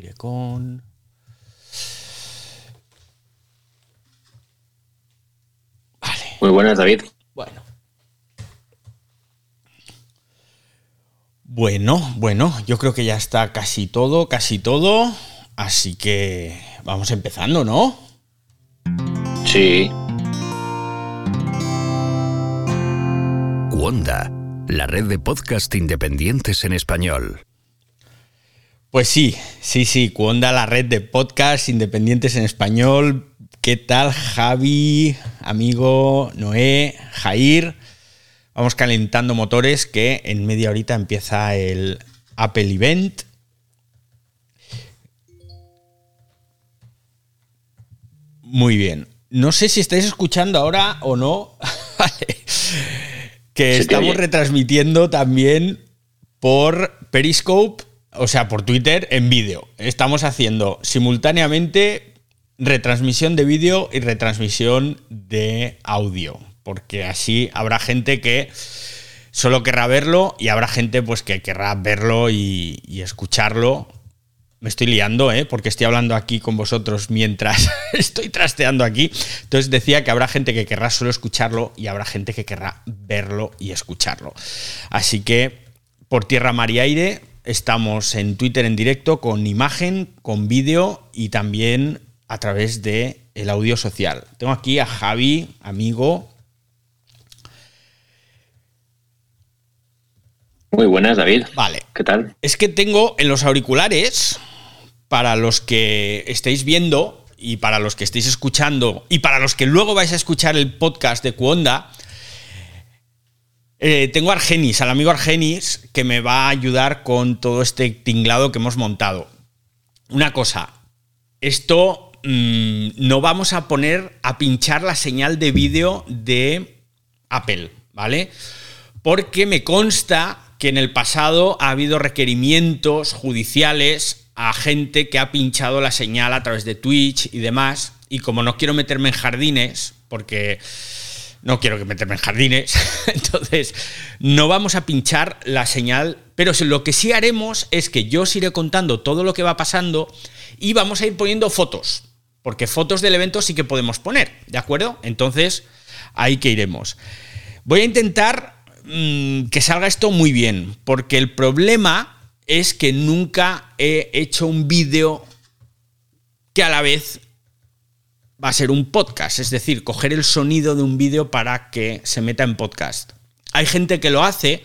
diré con... Vale. Muy buenas, David. Bueno. Bueno, bueno, yo creo que ya está casi todo, casi todo. Así que vamos empezando, ¿no? Sí. Wanda, la red de podcast independientes en español. Pues sí, sí, sí, Cuonda, la red de podcast independientes en español. ¿Qué tal, Javi, amigo, Noé, Jair? Vamos calentando motores que en media horita empieza el Apple Event. Muy bien. No sé si estáis escuchando ahora o no. Vale. Que estamos retransmitiendo también por Periscope, o sea, por Twitter en vídeo. Estamos haciendo simultáneamente retransmisión de vídeo y retransmisión de audio, porque así habrá gente que solo querrá verlo y habrá gente pues que querrá verlo y, y escucharlo. Me estoy liando, ¿eh? porque estoy hablando aquí con vosotros mientras estoy trasteando aquí. Entonces decía que habrá gente que querrá solo escucharlo y habrá gente que querrá verlo y escucharlo. Así que por tierra, mar y aire estamos en Twitter en directo con imagen, con vídeo y también a través de el audio social. Tengo aquí a Javi, amigo. Muy buenas, David. Vale, ¿Qué tal? Es que tengo en los auriculares, para los que estéis viendo y para los que estéis escuchando y para los que luego vais a escuchar el podcast de Cuonda, eh, tengo a Argenis, al amigo Argenis, que me va a ayudar con todo este tinglado que hemos montado. Una cosa, esto mm, no vamos a poner a pinchar la señal de vídeo de Apple, ¿vale? Porque me consta que en el pasado ha habido requerimientos judiciales a gente que ha pinchado la señal a través de Twitch y demás. Y como no quiero meterme en jardines, porque no quiero que meterme en jardines, entonces no vamos a pinchar la señal, pero lo que sí haremos es que yo os iré contando todo lo que va pasando y vamos a ir poniendo fotos, porque fotos del evento sí que podemos poner, ¿de acuerdo? Entonces, ahí que iremos. Voy a intentar mm, que salga esto muy bien, porque el problema es que nunca he hecho un vídeo que a la vez va a ser un podcast, es decir, coger el sonido de un vídeo para que se meta en podcast. Hay gente que lo hace,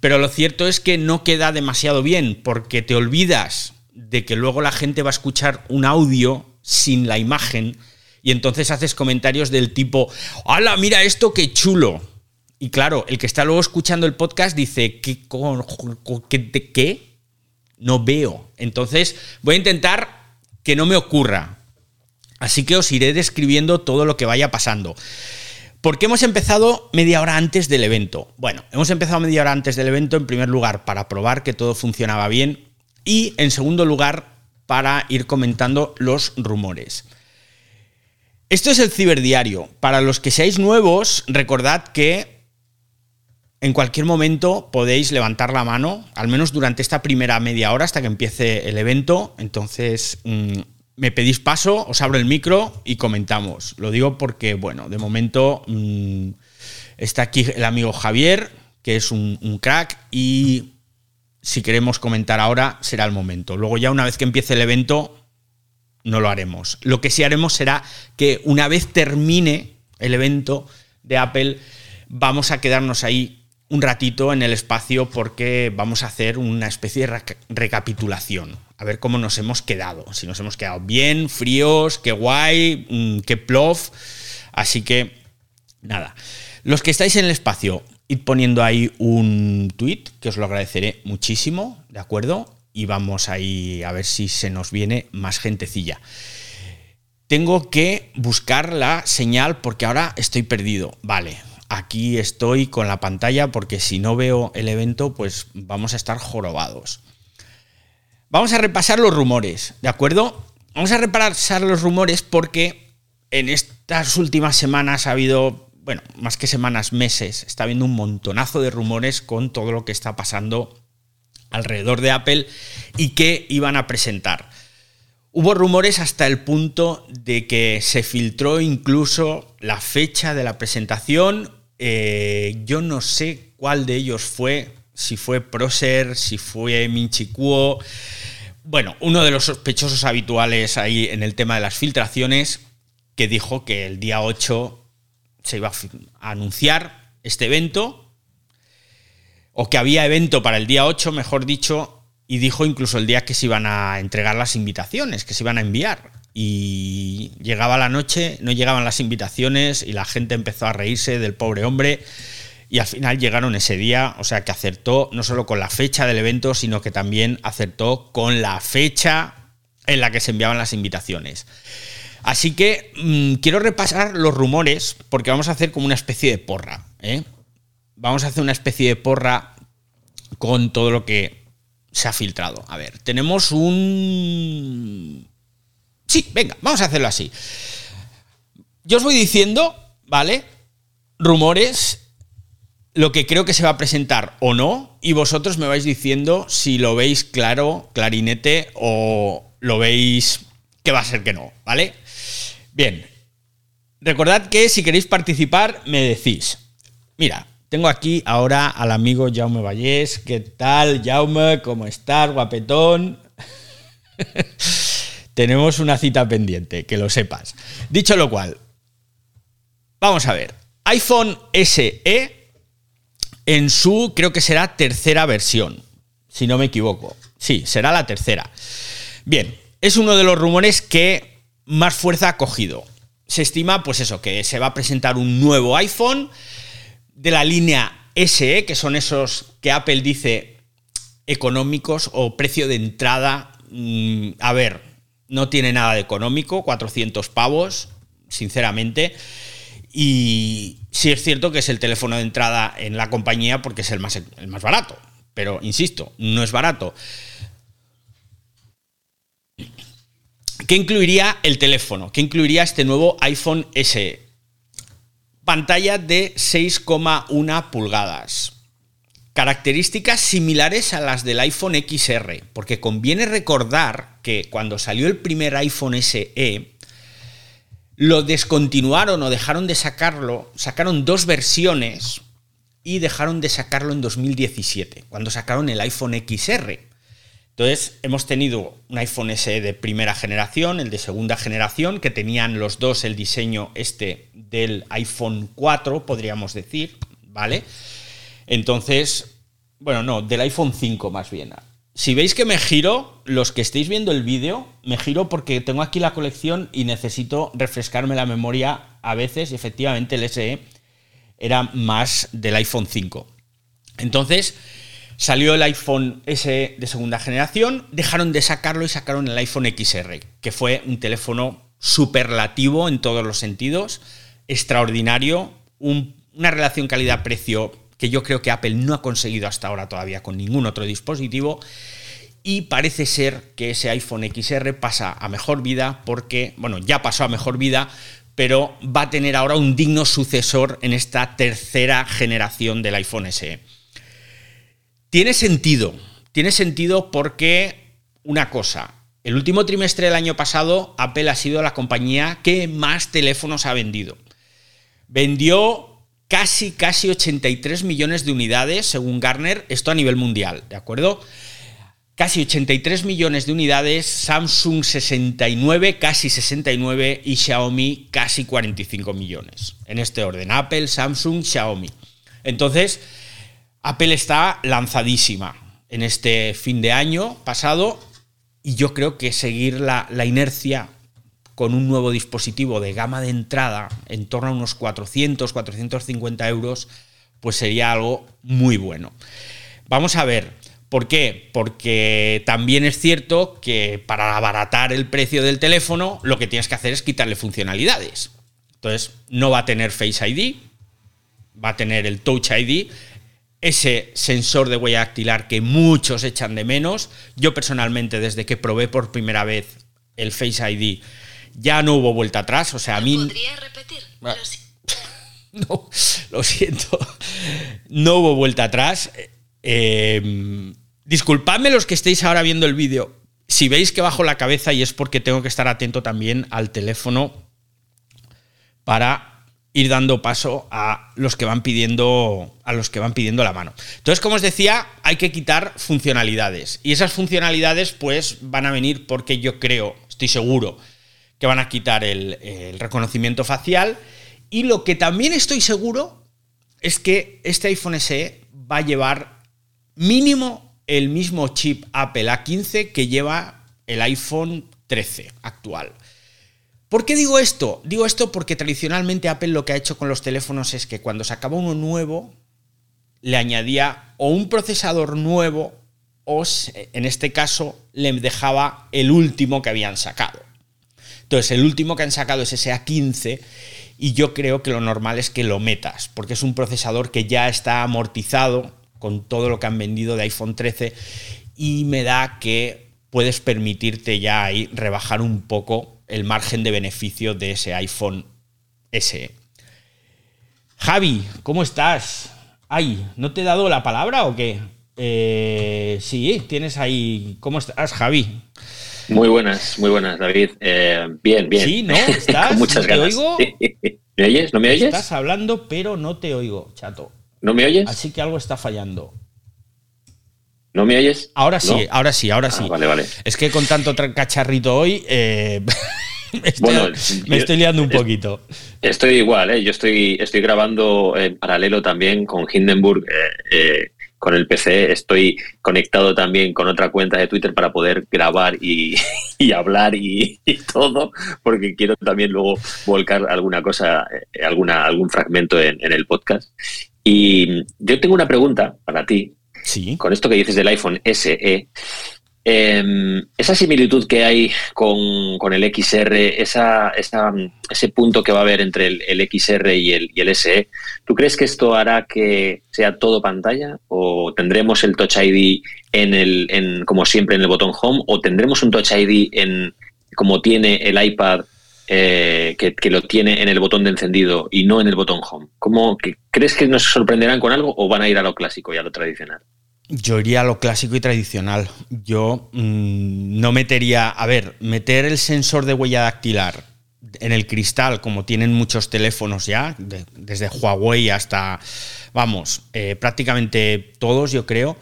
pero lo cierto es que no queda demasiado bien, porque te olvidas de que luego la gente va a escuchar un audio sin la imagen y entonces haces comentarios del tipo, ¡hala, mira esto, qué chulo! Y claro, el que está luego escuchando el podcast dice, ¿qué? ¿Qué? qué? No veo. Entonces voy a intentar que no me ocurra. Así que os iré describiendo todo lo que vaya pasando. ¿Por qué hemos empezado media hora antes del evento? Bueno, hemos empezado media hora antes del evento en primer lugar para probar que todo funcionaba bien y en segundo lugar para ir comentando los rumores. Esto es el ciberdiario. Para los que seáis nuevos, recordad que en cualquier momento podéis levantar la mano, al menos durante esta primera media hora hasta que empiece el evento. Entonces, mm, me pedís paso, os abro el micro y comentamos. Lo digo porque, bueno, de momento mm, está aquí el amigo Javier, que es un, un crack, y si queremos comentar ahora, será el momento. Luego ya una vez que empiece el evento, no lo haremos. Lo que sí haremos será que una vez termine el evento de Apple, vamos a quedarnos ahí un ratito en el espacio porque vamos a hacer una especie de reca- recapitulación. A ver cómo nos hemos quedado. Si nos hemos quedado bien, fríos, qué guay, mm, qué plof. Así que, nada. Los que estáis en el espacio, id poniendo ahí un tweet, que os lo agradeceré muchísimo, ¿de acuerdo? Y vamos ahí a ver si se nos viene más gentecilla. Tengo que buscar la señal porque ahora estoy perdido. Vale, aquí estoy con la pantalla porque si no veo el evento, pues vamos a estar jorobados. Vamos a repasar los rumores, ¿de acuerdo? Vamos a repasar los rumores porque en estas últimas semanas ha habido, bueno, más que semanas, meses, está habiendo un montonazo de rumores con todo lo que está pasando alrededor de Apple y que iban a presentar. Hubo rumores hasta el punto de que se filtró incluso la fecha de la presentación. Eh, yo no sé cuál de ellos fue, si fue Procer, si fue Minchi Kuo. Bueno, uno de los sospechosos habituales ahí en el tema de las filtraciones, que dijo que el día 8 se iba a anunciar este evento, o que había evento para el día 8, mejor dicho, y dijo incluso el día que se iban a entregar las invitaciones, que se iban a enviar. Y llegaba la noche, no llegaban las invitaciones y la gente empezó a reírse del pobre hombre. Y al final llegaron ese día, o sea que acertó no solo con la fecha del evento, sino que también acertó con la fecha en la que se enviaban las invitaciones. Así que mmm, quiero repasar los rumores, porque vamos a hacer como una especie de porra. ¿eh? Vamos a hacer una especie de porra con todo lo que se ha filtrado. A ver, tenemos un... Sí, venga, vamos a hacerlo así. Yo os voy diciendo, ¿vale? Rumores, lo que creo que se va a presentar o no, y vosotros me vais diciendo si lo veis claro, clarinete, o lo veis que va a ser que no, ¿vale? Bien, recordad que si queréis participar, me decís, mira, tengo aquí ahora al amigo Jaume Vallés. ¿Qué tal, Jaume? ¿Cómo estás, guapetón? Tenemos una cita pendiente, que lo sepas. Dicho lo cual, vamos a ver. iPhone SE en su, creo que será tercera versión, si no me equivoco. Sí, será la tercera. Bien, es uno de los rumores que más fuerza ha cogido. Se estima, pues eso, que se va a presentar un nuevo iPhone de la línea SE, que son esos que Apple dice económicos o precio de entrada. Mm, a ver, no tiene nada de económico, 400 pavos, sinceramente. Y sí es cierto que es el teléfono de entrada en la compañía porque es el más, el más barato. Pero, insisto, no es barato. ¿Qué incluiría el teléfono? ¿Qué incluiría este nuevo iPhone SE? Pantalla de 6,1 pulgadas. Características similares a las del iPhone XR, porque conviene recordar que cuando salió el primer iPhone SE, lo descontinuaron o dejaron de sacarlo, sacaron dos versiones y dejaron de sacarlo en 2017, cuando sacaron el iPhone XR. Entonces, hemos tenido un iPhone SE de primera generación, el de segunda generación, que tenían los dos el diseño este del iPhone 4, podríamos decir, ¿vale? Entonces, bueno, no, del iPhone 5 más bien. Si veis que me giro, los que estéis viendo el vídeo, me giro porque tengo aquí la colección y necesito refrescarme la memoria a veces y efectivamente el SE era más del iPhone 5. Entonces, Salió el iPhone S de segunda generación, dejaron de sacarlo y sacaron el iPhone XR, que fue un teléfono superlativo en todos los sentidos, extraordinario, una relación calidad-precio que yo creo que Apple no ha conseguido hasta ahora todavía con ningún otro dispositivo. Y parece ser que ese iPhone XR pasa a mejor vida porque, bueno, ya pasó a mejor vida, pero va a tener ahora un digno sucesor en esta tercera generación del iPhone SE. Tiene sentido, tiene sentido porque una cosa, el último trimestre del año pasado Apple ha sido la compañía que más teléfonos ha vendido. Vendió casi, casi 83 millones de unidades, según Garner, esto a nivel mundial, ¿de acuerdo? Casi 83 millones de unidades, Samsung 69, casi 69 y Xiaomi casi 45 millones. En este orden, Apple, Samsung, Xiaomi. Entonces, Apple está lanzadísima en este fin de año pasado y yo creo que seguir la, inercia con un nuevo dispositivo de gama de entrada en torno a unos 400, 450 euros, pues sería algo muy bueno. Vamos a ver, ¿por qué? Porque también es cierto que para abaratar el precio del teléfono, lo que tienes que hacer es quitarle funcionalidades. Entonces, no va a tener Face ID, va a tener el Touch ID, ese sensor de huella dactilar que muchos echan de menos. Yo personalmente, desde que probé por primera vez el Face ID, ya no hubo vuelta atrás. O sea, a mí... ¿Podría repetir? Ah. no, lo siento. No hubo vuelta atrás. Eh, disculpadme los que estéis ahora viendo el vídeo Si veis que bajo la cabeza y es porque tengo que estar atento también al teléfono para ir dando paso a los que van pidiendo a los que van pidiendo la mano. Entonces, como os decía, hay que quitar funcionalidades y esas funcionalidades pues van a venir porque yo creo, estoy seguro que van a quitar el, el reconocimiento facial y lo que también estoy seguro es que este iPhone SE va a llevar mínimo el mismo chip Apple A15 que lleva el iPhone 13 actual. ¿Por qué digo esto? Digo esto porque tradicionalmente Apple lo que ha hecho con los teléfonos es que cuando sacaba uno nuevo, le añadía o un procesador nuevo o, en este caso, le dejaba el último que habían sacado. Entonces, el último que han sacado es ese A15 y yo creo que lo normal es que lo metas, porque es un procesador que ya está amortizado con todo lo que han vendido de iPhone 13 y me da que puedes permitirte ya ahí rebajar un poco el margen de beneficio de ese iPhone SE. Javi, ¿cómo estás? Ay, ¿no te he dado la palabra o qué? Eh, sí, tienes ahí. ¿Cómo estás, Javi? Muy buenas, muy buenas, David. Eh, bien, bien. Sí, ¿no? ¿Estás? muchas ¿No ganas. te oigo? ¿Me oyes? ¿No me oyes? Estás hablando, pero no te oigo, chato. ¿No me oyes? Así que algo está fallando. ¿No me oyes? Ahora sí, ¿No? ahora sí, ahora Ah, sí. vale, vale. Es que con tanto cacharrito hoy, eh, me, estoy, Bueno, me yo- estoy liando un poquito. Estoy igual, ¿eh? Yo estoy, estoy grabando en paralelo también con Hindenburg, eh, eh, con el PC. Estoy conectado también con otra cuenta de Twitter para poder grabar y, y hablar y, y todo, porque quiero también luego volcar alguna cosa, alguna, algún fragmento en, en el podcast. Y yo tengo una pregunta para ti, Sí. con esto que dices del iPhone SE, eh, esa similitud que hay con, con el XR, esa, esa- ese punto que va a haber entre el, el XR y el, y el SE, ¿tú crees que esto hará que sea todo pantalla? ¿O tendremos el Touch ID en el, en, como siempre en el botón Home? ¿O tendremos un Touch ID en, como tiene el iPad eh, que, lo tiene en el botón de encendido y no en el botón Home? ¿Cómo, que, ¿Crees que nos sorprenderán con algo o van a ir a lo clásico y a lo tradicional? Yo iría a lo clásico y tradicional. Yo mm, no metería. A ver, meter el sensor de huella dactilar en el cristal, como tienen muchos teléfonos ya, de- desde Huawei hasta, vamos, eh, prácticamente todos, yo creo.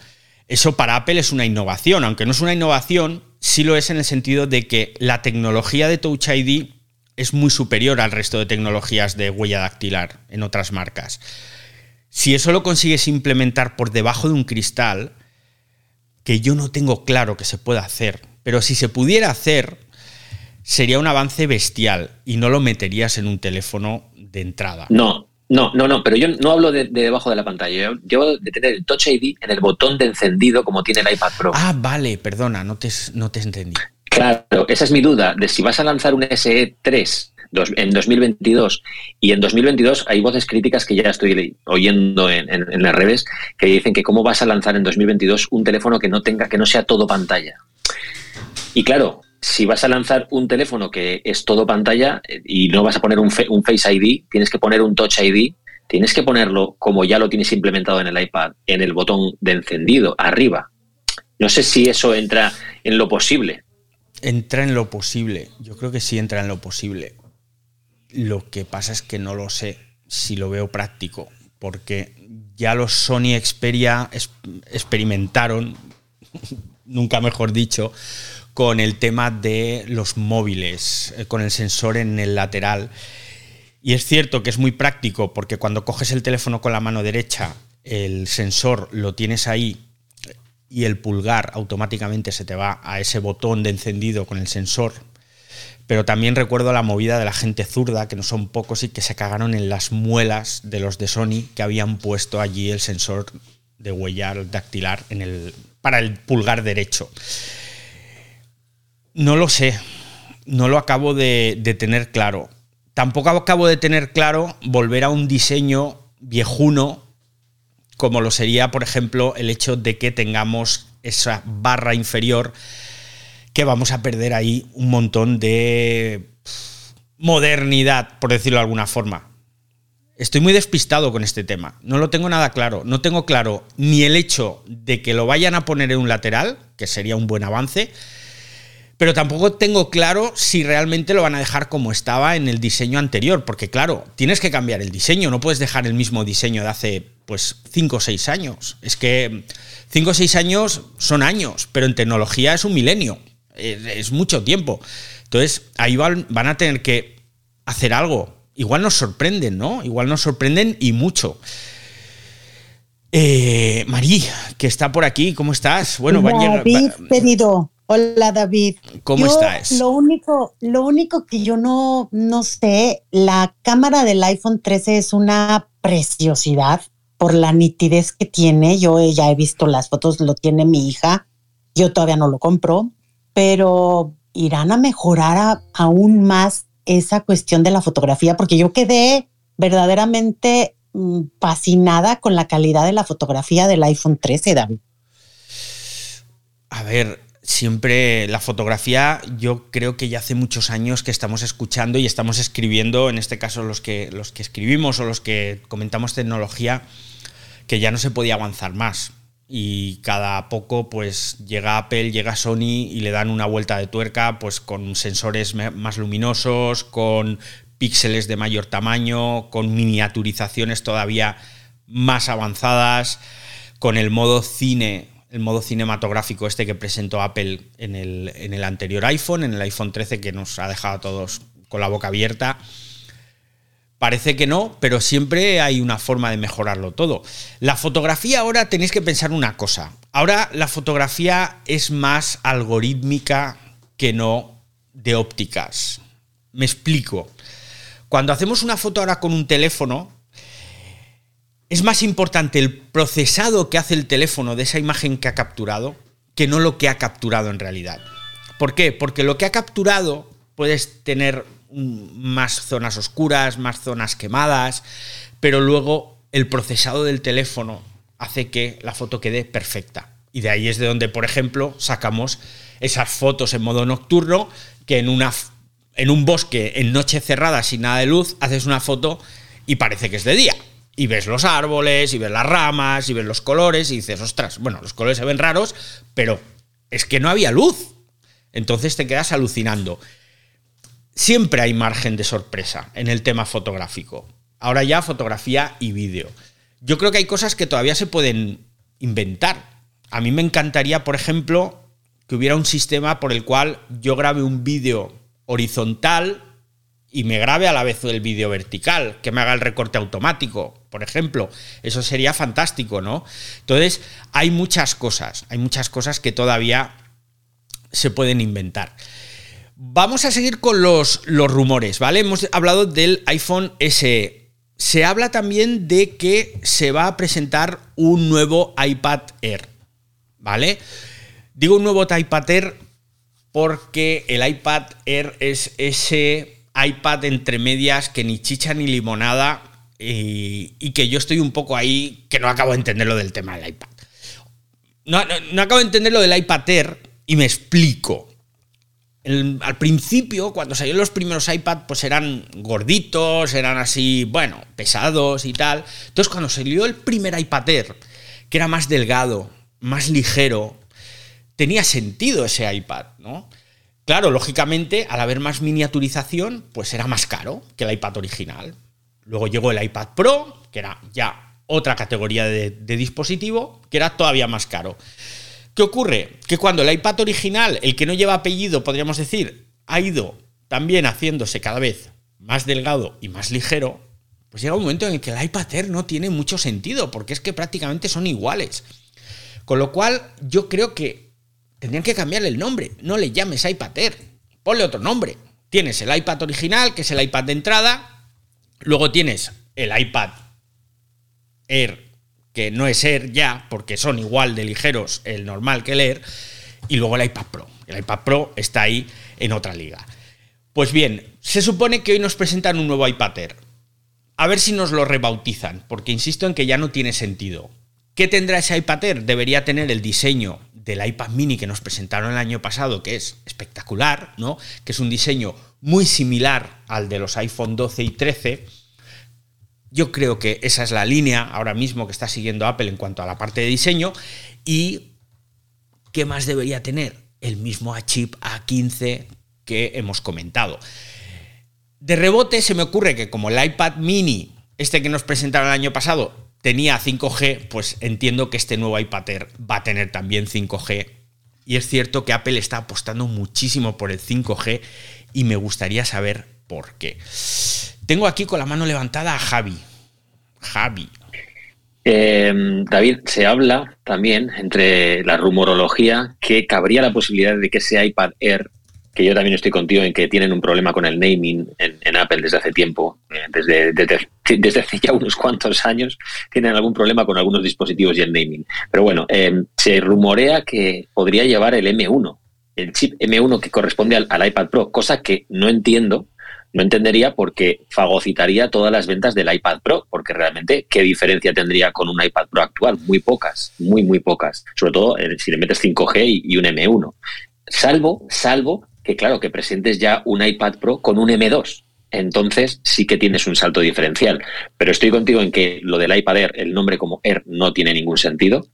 Eso para Apple es una innovación, aunque no es una innovación, sí lo es en el sentido de que la tecnología de Touch ID es muy superior al resto de tecnologías de huella dactilar en otras marcas. Si eso lo consigues implementar por debajo de un cristal, que yo no tengo claro que se pueda hacer, pero si se pudiera hacer, sería un avance bestial y no lo meterías en un teléfono de entrada. No, no, no, no, pero yo no hablo de, de debajo de la pantalla. Yo, yo de tener el Touch ID en el botón de encendido como tiene el iPad Pro. Ah, vale, perdona, no te, no te entendí. Claro, esa es mi duda de si vas a lanzar un SE 3 dos- en 2022 y en 2022 hay voces críticas que ya estoy oyendo en, en- en las redes que dicen que cómo vas a lanzar en 2022 un teléfono que no tenga que no sea todo pantalla. Y claro, si vas a lanzar un teléfono que es todo pantalla eh, y no vas a poner un, fe- un Face ID, tienes que poner un Touch ID, tienes que ponerlo como ya lo tienes implementado en el iPad, en el botón de encendido, arriba. No sé si eso entra en lo posible. Entra en lo posible, yo creo que sí entra en lo posible. Lo que pasa es que no lo sé si lo veo práctico, porque ya los Sony Xperia experimentaron, nunca mejor dicho, con el tema de los móviles, eh, con el sensor en el lateral. Y es cierto que es muy práctico porque cuando coges el teléfono con la mano derecha, el sensor lo tienes ahí y el pulgar automáticamente se te va a ese botón de encendido con el sensor. Pero también recuerdo la movida de la gente zurda, que no son pocos y que se cagaron en las muelas de los de Sony que habían puesto allí el sensor de huella dactilar en el, para el pulgar derecho. No lo sé, no lo acabo de, de tener claro. Tampoco acabo de tener claro volver a un diseño viejuno como lo sería, por ejemplo, el hecho de que tengamos esa barra inferior que vamos a perder ahí un montón de modernidad, por decirlo de alguna forma. Estoy muy despistado con este tema, no lo tengo nada claro, no tengo claro ni el hecho de que lo vayan a poner en un lateral, que sería un buen avance, pero tampoco tengo claro si realmente lo van a dejar como estaba en el diseño anterior, porque claro, tienes que cambiar el diseño, no puedes dejar el mismo diseño de hace pues 5 o 6 años. Es que 5 o 6 años son años, pero en tecnología es un milenio, es mucho tiempo. Entonces, ahí van, van a tener que hacer algo. Igual nos sorprenden, ¿no? Igual nos sorprenden y mucho. Eh, Marí, que está por aquí, ¿cómo estás? Bueno, David, querido. Hola David. ¿Cómo estás? Lo único, lo único que yo no, no sé, la cámara del iPhone 13 es una preciosidad por la nitidez que tiene. Yo ya he visto las fotos, lo tiene mi hija. Yo todavía no lo compro, pero irán a mejorar aún más esa cuestión de la fotografía, porque yo quedé verdaderamente mm, fascinada con la calidad de la fotografía del iPhone 13, David. A ver, siempre la fotografía, yo creo que ya hace muchos años que estamos escuchando y estamos escribiendo, en este caso los que, los que escribimos o los que comentamos tecnología, que ya no se podía avanzar más. Y cada poco pues llega Apple, llega Sony y le dan una vuelta de tuerca pues con sensores más luminosos, con píxeles de mayor tamaño, con miniaturizaciones todavía más avanzadas, con el modo cine el modo cinematográfico este que presentó Apple en el, en el, anterior iPhone, en el iPhone 13, que nos ha dejado a todos con la boca abierta. Parece que no, pero siempre hay una forma de mejorarlo todo. La fotografía ahora tenéis que pensar una cosa. Ahora la fotografía es más algorítmica que no de ópticas. Me explico. Cuando hacemos una foto ahora con un teléfono, es más importante el procesado que hace el teléfono de esa imagen que ha capturado que no lo que ha capturado en realidad. ¿Por qué? Porque lo que ha capturado puedes tener más zonas oscuras, más zonas quemadas, pero luego el procesado del teléfono hace que la foto quede perfecta. Y de ahí es de donde, por ejemplo, sacamos esas fotos en modo nocturno que en, en un bosque en noche cerrada sin nada de luz haces una foto y parece que es de día y ves los árboles, y ves las ramas, y ves los colores, y dices, ostras, bueno, los colores se ven raros, pero es que no había luz. Entonces te quedas alucinando. Siempre hay margen de sorpresa en el tema fotográfico. Ahora ya fotografía y vídeo. Yo creo que hay cosas que todavía se pueden inventar. A mí me encantaría, por ejemplo, que hubiera un sistema por el cual yo grabe un vídeo horizontal y me grabe a la vez el vídeo vertical, que me haga el recorte automático, por ejemplo. Eso sería fantástico, ¿no? Entonces, hay muchas cosas, hay muchas cosas que todavía se pueden inventar. Vamos a seguir con los, los rumores, ¿vale? Hemos hablado del iPhone SE. Se habla también de que se va a presentar un nuevo iPad Air, ¿vale? Digo un nuevo iPad Air porque el iPad Air es ese iPad entre medias que ni chicha ni limonada y, que yo estoy un poco ahí que no acabo de entender lo del tema del iPad. No, acabo de entender lo del iPad Air y me explico. al principio, cuando salieron los primeros iPad, pues eran gorditos, eran así, bueno, pesados y tal. Entonces, cuando salió el primer iPad Air, que era más delgado, más ligero, tenía sentido ese iPad, ¿no? Claro, lógicamente, al haber más miniaturización, pues era más caro que el iPad original. Luego llegó el iPad Pro, que era ya otra categoría de, dispositivo, que era todavía más caro. ¿Qué ocurre? Que cuando el iPad original, el que no lleva apellido, podríamos decir, ha ido también haciéndose cada vez más delgado y más ligero, pues llega un momento en el que el iPad Air no tiene mucho sentido, porque es que prácticamente son iguales. Con lo cual, yo creo que tendrían que cambiarle el nombre. No le llames iPad Air, ponle otro nombre. Tienes el iPad original, que es el iPad de entrada, luego tienes el iPad Air, que no es Air ya, porque son igual de ligeros el normal que el Air, y luego el iPad Pro. El iPad Pro está ahí en otra liga. Pues bien, se supone que hoy nos presentan un nuevo iPad Air. A ver si nos lo rebautizan, porque insisto en que ya no tiene sentido. ¿Qué tendrá ese iPad Air? Debería tener el diseño del iPad mini que nos presentaron el año pasado, que es espectacular, ¿no? Que es un diseño muy similar al de los iPhone 12 y 13. Yo creo que esa es la línea ahora mismo que está siguiendo Apple en cuanto a la parte de diseño. ¿Y qué más debería tener? el mismo chip A15 que hemos comentado. De rebote se me ocurre que como el iPad mini, este que nos presentaron el año pasado, tenía 5G, pues entiendo que este nuevo iPad Air va a tener también 5G. Y es cierto que Apple está apostando muchísimo por el 5G y me gustaría saber por qué. Tengo aquí con la mano levantada a Javi. Javi. Em, David, se habla también entre la rumorología que cabría la posibilidad de que ese iPad Air que yo también estoy contigo en que tienen un problema con el naming en, Apple desde hace tiempo, eh, desde, desde, hace ya unos cuantos años, tienen algún problema con algunos dispositivos y el naming. Pero bueno, em, se rumorea que podría llevar el M1, el chip M1 que corresponde al, iPad Pro, cosa que no entiendo, no entendería porque fagocitaría todas las ventas del iPad Pro, porque realmente, ¿qué diferencia tendría con un iPad Pro actual? Muy pocas, muy, muy pocas. Sobre todo eh, si le metes 5G y, y un M1. Salvo, salvo que claro, que presentes ya un iPad Pro con un M2. Entonces sí que tienes un salto diferencial. Pero estoy contigo en que lo del iPad Air, el nombre como Air, no tiene ningún sentido.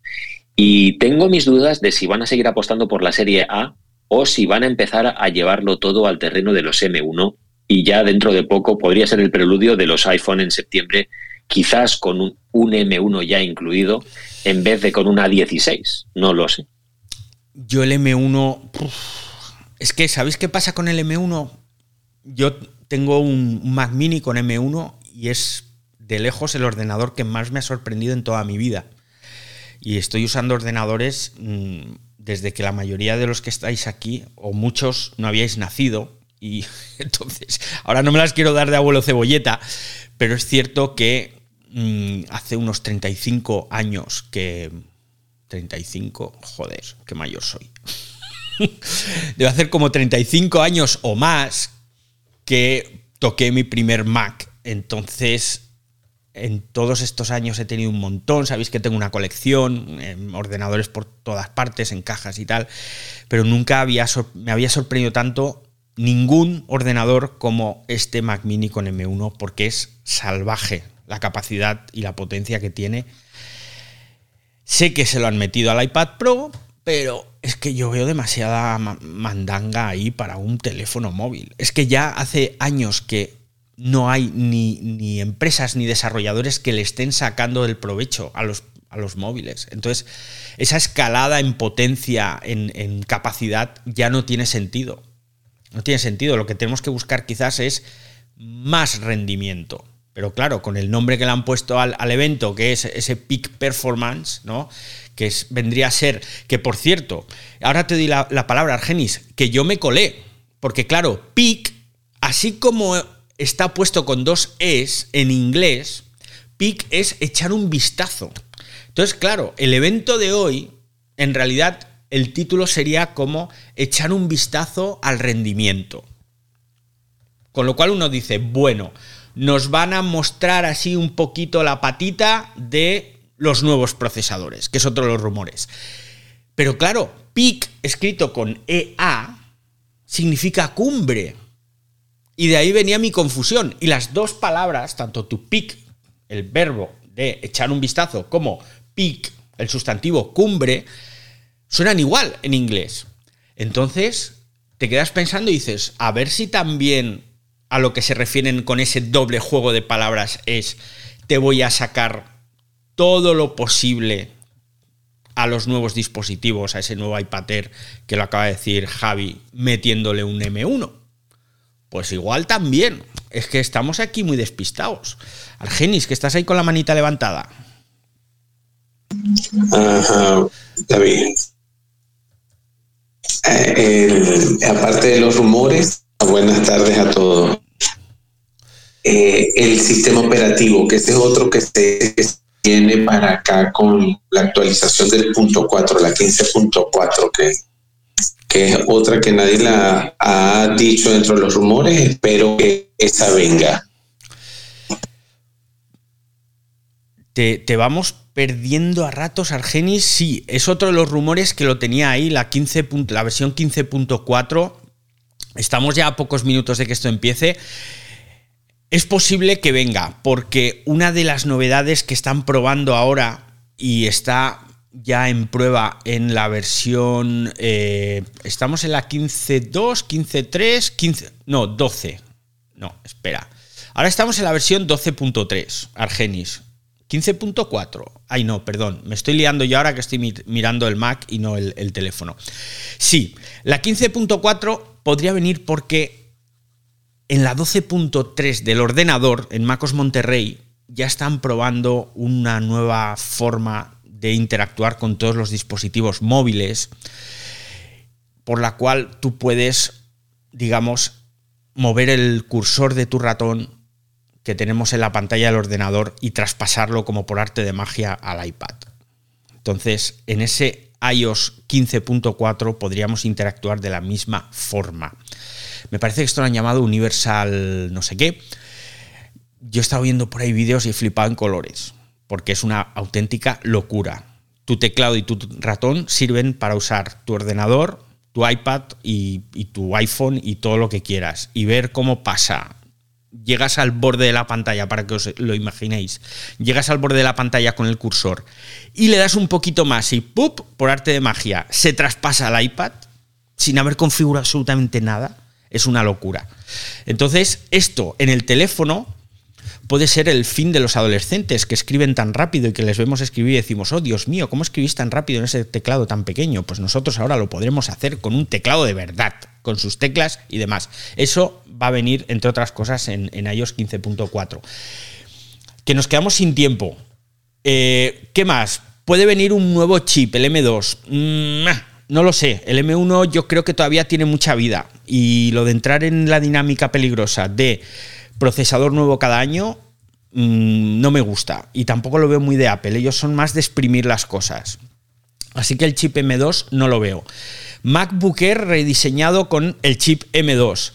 Y tengo mis dudas de si van a seguir apostando por la serie A o si van a empezar a llevarlo todo al terreno de los M1 y ya dentro de poco podría ser el preludio de los iPhone en septiembre, quizás con un, M1 ya incluido en vez de con una 16. No lo sé. Yo el M1... Es que, ¿sabéis qué pasa con el M1? Yo tengo un Mac mini con M1 y es de lejos el ordenador que más me ha sorprendido en toda mi vida. Y estoy usando ordenadores mm, desde que la mayoría de los que estáis aquí, o muchos, no habíais nacido. Y entonces, ahora no me las quiero dar de abuelo cebolleta, pero es cierto que mm, hace unos 35 años que... 35, joder, qué mayor soy. Debe hacer como 35 años o más que toqué mi primer Mac. Entonces, en todos estos años he tenido un montón. Sabéis que tengo una colección, ordenadores por todas partes, en cajas y tal. Pero nunca me había sorprendido tanto ningún ordenador como este Mac Mini con M1 porque es salvaje la capacidad y la potencia que tiene. Sé que se lo han metido al iPad Pro, pero es que yo veo demasiada mandanga ahí para un teléfono móvil. Es que ya hace años que no hay ni, empresas ni desarrolladores que le estén sacando el provecho a los, a los móviles. Entonces, esa escalada en potencia, en, en, capacidad, ya no tiene sentido. No tiene sentido. Lo que tenemos que buscar quizás es más rendimiento. Pero claro, con el nombre que le han puesto al, evento, que es ese peak performance, ¿no? que vendría a ser, que por cierto, ahora te doy la, palabra, Argenis, que yo me colé, porque claro, peak, así como está puesto con dos es en inglés, peak es echar un vistazo. Entonces, claro, el evento de hoy, en realidad, el título sería como echar un vistazo al rendimiento. Con lo cual uno dice, bueno, nos van a mostrar así un poquito la patita de los nuevos procesadores, que es otro de los rumores. Pero claro, peak escrito con EA significa cumbre. Y de ahí venía mi confusión. Y las dos palabras, tanto tu peak, el verbo de echar un vistazo, como peak, el sustantivo cumbre, suenan igual en inglés. Entonces, te quedas pensando y dices, a ver si también a lo que se refieren con ese doble juego de palabras es, te voy a sacar todo lo posible a los nuevos dispositivos, a ese nuevo iPad Air que lo acaba de decir Javi, metiéndole un M1. Pues igual también. Es que estamos aquí muy despistados. Argenis, que estás ahí con la manita levantada. Ajá, David. Eh, aparte de los rumores, buenas tardes a todos. Eh, el sistema operativo, que ese es otro que se, viene para acá con la actualización del punto 4, la 15.4, que, que es otra que nadie la ha dicho dentro de los rumores. Espero que esa venga. Te, vamos perdiendo a ratos, Argenis. Sí, es otro de los rumores que lo tenía ahí, la, 15, la versión 15.4. Estamos ya a pocos minutos de que esto empiece. Es posible que venga, porque una de las novedades que están probando ahora y está ya en prueba en la versión. eh, estamos en la 15.2, 15.3, 15. No, 12. No, espera. Ahora estamos en la versión 12.3, Argenis. 15.4. Ay, no, perdón. Me estoy liando yo ahora que estoy mi- mirando el Mac y no el teléfono. Sí, la 15.4 podría venir porque en la 12.3 del ordenador, en MacOS Monterrey, ya están probando una nueva forma de interactuar con todos los dispositivos móviles, por la cual tú puedes, digamos, mover el cursor de tu ratón que tenemos en la pantalla del ordenador y traspasarlo como por arte de magia al iPad. Entonces, en ese iOS 15.4 podríamos interactuar de la misma forma. Me parece que esto lo han llamado Universal no sé qué. Yo he estado viendo por ahí vídeos y he flipado en colores, porque es una auténtica locura. Tu teclado y tu ratón sirven para usar tu ordenador, tu iPad y, y tu iPhone y todo lo que quieras, y ver cómo pasa llegas al borde de la pantalla, para que os lo imaginéis, llegas al borde de la pantalla con el cursor y le das un poquito más y ¡pup! por arte de magia, se traspasa al iPad sin haber configurado absolutamente nada. Es una locura. Entonces, esto en el teléfono puede ser el fin de los adolescentes que escriben tan rápido y que les vemos escribir y decimos, oh Dios mío, ¿cómo escribís tan rápido en ese teclado tan pequeño? Pues nosotros ahora lo podremos hacer con un teclado de verdad, con sus teclas y demás. Eso va a venir, entre otras cosas, en, en iOS 15.4. Que nos quedamos sin tiempo. Eh, ¿Qué más? Puede venir un nuevo chip, el M2. Mm, no lo sé. El M1 yo creo que todavía tiene mucha vida. Y lo de entrar en la dinámica peligrosa de procesador nuevo cada año mmm, no me gusta. Y tampoco lo veo muy de Apple. Ellos son más de exprimir las cosas. Así que el chip M2 no lo veo. MacBook Air rediseñado con el chip M2.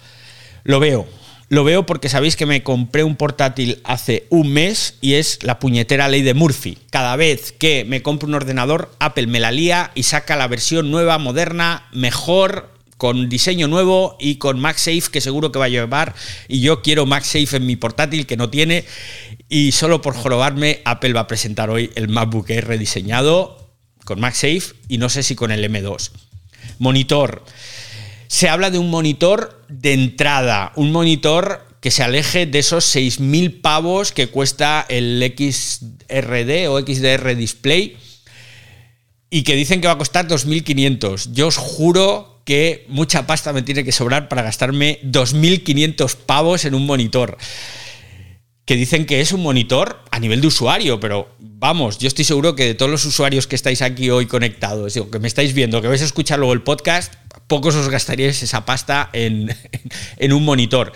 Lo veo. Lo veo porque sabéis que me compré un portátil hace un mes y es la puñetera ley de Murphy. Cada vez que me compro un ordenador, Apple me la lía y saca la versión nueva, moderna, mejor, con diseño nuevo y con MagSafe que seguro que va a llevar. Y yo quiero MagSafe en mi portátil que no tiene. Y solo por jorobarme, Apple va a presentar hoy el MacBook Air rediseñado con MagSafe y no sé si con el M2. Monitor. Se habla de un monitor de entrada, un monitor que se aleje de esos 6.000 pavos que cuesta el XRD o XDR Display y que dicen que va a costar 2.500. Yo os juro que mucha pasta me tiene que sobrar para gastarme 2.500 pavos en un monitor. Que dicen que es un monitor a nivel de usuario, pero vamos, yo estoy seguro que de todos los usuarios que estáis aquí hoy conectados, que me estáis viendo, que vais a escuchar luego el podcast, pocos os gastaríais esa pasta en, en un monitor.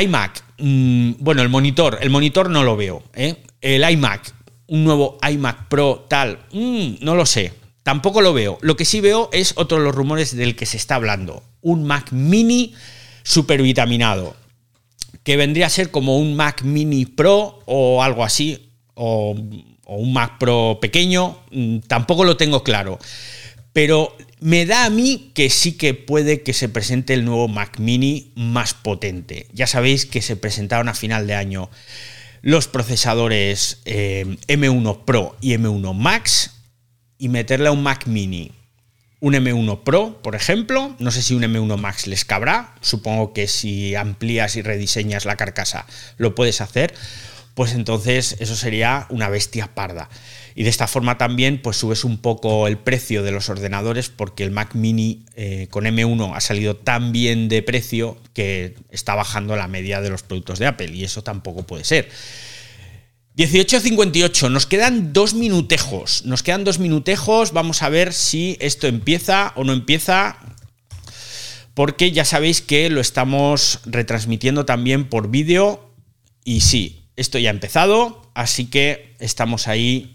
iMac, mmm, bueno, el monitor, el monitor no lo veo. ¿eh? El iMac, un nuevo iMac Pro tal, mmm, no lo sé. Tampoco lo veo. Lo que sí veo es otro de los rumores del que se está hablando. Un Mac mini supervitaminado. Que vendría a ser como un Mac mini Pro o algo así. O, un Mac Pro pequeño. Tampoco lo tengo claro. Pero me da a mí que sí que puede que se presente el nuevo Mac mini más potente. Ya sabéis que se presentaron a final de año los procesadores eh, M1 Pro y M1 Max y meterle a un Mac mini un M1 Pro, por ejemplo, no sé si un M1 Max les cabrá, supongo que si amplías y rediseñas la carcasa lo puedes hacer, pues entonces eso sería una bestia parda. Y de esta forma también pues subes un poco el precio de los ordenadores porque el Mac mini eh, con M1 ha salido tan bien de precio que está bajando la media de los productos de Apple y eso tampoco puede ser. 18.58, nos quedan dos minutejos, nos quedan dos minutejos, vamos a ver si esto empieza o no empieza, porque ya sabéis que lo estamos retransmitiendo también por vídeo y sí, esto ya ha empezado, así que estamos ahí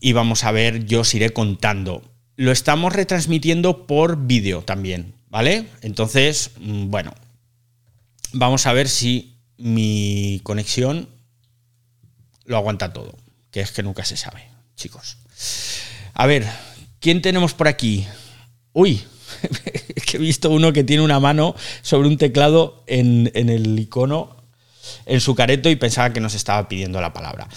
y vamos a ver, yo os iré contando. Lo estamos retransmitiendo por vídeo también, ¿vale? Entonces, bueno, vamos a ver si mi conexión lo aguanta todo, que es que nunca se sabe, chicos. A ver, ¿quién tenemos por aquí? Uy, que he visto uno que tiene una mano sobre un teclado en, en, el icono, en su careto y pensaba que nos estaba pidiendo la palabra.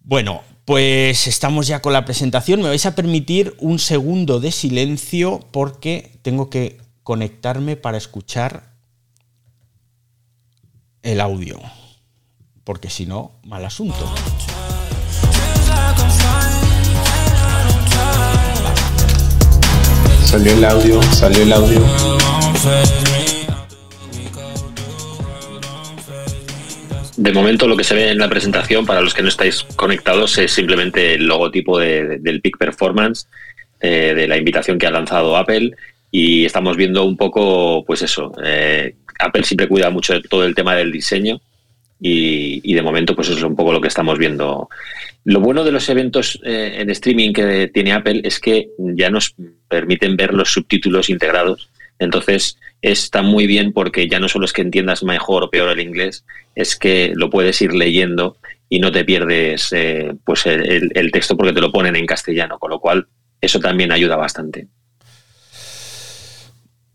Bueno, pues estamos ya con la presentación. Me vais a permitir un segundo de silencio porque tengo que conectarme para escuchar el audio. Porque si no, mal asunto. Salió el audio, salió el audio. De momento lo que se ve en la presentación, para los que no estáis conectados, es simplemente el logotipo de- del Peak Performance, eh, de la invitación que ha lanzado Apple. Y estamos viendo un poco, pues eso, eh, Apple siempre cuida mucho de todo el tema del diseño y, de momento pues eso es un poco lo que estamos viendo. Lo bueno de los eventos eh, en streaming que tiene Apple es que ya nos permiten ver los subtítulos integrados. Entonces está muy bien porque ya no solo es que entiendas mejor o peor el inglés, es que lo puedes ir leyendo y no te pierdes eh, pues el texto porque te lo ponen en castellano, con lo cual eso también ayuda bastante.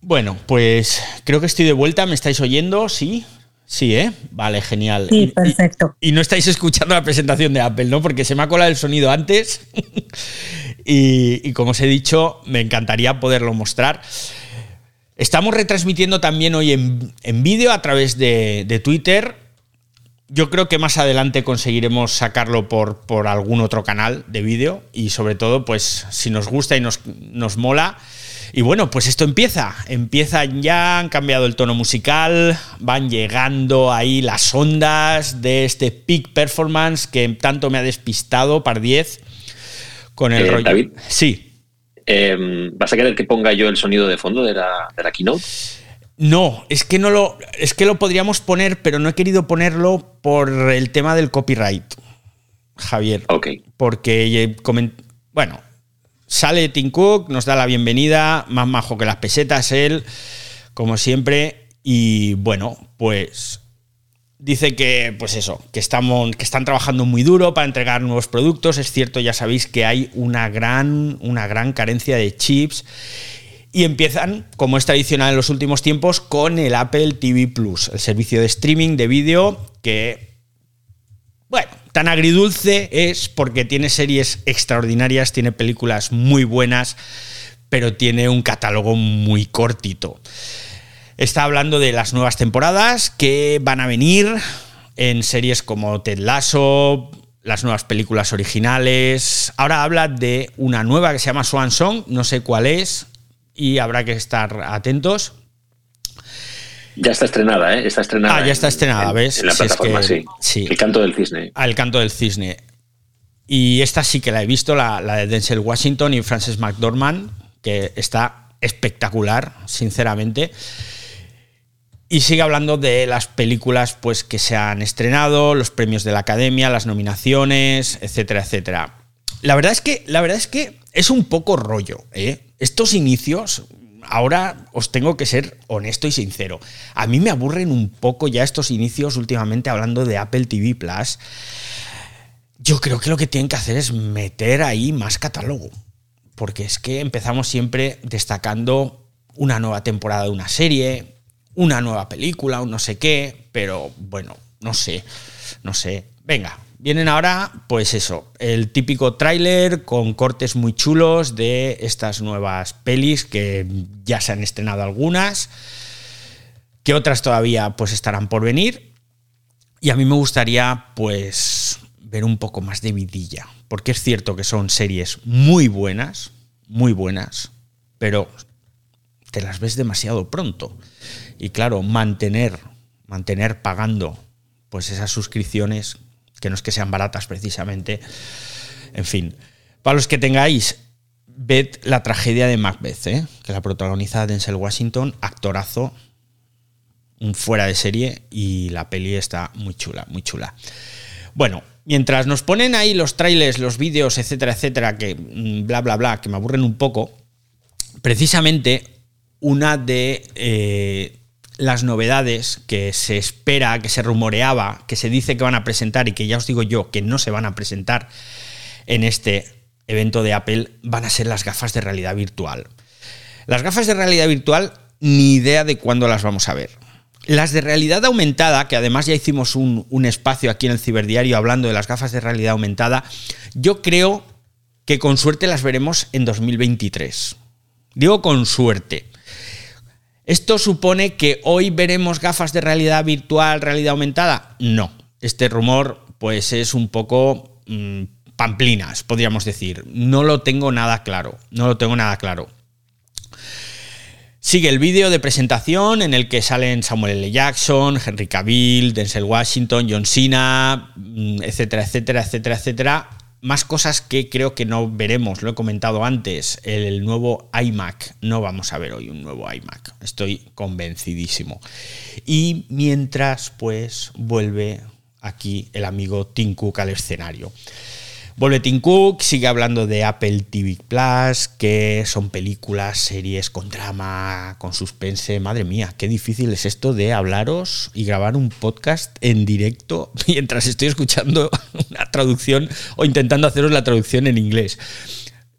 Bueno, pues creo que estoy de vuelta. ¿Me estáis oyendo? Sí. Sí, ¿eh? Vale, genial. Sí, y- perfecto. Y, no estáis escuchando la presentación de Apple, ¿no? Porque se me ha colado el sonido antes. y, y como os he dicho, me encantaría poderlo mostrar. Estamos retransmitiendo también hoy en, en vídeo a través de, de Twitter. Yo creo que más adelante conseguiremos sacarlo por, por algún otro canal de vídeo y sobre todo, pues si nos gusta y nos, nos mola. Y bueno, pues esto empieza, empieza ya, han cambiado el tono musical, van llegando ahí las ondas de este peak performance que tanto me ha despistado, par 10, con el Eh, rollo. David. Sí, Eh, ¿Vas a querer que ponga yo el sonido de fondo de la, de la keynote? No, es que no lo. Es que lo podríamos poner, pero no he querido ponerlo por el tema del copyright, Javier. Ok. Porque eh, bueno, sale Tim Cook, nos da la bienvenida, más majo que las pesetas él, como siempre. Y bueno, pues dice que, pues eso, que, estamos, que están trabajando muy duro para entregar nuevos productos. Es cierto, ya sabéis que hay una gran, una gran carencia de chips. Y empiezan, como es tradicional en los últimos tiempos, con el Apple TV Plus, el servicio de streaming de vídeo que, bueno, tan agridulce es porque tiene series extraordinarias, tiene películas muy buenas, pero tiene un catálogo muy cortito. Está hablando de las nuevas temporadas que van a venir en series como Ted Lasso, las nuevas películas originales. Ahora habla de una nueva que se llama Swan Song, no sé cuál es, y habrá que estar atentos. Ya está estrenada, ¿eh? Está estrenada. Ah, ya está en- estrenada, en- ¿ves? En la Si es plataforma, que- sí. sí. El canto del cisne. Al canto del cisne. Y esta sí que la he visto, la, la de Denzel Washington y Frances McDormand, que está espectacular, sinceramente. Y sigue hablando de las películas pues, que se han estrenado, los premios de la academia, las nominaciones, etcétera, etcétera. La verdad es que, la verdad es, que es un poco rollo. ¿eh? Estos inicios, ahora os tengo que ser honesto y sincero. A mí me aburren un poco ya estos inicios últimamente hablando de Apple TV Plus. Yo creo que lo que tienen que hacer es meter ahí más catálogo. Porque es que empezamos siempre destacando una nueva temporada de una serie, una nueva película, un no sé qué, pero bueno, no sé, no sé. Venga, vienen ahora, pues eso, el típico tráiler con cortes muy chulos de estas nuevas pelis que ya se han estrenado algunas, que otras todavía pues estarán por venir. Y a mí me gustaría pues ver un poco más de vidilla, porque es cierto que son series muy buenas, muy buenas, pero te las ves demasiado pronto. Y claro, mantener, mantener pagando pues esas suscripciones, que no es que sean baratas precisamente. En fin, para los que tengáis, ved la tragedia de Macbeth, ¿eh? que la protagoniza Denzel Washington, actorazo, un fuera de serie, y la peli está muy chula, muy chula. Bueno, mientras nos ponen ahí los trailers, los vídeos, etcétera, etcétera, que mm, bla, bla, bla, que me aburren un poco, precisamente una de eh, las novedades que se espera, que se rumoreaba, que se dice que van a presentar y que ya os digo yo que no se van a presentar en este evento de Apple, van a ser las gafas de realidad virtual. Las gafas de realidad virtual, ni idea de cuándo las vamos a ver. Las de realidad aumentada, que además ya hicimos un, un, espacio aquí en el Ciberdiario hablando de las gafas de realidad aumentada, yo creo que con suerte las veremos en 2023. Digo con suerte. ¿Esto supone que hoy veremos gafas de realidad virtual, realidad aumentada? No. Este rumor, pues, es un poco mmm, pamplinas, podríamos decir. No lo tengo nada claro. No lo tengo nada claro. Sigue el vídeo de presentación en el que salen Samuel L. Jackson, Henry Cavill, Denzel Washington, John Cena, etcétera, etcétera, etcétera, etcétera. Más cosas que creo que no veremos, lo he comentado antes, el nuevo iMac. No vamos a ver hoy un nuevo iMac, estoy convencidísimo. Y mientras, pues, vuelve aquí el amigo Tim Cook al escenario. Vuelve Cook, sigue hablando de Apple TV Plus, que son películas, series con drama, con suspense. Madre mía, qué difícil es esto de hablaros y grabar un podcast en directo mientras estoy escuchando una traducción o intentando haceros la traducción en inglés.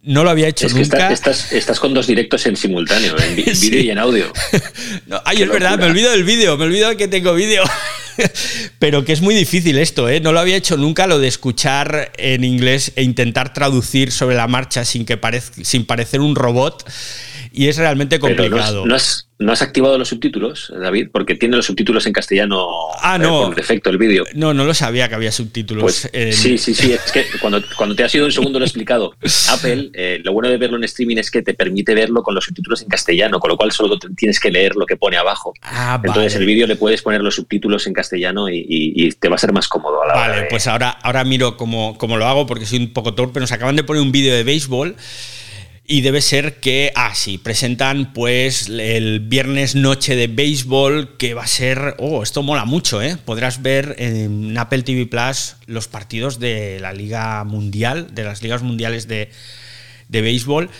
No lo había hecho es que nunca. Estás, estás, estás, con dos directos en simultáneo, en vídeo sí. y en audio. No, ay, es locura. verdad, me olvido del vídeo, me olvido de que tengo vídeo. Pero que es muy difícil esto, ¿eh? No lo había hecho nunca lo de escuchar en inglés e intentar traducir sobre la marcha sin, que parez sin parecer un robot. Y es realmente complicado. No, no, has, no, has, activado los subtítulos, David? Porque tiene los subtítulos en castellano ah, no. eh, por defecto el vídeo. No, no lo sabía que había subtítulos. Pues, en... Sí, sí, sí. Es que cuando, cuando te ha sido un segundo lo he explicado. Apple, eh, lo bueno de verlo en streaming es que te permite verlo con los subtítulos en castellano, con lo cual solo tienes que leer lo que pone abajo. Ah, Entonces vale. el vídeo le puedes poner los subtítulos en castellano y, y, y, te va a ser más cómodo a la Vale, hora de... pues ahora, ahora miro cómo, cómo lo hago porque soy un poco torpe. Nos acaban de poner un vídeo de béisbol. Y debe ser que, ah, sí, presentan pues el viernes noche de béisbol que va a ser, oh, esto mola mucho, ¿eh? Podrás ver en Apple TV Plus los partidos de la Liga Mundial, de las ligas mundiales de, de béisbol.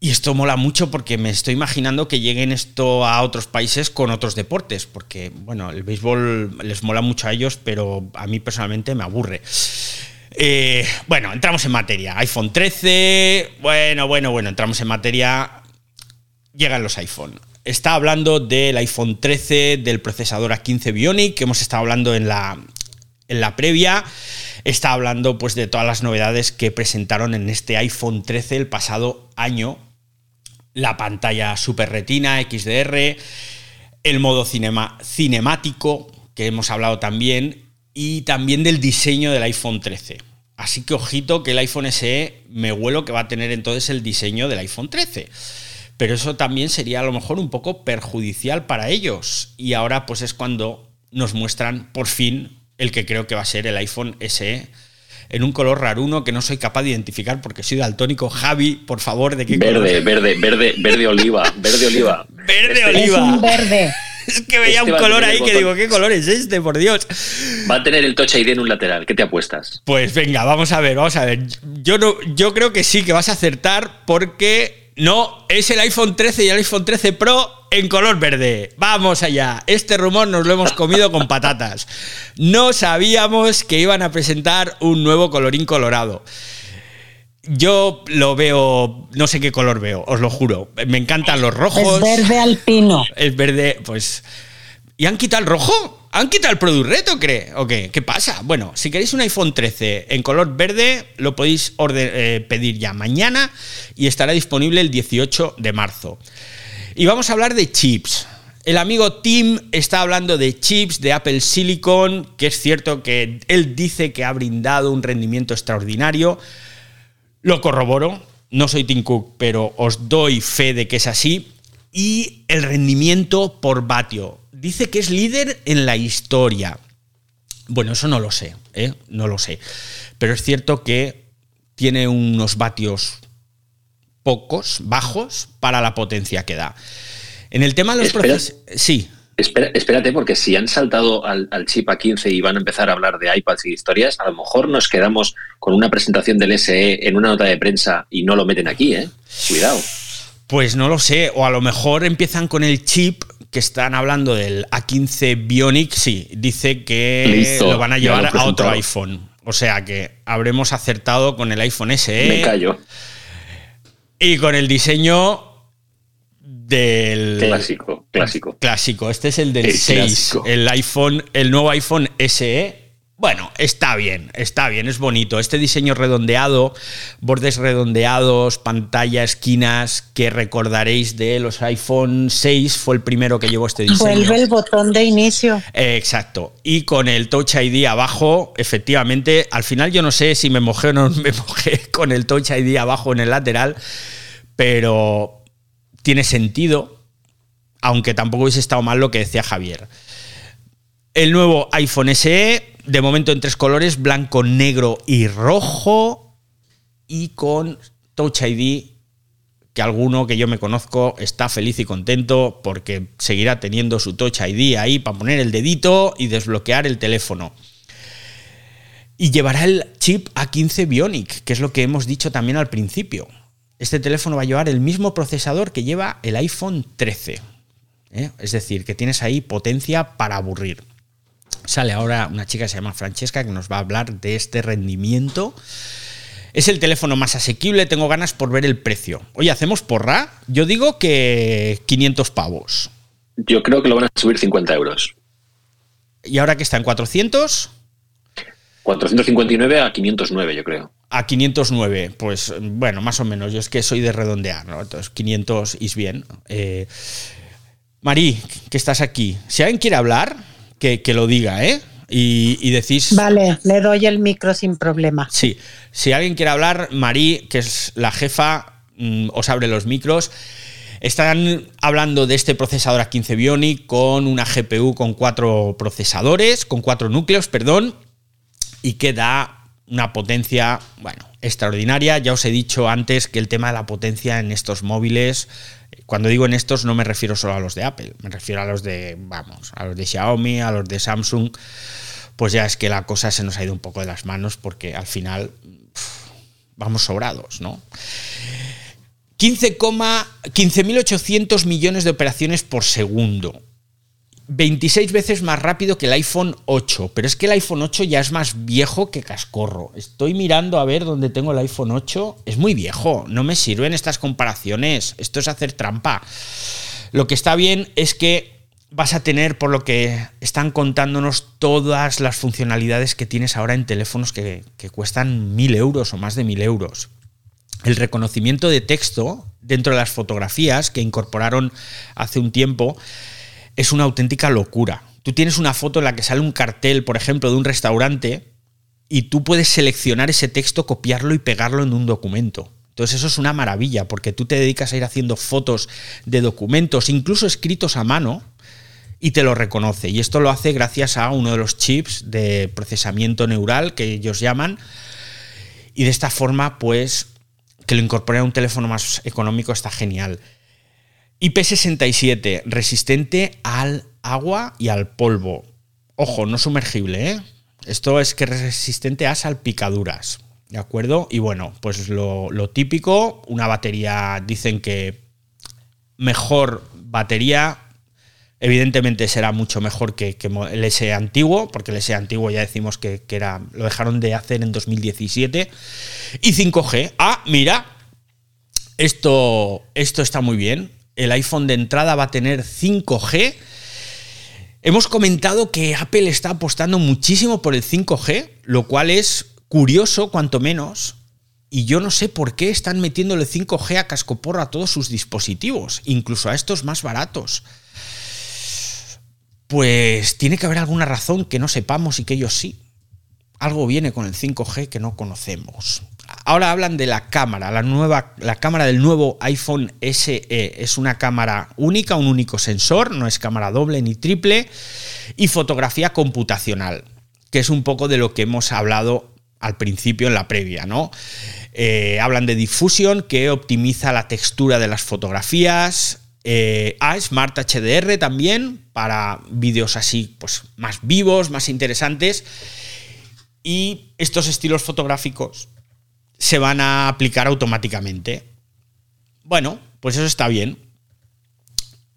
Y esto mola mucho porque me estoy imaginando que lleguen esto a otros países con otros deportes, porque, bueno, el béisbol les mola mucho a ellos, pero a mí personalmente me aburre. Eh, bueno, entramos en materia. iPhone 13. Bueno, bueno, bueno, entramos en materia. Llegan los iPhone. Está hablando del iPhone 13, del procesador A15 Bionic, que hemos estado hablando en la, en la previa. Está hablando pues de todas las novedades que presentaron en este iPhone 13 el pasado año. La pantalla Super Retina XDR, el modo cinema, cinemático, que hemos hablado también, y también del diseño del iPhone 13. Así que ojito que el iPhone SE me huelo que va a tener entonces el diseño del iPhone 13. Pero eso también sería a lo mejor un poco perjudicial para ellos. Y ahora pues es cuando nos muestran por fin el que creo que va a ser el iPhone SE en un color raruno que no soy capaz de identificar porque soy daltónico. Javi, por favor, ¿de qué verde, color? Verde, verde, verde oliva, verde oliva. Verde Este- oliva. Es un verde. Es que veía Este un color ahí que digo, ¿qué color es este? Por Dios. Va a tener el Touch ID en un lateral. ¿Qué te apuestas? Pues venga, vamos a ver, vamos a ver. Yo, no, yo creo que sí que vas a acertar porque no, es el iPhone 13 y el iPhone 13 Pro en color verde. Vamos allá. Este rumor nos lo hemos comido con patatas. No sabíamos que iban a presentar un nuevo colorín colorado. Yo lo veo, no sé qué color veo, os lo juro. Me encantan los rojos. Es verde alpino. Es verde, pues. ¿Y han quitado el rojo? ¿Han quitado el Product Reto, cree? ¿O qué? ¿Qué pasa? Bueno, si queréis un iPhone 13 en color verde, lo podéis orde- eh, pedir ya mañana y estará disponible el 18 de marzo. Y vamos a hablar de chips. El amigo Tim está hablando de chips de Apple Silicon, que es cierto que él dice que ha brindado un rendimiento extraordinario. Lo corroboro, no soy Tim Cook, pero os doy fe de que es así. Y el rendimiento por vatio. Dice que es líder en la historia. Bueno, eso no lo sé, ¿eh? no lo sé. Pero es cierto que tiene unos vatios pocos, bajos, para la potencia que da. En el tema de los procesos... Sí, Espera- espérate, porque si han saltado al, al chip A15 y van a empezar a hablar de iPads y historias, a lo mejor nos quedamos con una presentación del SE en una nota de prensa y no lo meten aquí, ¿eh? Cuidado. Pues no lo sé, o a lo mejor empiezan con el chip que están hablando del A15 Bionic, sí, dice que Listo, lo van a llevar a otro iPhone. O sea que habremos acertado con el iPhone SE Me callo. y con el diseño del... Clásico, clásico. Clásico, este es el del El 6, clásico. el iPhone, el nuevo iPhone SE. Bueno, está bien, está bien, es bonito. Este diseño redondeado, bordes redondeados, pantalla, esquinas, que recordaréis de los iPhone 6, fue el primero que llevó este diseño. Vuelve el botón de inicio. Eh, exacto. Y con el Touch ID abajo, efectivamente, al final yo no sé si me mojé o no me mojé con el Touch ID abajo en el lateral, pero tiene sentido, aunque tampoco hubiese estado mal lo que decía Javier. El nuevo iPhone SE, de momento en tres colores, blanco, negro y rojo, y con Touch ID que alguno que yo me conozco está feliz y contento porque seguirá teniendo su Touch ID ahí para poner el dedito y desbloquear el teléfono. Y llevará el chip A15 Bionic, que es lo que hemos dicho también al principio. Este teléfono va a llevar el mismo procesador que lleva el iPhone 13. ¿eh? Es decir, que tienes ahí potencia para aburrir. Sale ahora una chica que se llama Francesca que nos va a hablar de este rendimiento. Es el teléfono más asequible, tengo ganas por ver el precio. Oye, ¿hacemos porra? Yo digo que 500 pavos. Yo creo que lo van a subir 50 euros. ¿Y ahora que está en 400? 459 a 509, yo creo. A 509, pues bueno, más o menos. Yo es que soy de redondear, ¿no? Entonces 500 es bien. Eh, Marí, que estás aquí. Si alguien quiere hablar, que, que lo diga, ¿eh? Y, y, decís. Vale, le doy el micro sin problema. Sí, si alguien quiere hablar, Marí, que es la jefa, mm, os abre los micros. Están hablando de este procesador A15 Bionic con una GPU con cuatro procesadores, con cuatro núcleos, perdón, y que da una potencia, bueno, extraordinaria. Ya os he dicho antes que el tema de la potencia en estos móviles, cuando digo en estos no me refiero solo a los de Apple, me refiero a los de, vamos, a los de Xiaomi, a los de Samsung, pues ya es que la cosa se nos ha ido un poco de las manos porque al final vamos sobrados, ¿no? 15,800 millones de operaciones por segundo. 26 veces más rápido que el iPhone 8, pero es que el iPhone 8 ya es más viejo que cascorro. Estoy mirando a ver dónde tengo el iPhone 8, es muy viejo, no me sirven estas comparaciones, esto es hacer trampa. Lo que está bien es que vas a tener, por lo que están contándonos, todas las funcionalidades que tienes ahora en teléfonos que, que cuestan mil euros o más de mil euros. El reconocimiento de texto dentro de las fotografías que incorporaron hace un tiempo es una auténtica locura. Tú tienes una foto en la que sale un cartel, por ejemplo, de un restaurante y tú puedes seleccionar ese texto, copiarlo y pegarlo en un documento. Entonces eso es una maravilla porque tú te dedicas a ir haciendo fotos de documentos, incluso escritos a mano, y te lo reconoce. Y esto lo hace gracias a uno de los chips de procesamiento neural que ellos llaman. Y de esta forma, pues, que lo incorporen a un teléfono más económico está genial. IP67, resistente al agua y al polvo. Ojo, no sumergible, ¿eh? Esto es que es resistente a salpicaduras, ¿de acuerdo? Y bueno, pues lo, típico, una batería, dicen que mejor batería, evidentemente será mucho mejor que, el SE antiguo, porque el SE antiguo ya decimos que, que, era, lo dejaron de hacer en 2017. Y 5G. Ah, mira, esto, esto está muy bien el iPhone de entrada va a tener 5G. Hemos comentado que Apple está apostando muchísimo por el 5G, lo cual es curioso, cuanto menos. Y yo no sé por qué están metiéndole 5G a cascoporro a todos sus dispositivos, incluso a estos más baratos. Pues tiene que haber alguna razón que no sepamos y que ellos sí. Algo viene con el 5G que no conocemos. Ahora hablan de la cámara, la nueva, la cámara del nuevo iPhone SE. Es una cámara única, un único sensor, no es cámara doble ni triple, y fotografía computacional, que es un poco de lo que hemos hablado al principio en la previa, ¿no? Eh, hablan de Diffusion, que optimiza la textura de las fotografías. Eh, a Smart HDR también, para vídeos así, pues más vivos, más interesantes. Y estos estilos fotográficos se van a aplicar automáticamente. Bueno, pues eso está bien.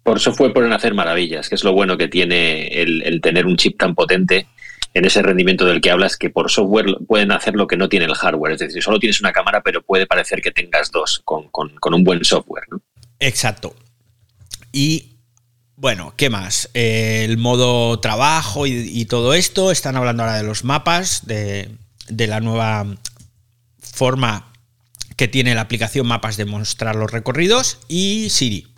Por software pueden hacer maravillas, que es lo bueno que tiene el, el, tener un chip tan potente en ese rendimiento del que hablas, que por software pueden hacer lo que no tiene el hardware. Es decir, solo tienes una cámara, pero puede parecer que tengas dos con, con, con un buen software. ¿no? Exacto. Y bueno, ¿qué más? Eh, el modo trabajo y, y todo esto. Están hablando ahora de los mapas, de, de la nueva forma que tiene la aplicación Mapas de mostrar los recorridos y Siri.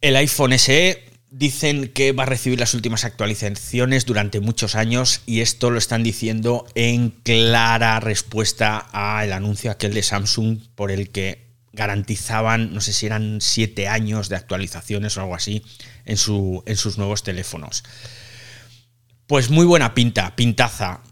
El iPhone SE dicen que va a recibir las últimas actualizaciones durante muchos años y esto lo están diciendo en clara respuesta al anuncio aquel de Samsung por el que garantizaban, no sé si eran siete años de actualizaciones o algo así en, su, en sus nuevos teléfonos. Pues muy buena pinta, pintaza.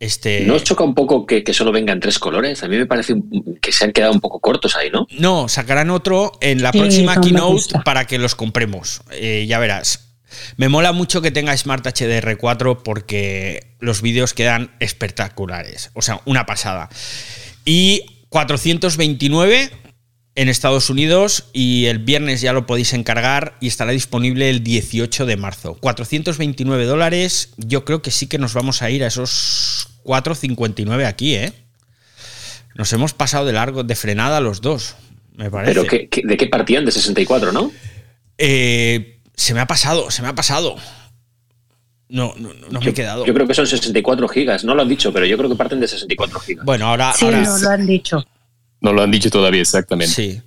Este... ¿No os choca un poco que, que, solo venga en tres colores? A mí me parece que se han quedado un poco cortos ahí, ¿no? No, sacarán otro en la sí, próxima keynote para que los compremos. Eh, ya verás. Me mola mucho que tenga Smart HDR4 porque los vídeos quedan espectaculares. O sea, una pasada. Y 429 en Estados Unidos y el viernes ya lo podéis encargar y estará disponible el 18 de marzo. 429 dólares, yo creo que sí que nos vamos a ir a esos 4,59 aquí, ¿eh? Nos hemos pasado de largo, de frenada los dos, me parece. ¿Pero qué, qué, de qué partían? De 64, ¿no? Eh, se me ha pasado, se me ha pasado. No, no, no yo, me he quedado. Yo creo que son 64 gigas, no lo han dicho, pero yo creo que parten de 64 gigas. Bueno, ahora. Sí, ahora... no lo han dicho. No lo han dicho todavía exactamente. Sí.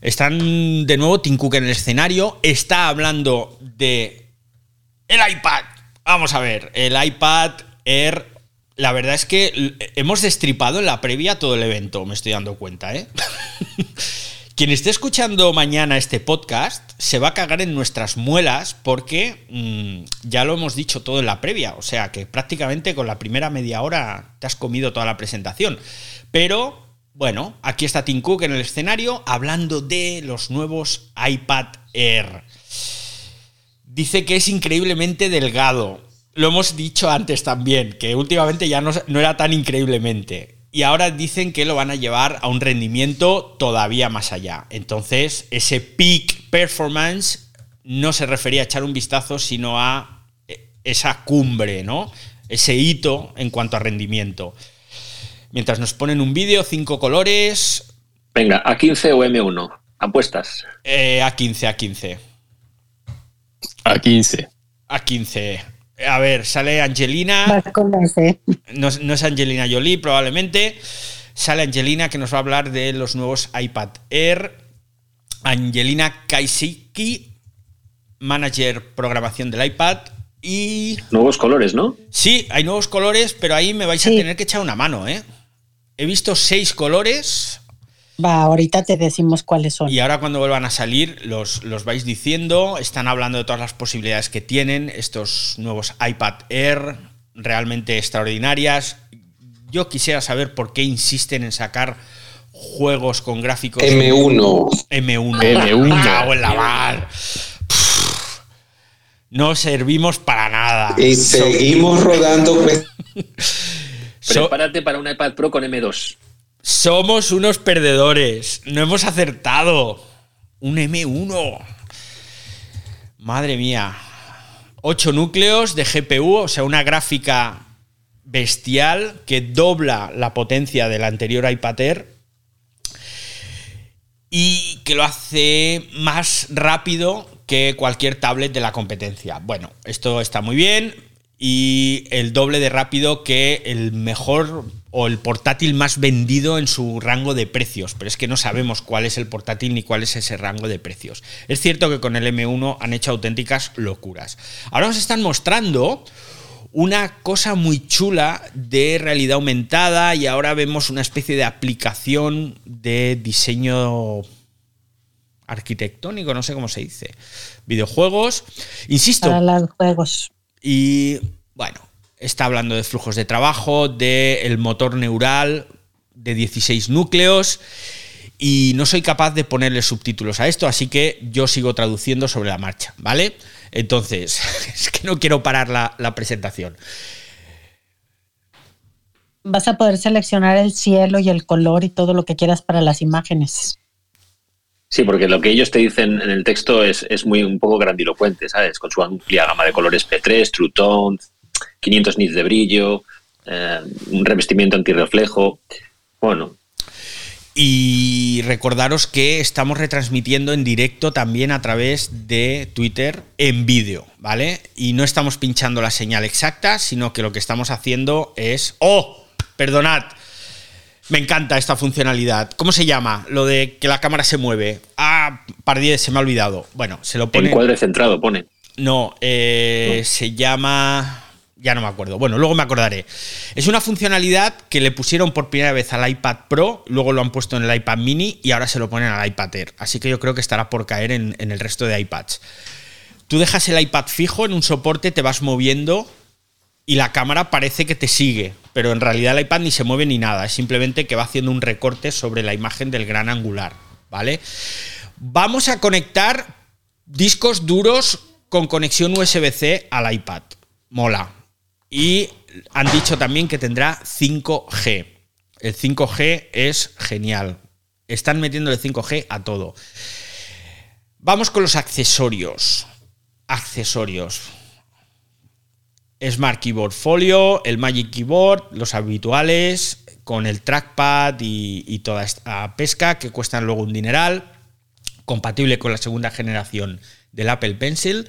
Están de nuevo Tim Cook en el escenario. Está hablando de el iPad. Vamos a ver, el iPad Air. La verdad es que hemos destripado en la previa todo el evento, me estoy dando cuenta, ¿eh? Quien esté escuchando mañana este podcast se va a cagar en nuestras muelas porque mmm, ya lo hemos dicho todo en la previa. O sea que prácticamente con la primera media hora te has comido toda la presentación. Pero bueno, aquí está Tim Cook en el escenario hablando de los nuevos iPad Air. Dice que es increíblemente delgado. Lo hemos dicho antes también, que últimamente ya no, no, era tan increíblemente. Y ahora dicen que lo van a llevar a un rendimiento todavía más allá. Entonces, ese peak performance no se refería a echar un vistazo, sino a esa cumbre, ¿no? Ese hito en cuanto a rendimiento. Mientras nos ponen un vídeo, cinco colores. Venga, A15 o M1. ¿Apuestas? Eh, A15, A15. A15. A15. A ver, sale Angelina. No, no, es Angelina Jolie, probablemente. Sale Angelina que nos va a hablar de los nuevos iPad Air. Angelina Kaisiki, manager programación del iPad. Y. Nuevos colores, ¿no? Sí, hay nuevos colores, pero ahí me vais sí. a tener que echar una mano, ¿eh? He visto seis colores. Va, ahorita te decimos cuáles son. Y ahora cuando vuelvan a salir los, los vais diciendo. Están hablando de todas las posibilidades que tienen estos nuevos iPad Air, realmente extraordinarias. Yo quisiera saber por qué insisten en sacar juegos con gráficos M1. M1. M1. Cago en la mar. No servimos para nada. Y seguimos rodando. Pues. Prepárate para un iPad Pro con M2. Somos unos perdedores. No hemos acertado. Un M1. Madre mía. 8 núcleos de GPU, o sea, una gráfica bestial que dobla la potencia del anterior iPad Air y que lo hace más rápido que cualquier tablet de la competencia. Bueno, esto está muy bien y el doble de rápido que el mejor o el portátil más vendido en su rango de precios, pero es que no sabemos cuál es el portátil ni cuál es ese rango de precios. Es cierto que con el M1 han hecho auténticas locuras. Ahora nos están mostrando una cosa muy chula de realidad aumentada y ahora vemos una especie de aplicación de diseño arquitectónico, no sé cómo se dice, videojuegos. Insisto. Para los juegos. Y bueno, está hablando de flujos de trabajo, del de motor neural de 16 núcleos. Y no soy capaz de ponerle subtítulos a esto, así que yo sigo traduciendo sobre la marcha, ¿vale? Entonces, es que no quiero parar la, la presentación. Vas a poder seleccionar el cielo y el color y todo lo que quieras para las imágenes. Sí, porque lo que ellos te dicen en el texto es, es muy un poco grandilocuente, ¿sabes? Con su amplia gama de colores P3, True Tone, 500 nits de brillo, eh, un revestimiento antirreflejo. Bueno. Y recordaros que estamos retransmitiendo en directo también a través de Twitter en vídeo, ¿vale? Y no estamos pinchando la señal exacta, sino que lo que estamos haciendo es... ¡Oh! Perdonad. Me encanta esta funcionalidad. ¿Cómo se llama? Lo de que la cámara se mueve. Ah, Pardiez, se me ha olvidado. Bueno, se lo pone... Encuadre centrado pone. No, eh, se llama ya no me acuerdo. Bueno, luego me acordaré. Es una funcionalidad que le pusieron por primera vez al iPad Pro, luego lo han puesto en el iPad mini y ahora se lo ponen al iPad Air. Así que yo creo que estará por caer en, el resto de iPads. Tú dejas el iPad fijo en un soporte, te vas moviendo y la cámara parece que te sigue, pero en realidad el iPad ni se mueve ni nada, es simplemente que va haciendo un recorte sobre la imagen del gran angular, ¿vale? Vamos a conectar discos duros con conexión USB-C al iPad. Mola, y han dicho también que tendrá 5G. El 5G es genial. Están metiendo el 5G a todo. Vamos con los accesorios. Accesorios. Smart Keyboard Folio, el Magic Keyboard, los habituales, con el trackpad y, y toda esta pesca que cuestan luego un dineral. Compatible con la segunda generación del Apple Pencil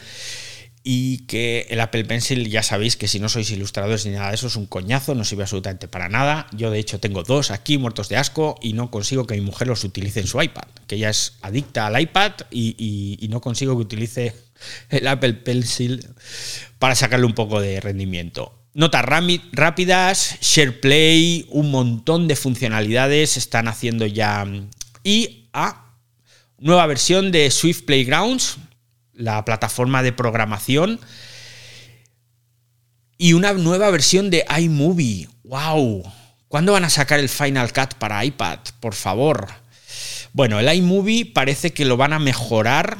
y que el Apple Pencil ya sabéis que si no sois ilustradores ni nada de eso es un coñazo, no sirve absolutamente para nada. Yo de hecho tengo dos aquí muertos de asco y no consigo que mi mujer los utilice en su iPad, que ella es adicta al iPad y, no consigo que utilice el Apple Pencil para sacarle un poco de rendimiento. Notas rápidas, SharePlay, un montón de funcionalidades están haciendo ya. Y a ah, nueva versión de Swift Playgrounds, la plataforma de programación. Y una nueva versión de iMovie. ¡Wow! ¿Cuándo van a sacar el Final Cut para iPad? Por favor. Bueno, el iMovie parece que lo van a mejorar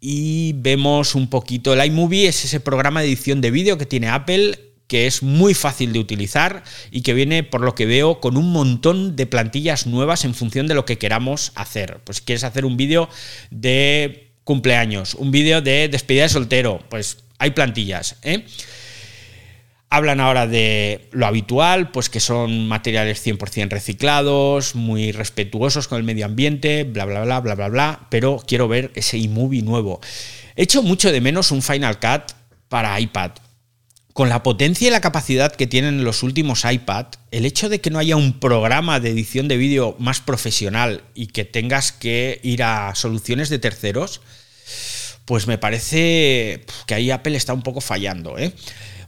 y vemos un poquito. El iMovie es ese programa de edición de vídeo que tiene Apple que es muy fácil de utilizar y que viene, por lo que veo, con un montón de plantillas nuevas en función de lo que queramos hacer. Pues si quieres hacer un vídeo de cumpleaños, un vídeo de despedida de soltero, pues hay plantillas. ¿eh? Hablan ahora de lo habitual, pues que son materiales 100% reciclados, muy respetuosos con el medio ambiente, bla, bla, bla, bla, bla, bla, pero quiero ver ese iMovie nuevo. He hecho mucho de menos un Final Cut para iPad. Con la potencia y la capacidad que tienen los últimos iPad, el hecho de que no haya un programa de edición de vídeo más profesional y que tengas que ir a soluciones de terceros, pues me parece que ahí Apple está un poco fallando. ¿eh?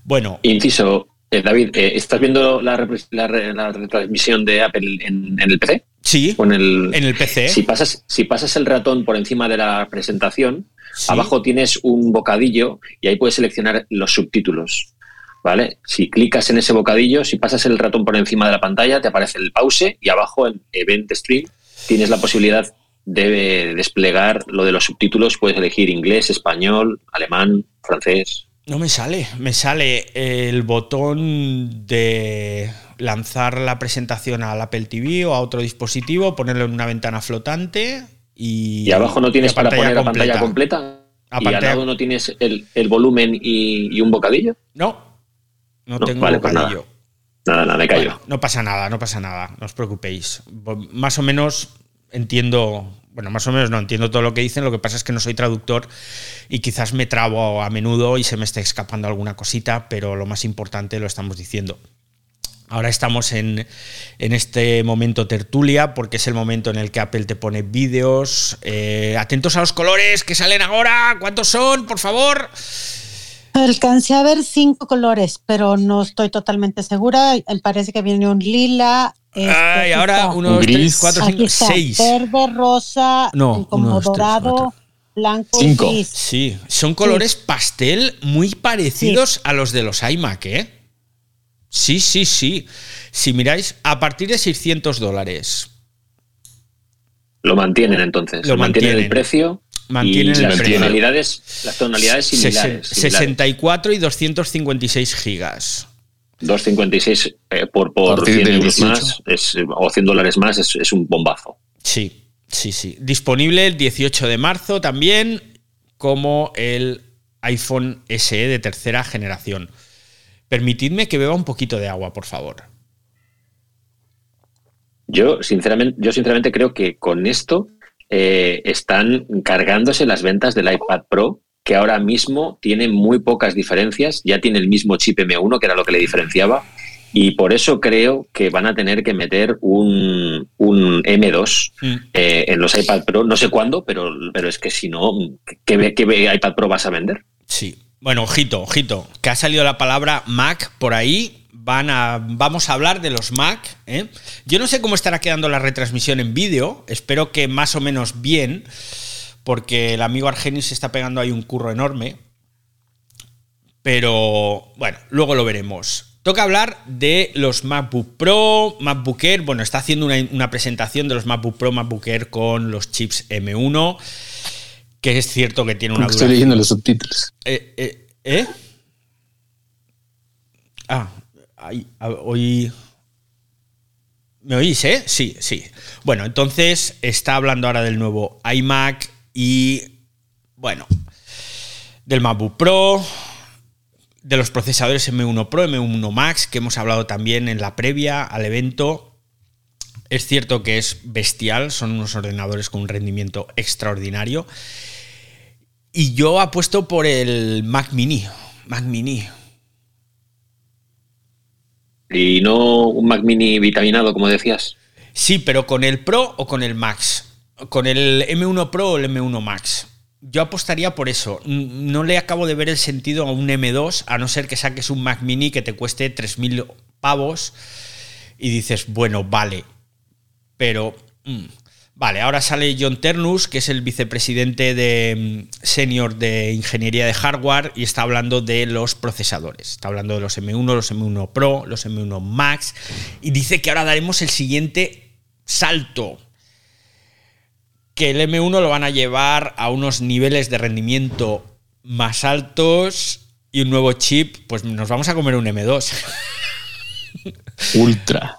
Bueno. Inciso, eh, David, eh, ¿estás viendo la, retransmisión de Apple en, el PC? Sí, en el, en el PC. Si pasas, si pasas el ratón por encima de la presentación, abajo tienes un bocadillo y ahí puedes seleccionar los subtítulos. ¿Vale? Si clicas en ese bocadillo, si pasas el ratón por encima de la pantalla, te aparece el pause y abajo en Event Stream tienes la posibilidad debe desplegar lo de los subtítulos, puedes elegir inglés, español, alemán, francés. No me sale, me sale el botón de lanzar la presentación al Apple TV o a otro dispositivo, ponerlo en una ventana flotante y... ¿Y abajo no tienes para poner la pantalla completa? ¿Y al lado no tienes el, volumen y, un bocadillo? No, no, tengo vale, pues bocadillo. nada. nada, me callo. no pasa nada, no pasa nada, no os preocupéis. Más o menos entiendo, bueno, más o menos no entiendo todo lo que dicen, lo que pasa es que no soy traductor y quizás me trabo a menudo y se me está escapando alguna cosita, pero lo más importante lo estamos diciendo. Ahora estamos en, este momento tertulia porque es el momento en el que Apple te pone vídeos. Eh, atentos a los colores que salen ahora. ¿Cuántos son, por favor? Alcancé a ver cinco colores, pero no estoy totalmente segura. Parece que viene un lila, este, ahora uno, dos, tres, cuatro, cinco, seis. Verde, rosa, no, como dorado, blanco cinco. Gris. Sí, son colores pastel muy parecidos a los de los iMac, ¿eh? Sí, sí, sí. Si miráis, a partir de 600 dólares. Lo mantienen entonces. Lo mantienen, el precio. Mantienen y las, tonalidades, las tonalidades similares. 64 y 256 gigas. 2,56 eh, por, por 100 euros más es, o 100 dólares más es, un bombazo. Sí, sí, sí. Disponible el 18 de marzo también como el iPhone SE de tercera generación. Permitidme que beba un poquito de agua, por favor. Yo sinceramente, yo sinceramente creo que con esto eh, están cargándose las ventas del iPad Pro, que ahora mismo tiene muy pocas diferencias, ya tiene el mismo chip M1, que era lo que le diferenciaba, y por eso creo que van a tener que meter un, un M2 Mm. eh, en los iPad Pro. No sé cuándo, pero, pero es que si no, ¿qué, ¿qué iPad Pro vas a vender? Sí. Bueno, ojito, ojito, que ha salido la palabra Mac por ahí. Van a, vamos a hablar de los Mac. ¿eh? Yo no sé cómo estará quedando la retransmisión en vídeo. Espero que más o menos bien, porque el amigo Argenis se está pegando ahí un curro enorme. Pero bueno, luego lo veremos. Toca hablar de los MacBook Pro, MacBook Air. Bueno, está haciendo una, una presentación de los MacBook Pro, MacBook Air con los chips M1. Que es cierto que tiene una estoy leyendo los subtítulos. eh, eh, ¿eh? Ah, ahí, oí. ¿Me oís, eh? Sí, sí. Bueno, entonces está hablando ahora del nuevo iMac y. Bueno. Del MacBook Pro. De los procesadores M1 Pro, M1 Max, que hemos hablado también en la previa al evento. Es cierto que es bestial, son unos ordenadores con un rendimiento extraordinario. Y yo apuesto por el Mac Mini. Mac Mini. Y no un Mac Mini vitaminado, como decías. Sí, pero con el Pro o con el Max. Con el M1 Pro o el M1 Max. Yo apostaría por eso. No le acabo de ver el sentido a un M2, a no ser que saques un Mac Mini que te cueste 3.000 pavos y dices, bueno, vale. Pero, mm, vale, ahora sale John Ternus, que es el vicepresidente de mm, senior de ingeniería de hardware, y está hablando de los procesadores. Está hablando de los M1, los M1 Pro, los M1 Max, y dice que ahora daremos el siguiente salto. Que el M1 lo van a llevar a unos niveles de rendimiento más altos y un nuevo chip, pues nos vamos a comer un M2. Ultra.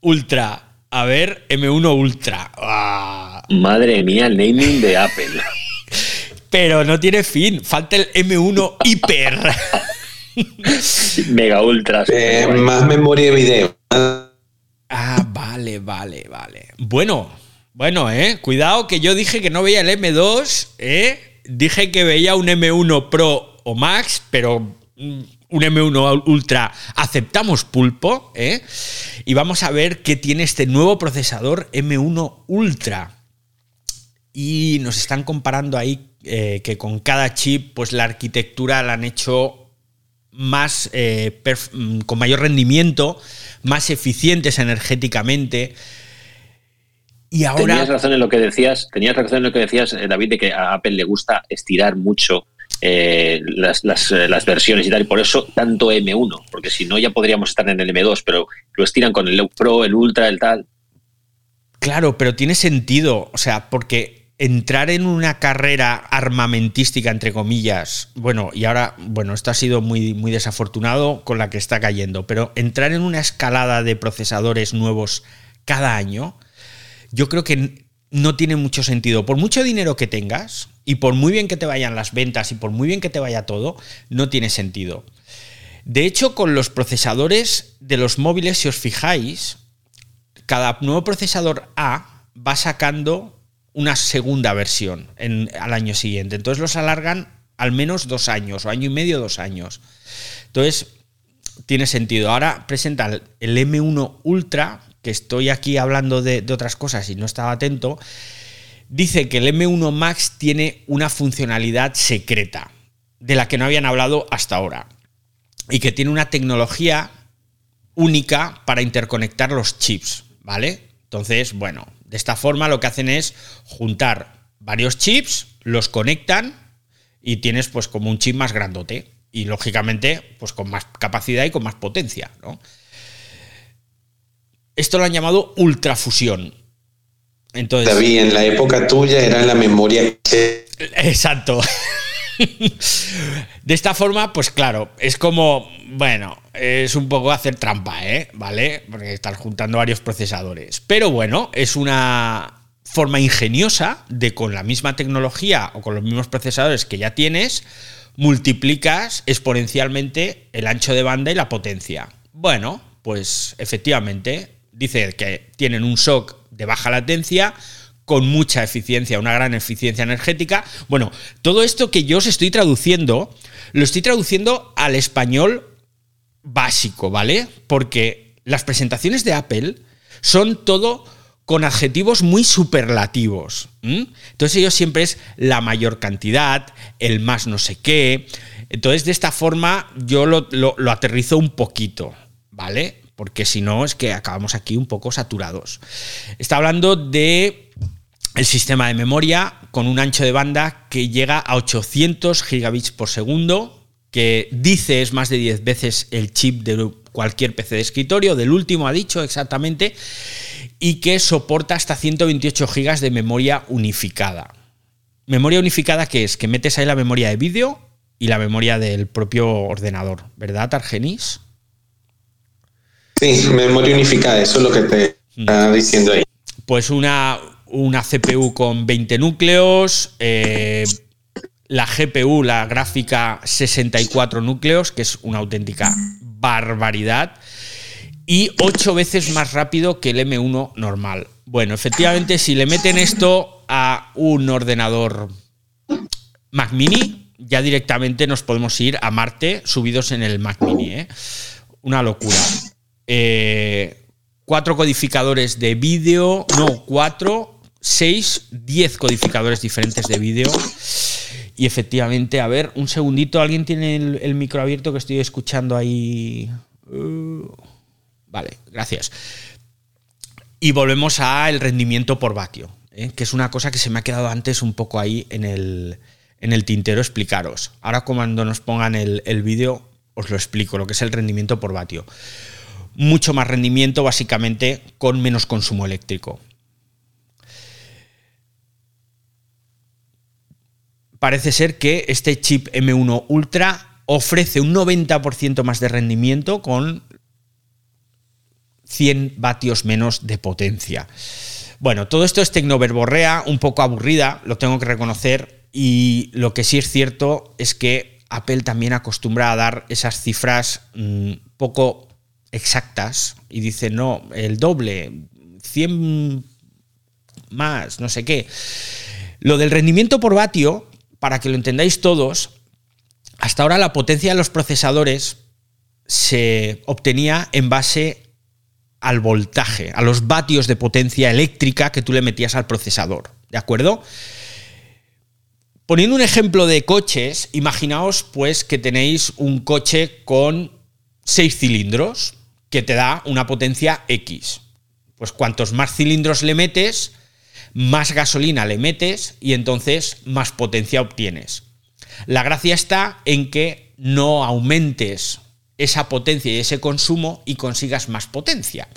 Ultra. A ver, M1 Ultra. Ah. Madre mía, el naming de Apple. Pero no tiene fin. Falta el M1 Hiper. Mega Ultra. Eh, más memoria de video. Ah, vale, vale, vale. Bueno, bueno, eh. Cuidado que yo dije que no veía el M2, eh. Dije que veía un M1 Pro o Max, pero mm, un M1 Ultra aceptamos pulpo, eh. Y vamos a ver qué tiene este nuevo procesador M1 Ultra. Y nos están comparando ahí eh, que con cada chip, pues la arquitectura la han hecho más eh, mm, con mayor rendimiento, más eficientes energéticamente. Y Tenías ahora. razón en lo que decías, tenías razón en lo que decías, eh, David, de que a Apple le gusta estirar mucho eh, las, las, eh, las versiones y tal, y por eso tanto M1, porque si no ya podríamos estar en el M2, pero lo estiran con el Pro, el Ultra, el tal. Claro, pero tiene sentido. O sea, porque entrar en una carrera armamentística, entre comillas, bueno, y ahora, bueno, esto ha sido muy, muy desafortunado con la que está cayendo, pero entrar en una escalada de procesadores nuevos cada año, yo creo que no tiene mucho sentido. Por mucho dinero que tengas y por muy bien que te vayan las ventas y por muy bien que te vaya todo, no tiene sentido. De hecho, con los procesadores de los móviles, si os fijáis, cada nuevo procesador A va sacando una segunda versión al año siguiente. Entonces los alargan al menos dos años, o año y medio, dos años. Entonces, tiene sentido. Ahora presentan el M1 Ultra, que estoy aquí hablando de, otras cosas y no estaba atento. Dice que el M1 Max tiene una funcionalidad secreta, de la que no habían hablado hasta ahora. Y que tiene una tecnología única para interconectar los chips, ¿vale? Entonces, bueno, de esta forma lo que hacen es juntar varios chips, los conectan y tienes pues como un chip más grandote y lógicamente pues con más capacidad y con más potencia, ¿no? Esto lo han llamado ultrafusión. Entonces, David, en la época tuya era la memoria. Exacto. De esta forma, pues claro, es como, bueno, es un poco hacer trampa, ¿eh? ¿Vale? Porque están juntando varios procesadores. Pero bueno, es una forma ingeniosa de con la misma tecnología o con los mismos procesadores que ya tienes, multiplicas exponencialmente el ancho de banda y la potencia. Bueno, pues efectivamente, Dice que tienen un SOC de baja latencia, con mucha eficiencia, una gran eficiencia energética. Bueno, todo esto que yo os estoy traduciendo, lo estoy traduciendo al español básico, ¿vale? Porque las presentaciones de Apple son todo con adjetivos muy superlativos. Entonces ellos siempre es la mayor cantidad, el más no sé qué. Entonces de esta forma yo lo, lo aterrizo un poquito, ¿vale? Porque si no es que acabamos aquí un poco saturados. Está hablando de el sistema de memoria con un ancho de banda que llega a 800 gigabits por segundo, que dice es más de 10 veces el chip de cualquier PC de escritorio, del último ha dicho exactamente, y que soporta hasta 128 gigas de memoria unificada. Memoria unificada que es que metes ahí la memoria de vídeo y la memoria del propio ordenador, ¿verdad, Argenis? Sí, memoria unificada, eso es lo que te está diciendo ahí. Pues una, una CPU con 20 núcleos, eh, la GPU, la gráfica 64 núcleos, que es una auténtica barbaridad, y 8 veces más rápido que el M1 normal. Bueno, efectivamente, si le meten esto a un ordenador Mac Mini, ya directamente nos podemos ir a Marte subidos en el Mac Mini. ¿eh? Una locura. Eh, cuatro codificadores de vídeo, no, cuatro, seis, diez codificadores diferentes de vídeo. Y efectivamente, a ver, un segundito, ¿alguien tiene el, micro abierto que estoy escuchando ahí? Uh, vale, gracias. Y volvemos al rendimiento por vatio, ¿eh? que es una cosa que se me ha quedado antes un poco ahí en el, en el tintero explicaros. Ahora cuando nos pongan el, el vídeo os lo explico, lo que es el rendimiento por vatio. Mucho más rendimiento básicamente con menos consumo eléctrico. parece ser que este chip M1 Ultra ofrece un 90% más de rendimiento con 100 vatios menos de potencia. Bueno, todo esto es tecnoverborrea, un poco aburrida, lo tengo que reconocer, y lo que sí es cierto es que Apple también acostumbra a dar esas cifras mm, poco exactas y dice, no, el doble, 100 más, no sé qué. Lo del rendimiento por vatio para que lo entendáis todos, hasta ahora la potencia de los procesadores se obtenía en base al voltaje, a los vatios de potencia eléctrica que tú le metías al procesador. ¿De acuerdo? Poniendo un ejemplo de coches, imaginaos pues que tenéis un coche con seis cilindros que te da una potencia X. Pues cuantos más cilindros le metes, más gasolina le metes y entonces más potencia obtienes. La gracia está en que no aumentes esa potencia y ese consumo y consigas más potencia.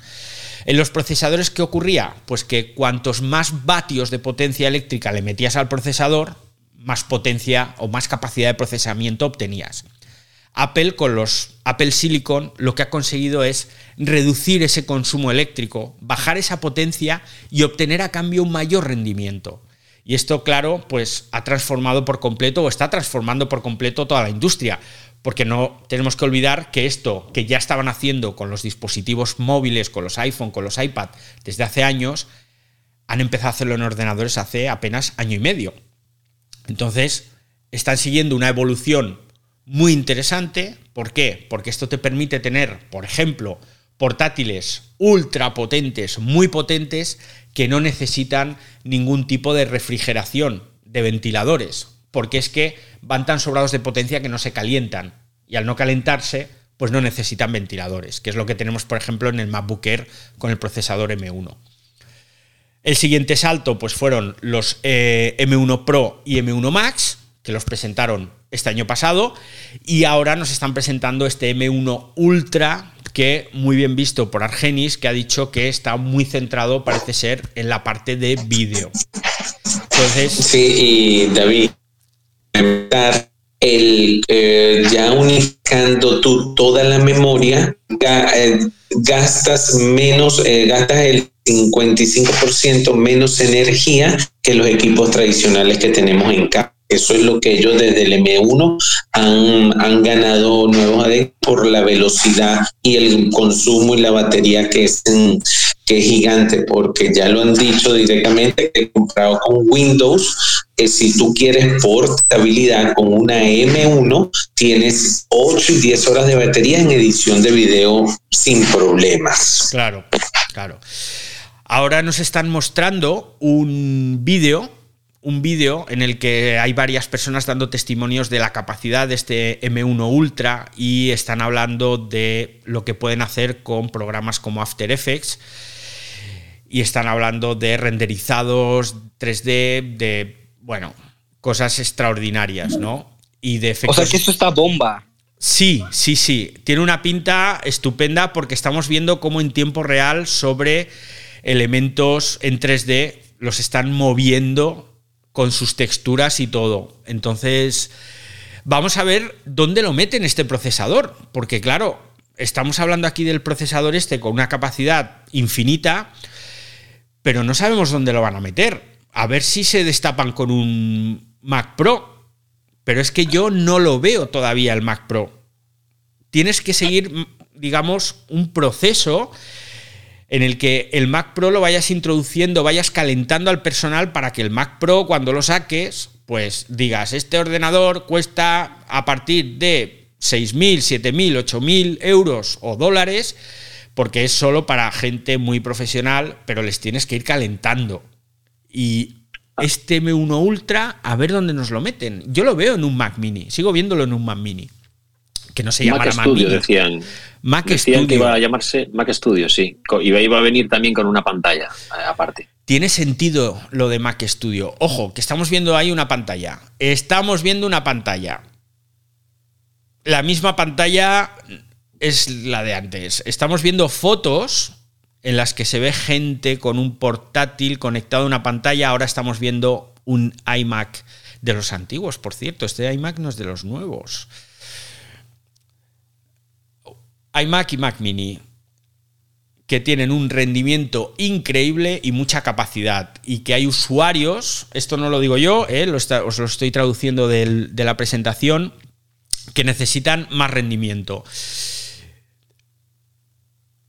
En los procesadores, ¿qué ocurría? Pues que cuantos más vatios de potencia eléctrica le metías al procesador, más potencia o más capacidad de procesamiento obtenías. Apple con los Apple Silicon lo que ha conseguido es reducir ese consumo eléctrico, bajar esa potencia y obtener a cambio un mayor rendimiento. Y esto, claro, pues ha transformado por completo o está transformando por completo toda la industria, porque no tenemos que olvidar que esto que ya estaban haciendo con los dispositivos móviles, con los iPhone, con los iPad desde hace años, han empezado a hacerlo en ordenadores hace apenas año y medio. Entonces, están siguiendo una evolución muy interesante. ¿Por qué? Porque esto te permite tener, por ejemplo, portátiles ultra potentes, muy potentes, que no necesitan ningún tipo de refrigeración, de ventiladores, porque es que van tan sobrados de potencia que no se calientan. Y al no calentarse, pues no necesitan ventiladores, que es lo que tenemos, por ejemplo, en el MacBook Air con el procesador M1. El siguiente salto, pues fueron los eh, M1 Pro y M1 Max, que los presentaron este año pasado y ahora nos están presentando este M1 Ultra que muy bien visto por Argenis que ha dicho que está muy centrado parece ser en la parte de vídeo. Entonces, sí, y David, el, eh, ya unificando tú toda la memoria, eh, gastas menos, eh, gastas el 55% menos energía que los equipos tradicionales que tenemos en casa Eso es lo que ellos desde el M1 han, han ganado nuevos adeptos por la velocidad y el consumo y la batería que es, que es gigante, porque ya lo han dicho directamente que he comprado con Windows, que si tú quieres portabilidad con una M1, tienes 8 y 10 horas de batería en edición de video sin problemas. Claro, claro. Ahora nos están mostrando un vídeo, un vídeo en el que hay varias personas dando testimonios de la capacidad de este M1 Ultra y están hablando de lo que pueden hacer con programas como After Effects y están hablando de renderizados 3D, de, bueno, cosas extraordinarias, ¿no? Y de efectos... O sea que esto está bomba. Sí, sí, sí. Tiene una pinta estupenda porque estamos viendo cómo en tiempo real sobre elementos en 3D los están moviendo con sus texturas y todo. Entonces, vamos a ver dónde lo meten este procesador, porque claro, estamos hablando aquí del procesador este con una capacidad infinita, pero no sabemos dónde lo van a meter. A ver si se destapan con un Mac Pro. Pero es que yo no lo veo todavía el Mac Pro. Tienes que seguir, digamos, un proceso en el que el Mac Pro lo vayas introduciendo, vayas calentando al personal para que el Mac Pro cuando lo saques, pues digas, este ordenador cuesta a partir de 6.000, 7.000, 8.000 euros o dólares, porque es solo para gente muy profesional, pero les tienes que ir calentando. Y este M1 Ultra, a ver dónde nos lo meten. Yo lo veo en un Mac mini, sigo viéndolo en un Mac mini. Que no se llama Mac Mac Studio, mini. decían. Mac Decían que Studio. iba a llamarse Mac Studio, sí. Y iba a venir también con una pantalla eh, aparte. Tiene sentido lo de Mac Studio. Ojo, que estamos viendo ahí una pantalla. Estamos viendo una pantalla. La misma pantalla es la de antes. Estamos viendo fotos en las que se ve gente con un portátil conectado a una pantalla. Ahora estamos viendo un iMac de los antiguos, por cierto. Este iMac no es de los nuevos. iMac y Mac Mini que tienen un rendimiento increíble y mucha capacidad. Y que hay usuarios, esto no lo digo yo, eh, lo está- os lo estoy traduciendo del- de la presentación, que necesitan más rendimiento.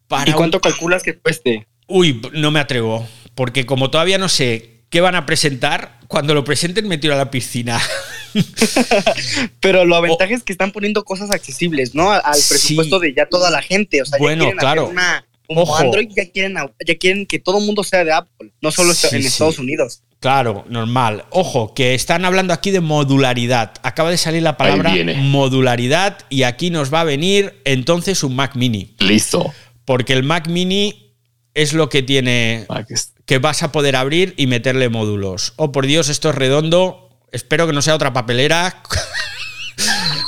Para ¿Y un- cuánto calculas que cueste? Uy, no me atrevo, porque como todavía no sé qué van a presentar, cuando lo presenten me tiro a la piscina. Pero lo ventaja es que están poniendo cosas accesibles, ¿no? Al Sí. presupuesto de ya toda la gente. O sea, Bueno, ya quieren claro. hacer una. Como Ojo. Android ya quieren, ya quieren que todo el mundo sea de Apple, no solo Sí, en sí. Estados Unidos. Claro, normal. Ojo, que están hablando aquí de modularidad. Acaba de salir la palabra modularidad y aquí nos va a venir entonces un Mac mini. Listo. Porque el Mac mini es lo que tiene Mac que vas a poder abrir y meterle módulos. Oh, por Dios, esto es redondo. Espero que no sea otra papelera.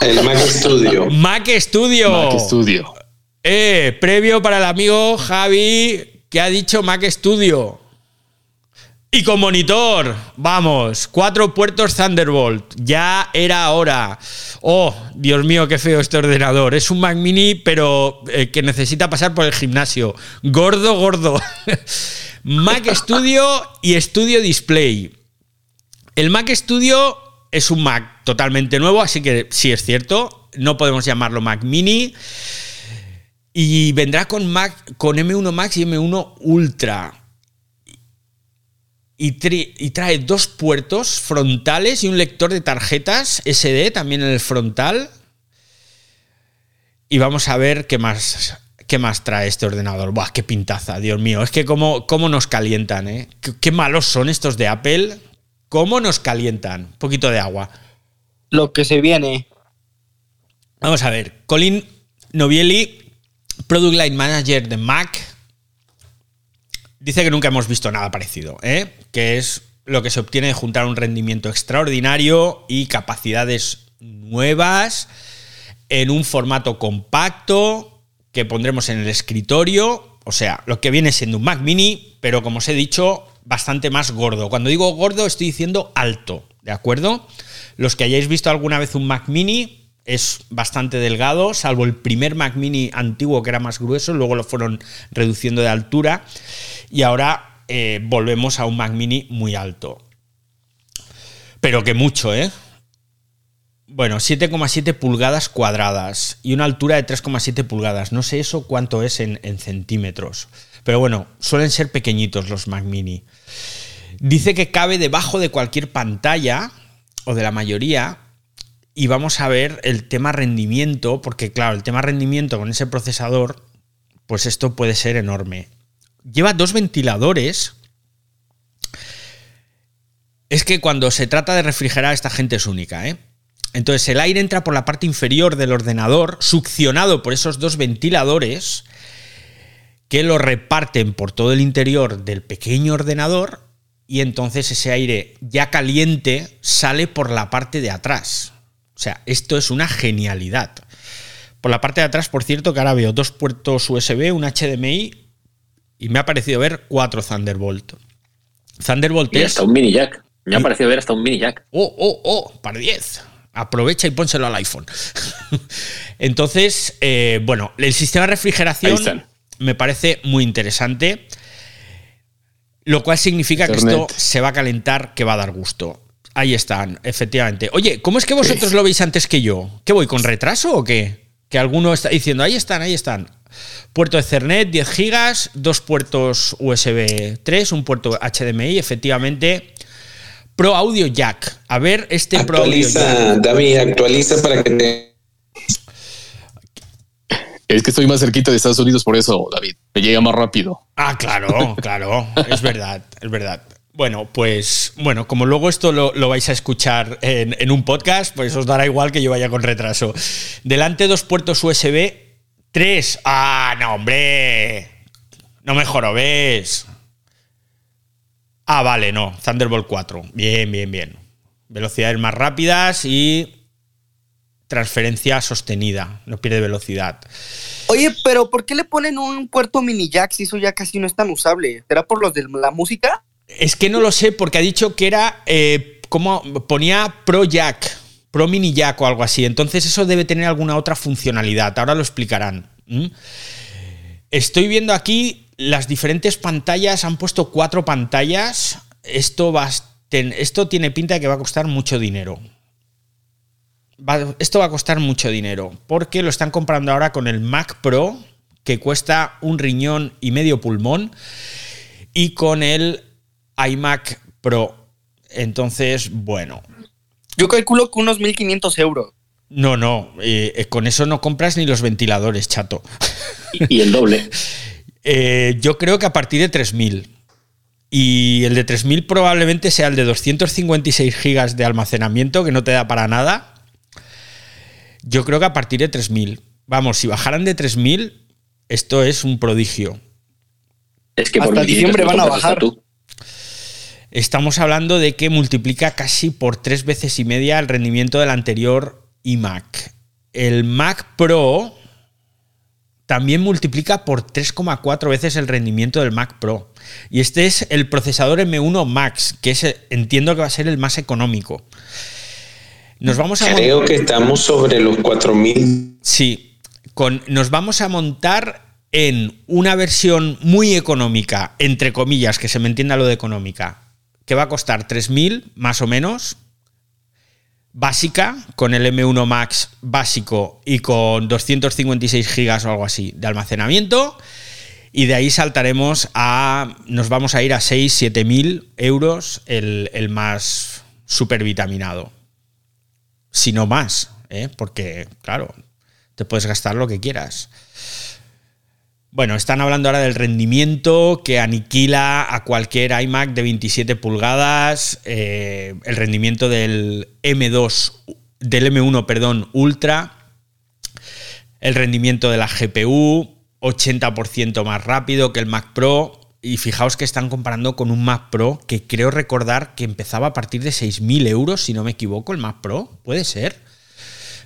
El Mac Studio. Mac Studio. Mac Studio. Eh, previo para el amigo Javi que ha dicho Mac Studio. Y con monitor, vamos, cuatro puertos Thunderbolt, ya era hora. Oh, Dios mío, qué feo este ordenador. Es un Mac mini, pero eh, que necesita pasar por el gimnasio. Gordo, gordo. Mac Studio y Studio Display. El Mac Studio es un Mac totalmente nuevo, así que sí es cierto, no podemos llamarlo Mac mini. Y vendrá con, Mac, con M1 Max y M1 Ultra. Y, trae dos puertos frontales y un lector de tarjetas SD también en el frontal. Y vamos a ver qué más, qué más trae este ordenador. Buah, qué pintaza, Dios mío. Es que cómo, cómo nos calientan, ¿eh? Qué malos son estos de Apple. ¿Cómo nos calientan? Un poquito de agua. Lo que se viene. Vamos a ver. Colin Novielli, Product Line Manager de Mac, dice que nunca hemos visto nada parecido, ¿eh? que es lo que se obtiene de juntar un rendimiento extraordinario y capacidades nuevas en un formato compacto que pondremos en el escritorio, o sea, lo que viene siendo un Mac mini, pero como os he dicho, bastante más gordo. Cuando digo gordo estoy diciendo alto, ¿de acuerdo? Los que hayáis visto alguna vez un Mac mini es bastante delgado, salvo el primer Mac mini antiguo que era más grueso, luego lo fueron reduciendo de altura y ahora eh, volvemos a un Mac mini muy alto. Pero que mucho, ¿eh? Bueno, 7,7 pulgadas cuadradas y una altura de 3,7 pulgadas. No sé eso cuánto es en, en centímetros. Pero bueno, suelen ser pequeñitos los Mac Mini. Dice que cabe debajo de cualquier pantalla, o de la mayoría, y vamos a ver el tema rendimiento, porque claro, el tema rendimiento con ese procesador, pues esto puede ser enorme. Lleva dos ventiladores. Es que cuando se trata de refrigerar, esta gente es única, ¿eh? Entonces el aire entra por la parte inferior del ordenador, succionado por esos dos ventiladores que lo reparten por todo el interior del pequeño ordenador y entonces ese aire ya caliente sale por la parte de atrás. O sea, esto es una genialidad. Por la parte de atrás, por cierto, que ahora veo dos puertos USB, un HDMI y me ha parecido ver cuatro Thunderbolt. Thunderbolt Y es... hasta un mini jack. Me ha parecido ver hasta un mini jack. Oh, oh, oh, para 10. Aprovecha y pónselo al iPhone. Entonces, eh, bueno, el sistema de Ahí refrigeración están. Me parece muy interesante. Lo cual significa que esto se va a calentar, que va a dar gusto. Ahí están, efectivamente. Oye, ¿cómo es que vosotros lo veis antes que yo? ¿Qué voy con retraso o qué? Que alguno está diciendo, ahí están, ahí están. Puerto Ethernet, 10 gigas, dos puertos USB 3, un puerto HDMI, efectivamente. Pro Audio Jack. A ver, este Pro Audio Jack. David, actualiza para que te... Es que estoy más cerquita de Estados Unidos, por eso, David. Me llega más rápido. Ah, claro, claro, es verdad, es verdad. Bueno, pues bueno, como luego esto lo, lo vais a escuchar en, en un podcast, pues os dará igual que yo vaya con retraso. Delante dos puertos USB, tres. Ah, no, hombre. No me jorobes. Ah, vale, no. Thunderbolt 4. Bien, bien, bien. Velocidades más rápidas y transferencia sostenida. No pierde velocidad. Oye, pero ¿por qué le ponen un puerto mini jack si eso ya casi no es tan usable? ¿Será por los de la música? Es que no lo sé porque ha dicho que era eh, como ponía Pro Jack, Pro Mini Jack o algo así. Entonces eso debe tener alguna otra funcionalidad. Ahora lo explicarán. ¿Mm? Estoy viendo aquí las diferentes pantallas. Han puesto cuatro pantallas. Esto va esto tiene pinta de que va a costar mucho dinero. Va- esto va a costar mucho dinero porque lo están comprando ahora con el Mac Pro que cuesta un riñón y medio pulmón y con el iMac Pro. Entonces, bueno, Yo calculo que unos 1500 euros. no, no, eh, eh, con eso no compras ni los ventiladores, chato. Y, y el doble. Eh, yo creo que a partir de 3000. Y el de 3000 probablemente sea el de 256 gigas de almacenamiento, que no te da para nada. Yo creo que a partir de 3000. Vamos, si bajaran de 3000, esto es un prodigio. Es que por Hasta 1500 diciembre van a bajar. tú. Estamos hablando de que multiplica casi por tres veces y media el rendimiento del anterior iMac. El Mac Pro también multiplica por 3,4 veces el rendimiento del Mac Pro. Y este es el procesador M1 Max, que es, entiendo que va a ser el más económico. Nos vamos a Creo que estamos sobre los 4000. Sí, con, nos vamos a montar en una versión muy económica, entre comillas, que se me entienda lo de económica, que va a costar 3.000 más o menos, básica, con el M1 Max básico y con 256 gigas o algo así de almacenamiento. Y de ahí saltaremos a. Nos vamos a ir a 6, 7 mil euros el, el más supervitaminado. Si no más, ¿eh? porque, claro, te puedes gastar lo que quieras. Bueno, están hablando ahora del rendimiento que aniquila a cualquier iMac de 27 pulgadas, eh, el rendimiento del M2, del M1, perdón, Ultra, el rendimiento de la GPU, 80% más rápido que el Mac Pro. Y fijaos que están comparando con un Mac Pro que creo recordar que empezaba a partir de 6.000 euros, si no me equivoco, el Mac Pro. ¿Puede ser?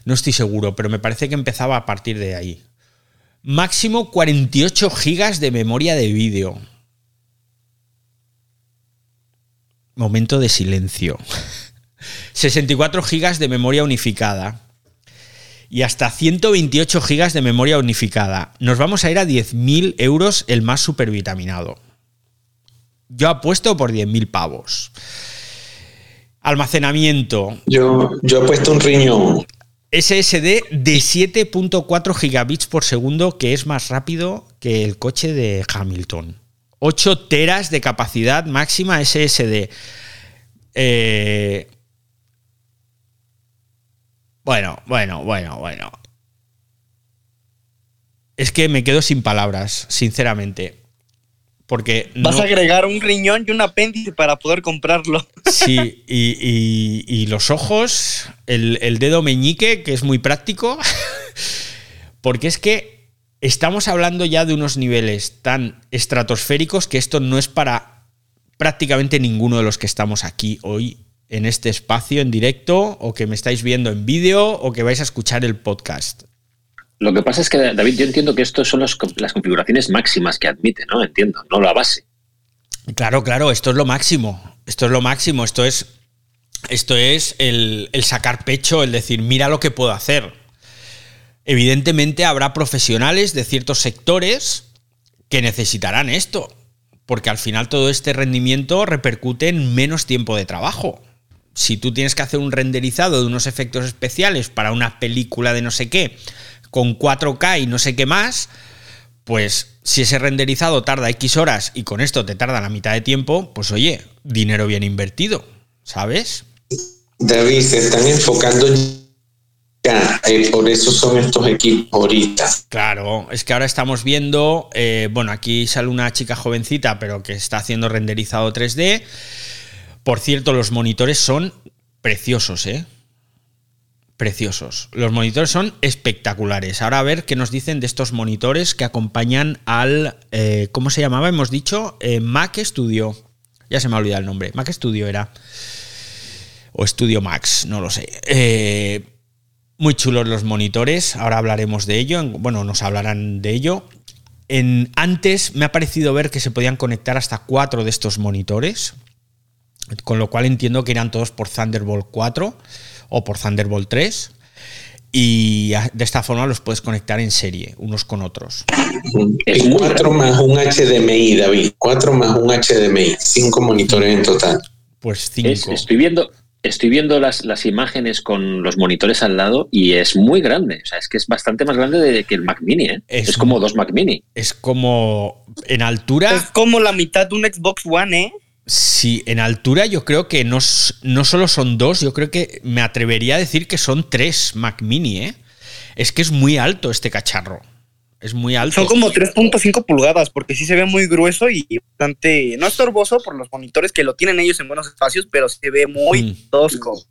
No estoy seguro, pero me parece que empezaba a partir de ahí. Máximo 48 gigas de memoria de vídeo. Momento de silencio. 64 gigas de memoria unificada. Y hasta 128 gigas de memoria unificada. Nos vamos a ir a 10.000 euros el más supervitaminado. Yo apuesto por 10.000 pavos. Almacenamiento. Yo, yo he puesto un riñón. SSD de 7.4 gigabits por segundo, que es más rápido que el coche de Hamilton. 8 teras de capacidad máxima SSD. Eh, bueno, bueno, bueno, bueno. Es que me quedo sin palabras, sinceramente. Porque Vas no- a agregar un riñón y un apéndice para poder comprarlo. Sí, y, y- y los ojos, el, el dedo meñique, que es muy práctico, porque es que estamos hablando ya de unos niveles tan estratosféricos que esto no es para prácticamente ninguno de los que estamos aquí hoy en este espacio en directo o que me estáis viendo en vídeo o que vais a escuchar el podcast. Lo que pasa es que, David, yo entiendo que estos son las configuraciones máximas que admite, ¿no? Entiendo, no la base. Claro, claro, esto es lo máximo. Esto es lo máximo. Esto es. Esto es el sacar pecho, el decir, mira lo que puedo hacer. Evidentemente habrá profesionales de ciertos sectores que necesitarán esto. Porque al final todo este rendimiento repercute en menos tiempo de trabajo. Si tú tienes que hacer un renderizado de unos efectos especiales para una película de no sé qué, con 4K y no sé qué más, pues si ese renderizado tarda X horas y con esto te tarda la mitad de tiempo, pues oye, dinero bien invertido, ¿sabes? David, se están enfocando ya, eh, por eso son estos equipos ahorita. Claro, es que ahora estamos viendo, eh, bueno, aquí sale una chica jovencita, pero que está haciendo renderizado 3D. Por cierto, los monitores son preciosos, ¿eh? Preciosos. Los monitores son espectaculares. Ahora a ver qué nos dicen de estos monitores que acompañan al, eh, ¿cómo se llamaba? Hemos dicho eh, Mac Studio. Ya se me ha olvidado el nombre. Mac Studio era. O Studio Max, no lo sé. Eh, muy chulos los monitores, ahora hablaremos de ello, en- bueno, nos hablarán de ello. Antes me ha parecido ver que se podían conectar hasta cuatro de estos monitores, con lo cual entiendo que irán todos por Thunderbolt 4 o por Thunderbolt 3. Y de esta forma los puedes conectar en serie, unos con otros. Muy cuatro más un HDMI, David. Cuatro más un HDMI. Cinco monitores en total. Pues cinco. Es- estoy viendo, estoy viendo las, las imágenes con los monitores al lado y es muy grande. O sea, es que es bastante más grande de- que el Mac Mini. ¿eh? Es Es, como dos Mac Mini. Es como en altura. Es como la mitad de un Xbox One, ¿eh? Sí, en altura yo creo que no, no solo son dos, yo creo que me atrevería a decir que son tres Mac Mini, ¿eh? Es que es muy alto este cacharro. Es muy alto. Son como 3.5 pulgadas, porque sí se ve muy grueso y bastante, no estorboso por los monitores que lo tienen ellos en buenos espacios, pero se ve muy Mm. tosco.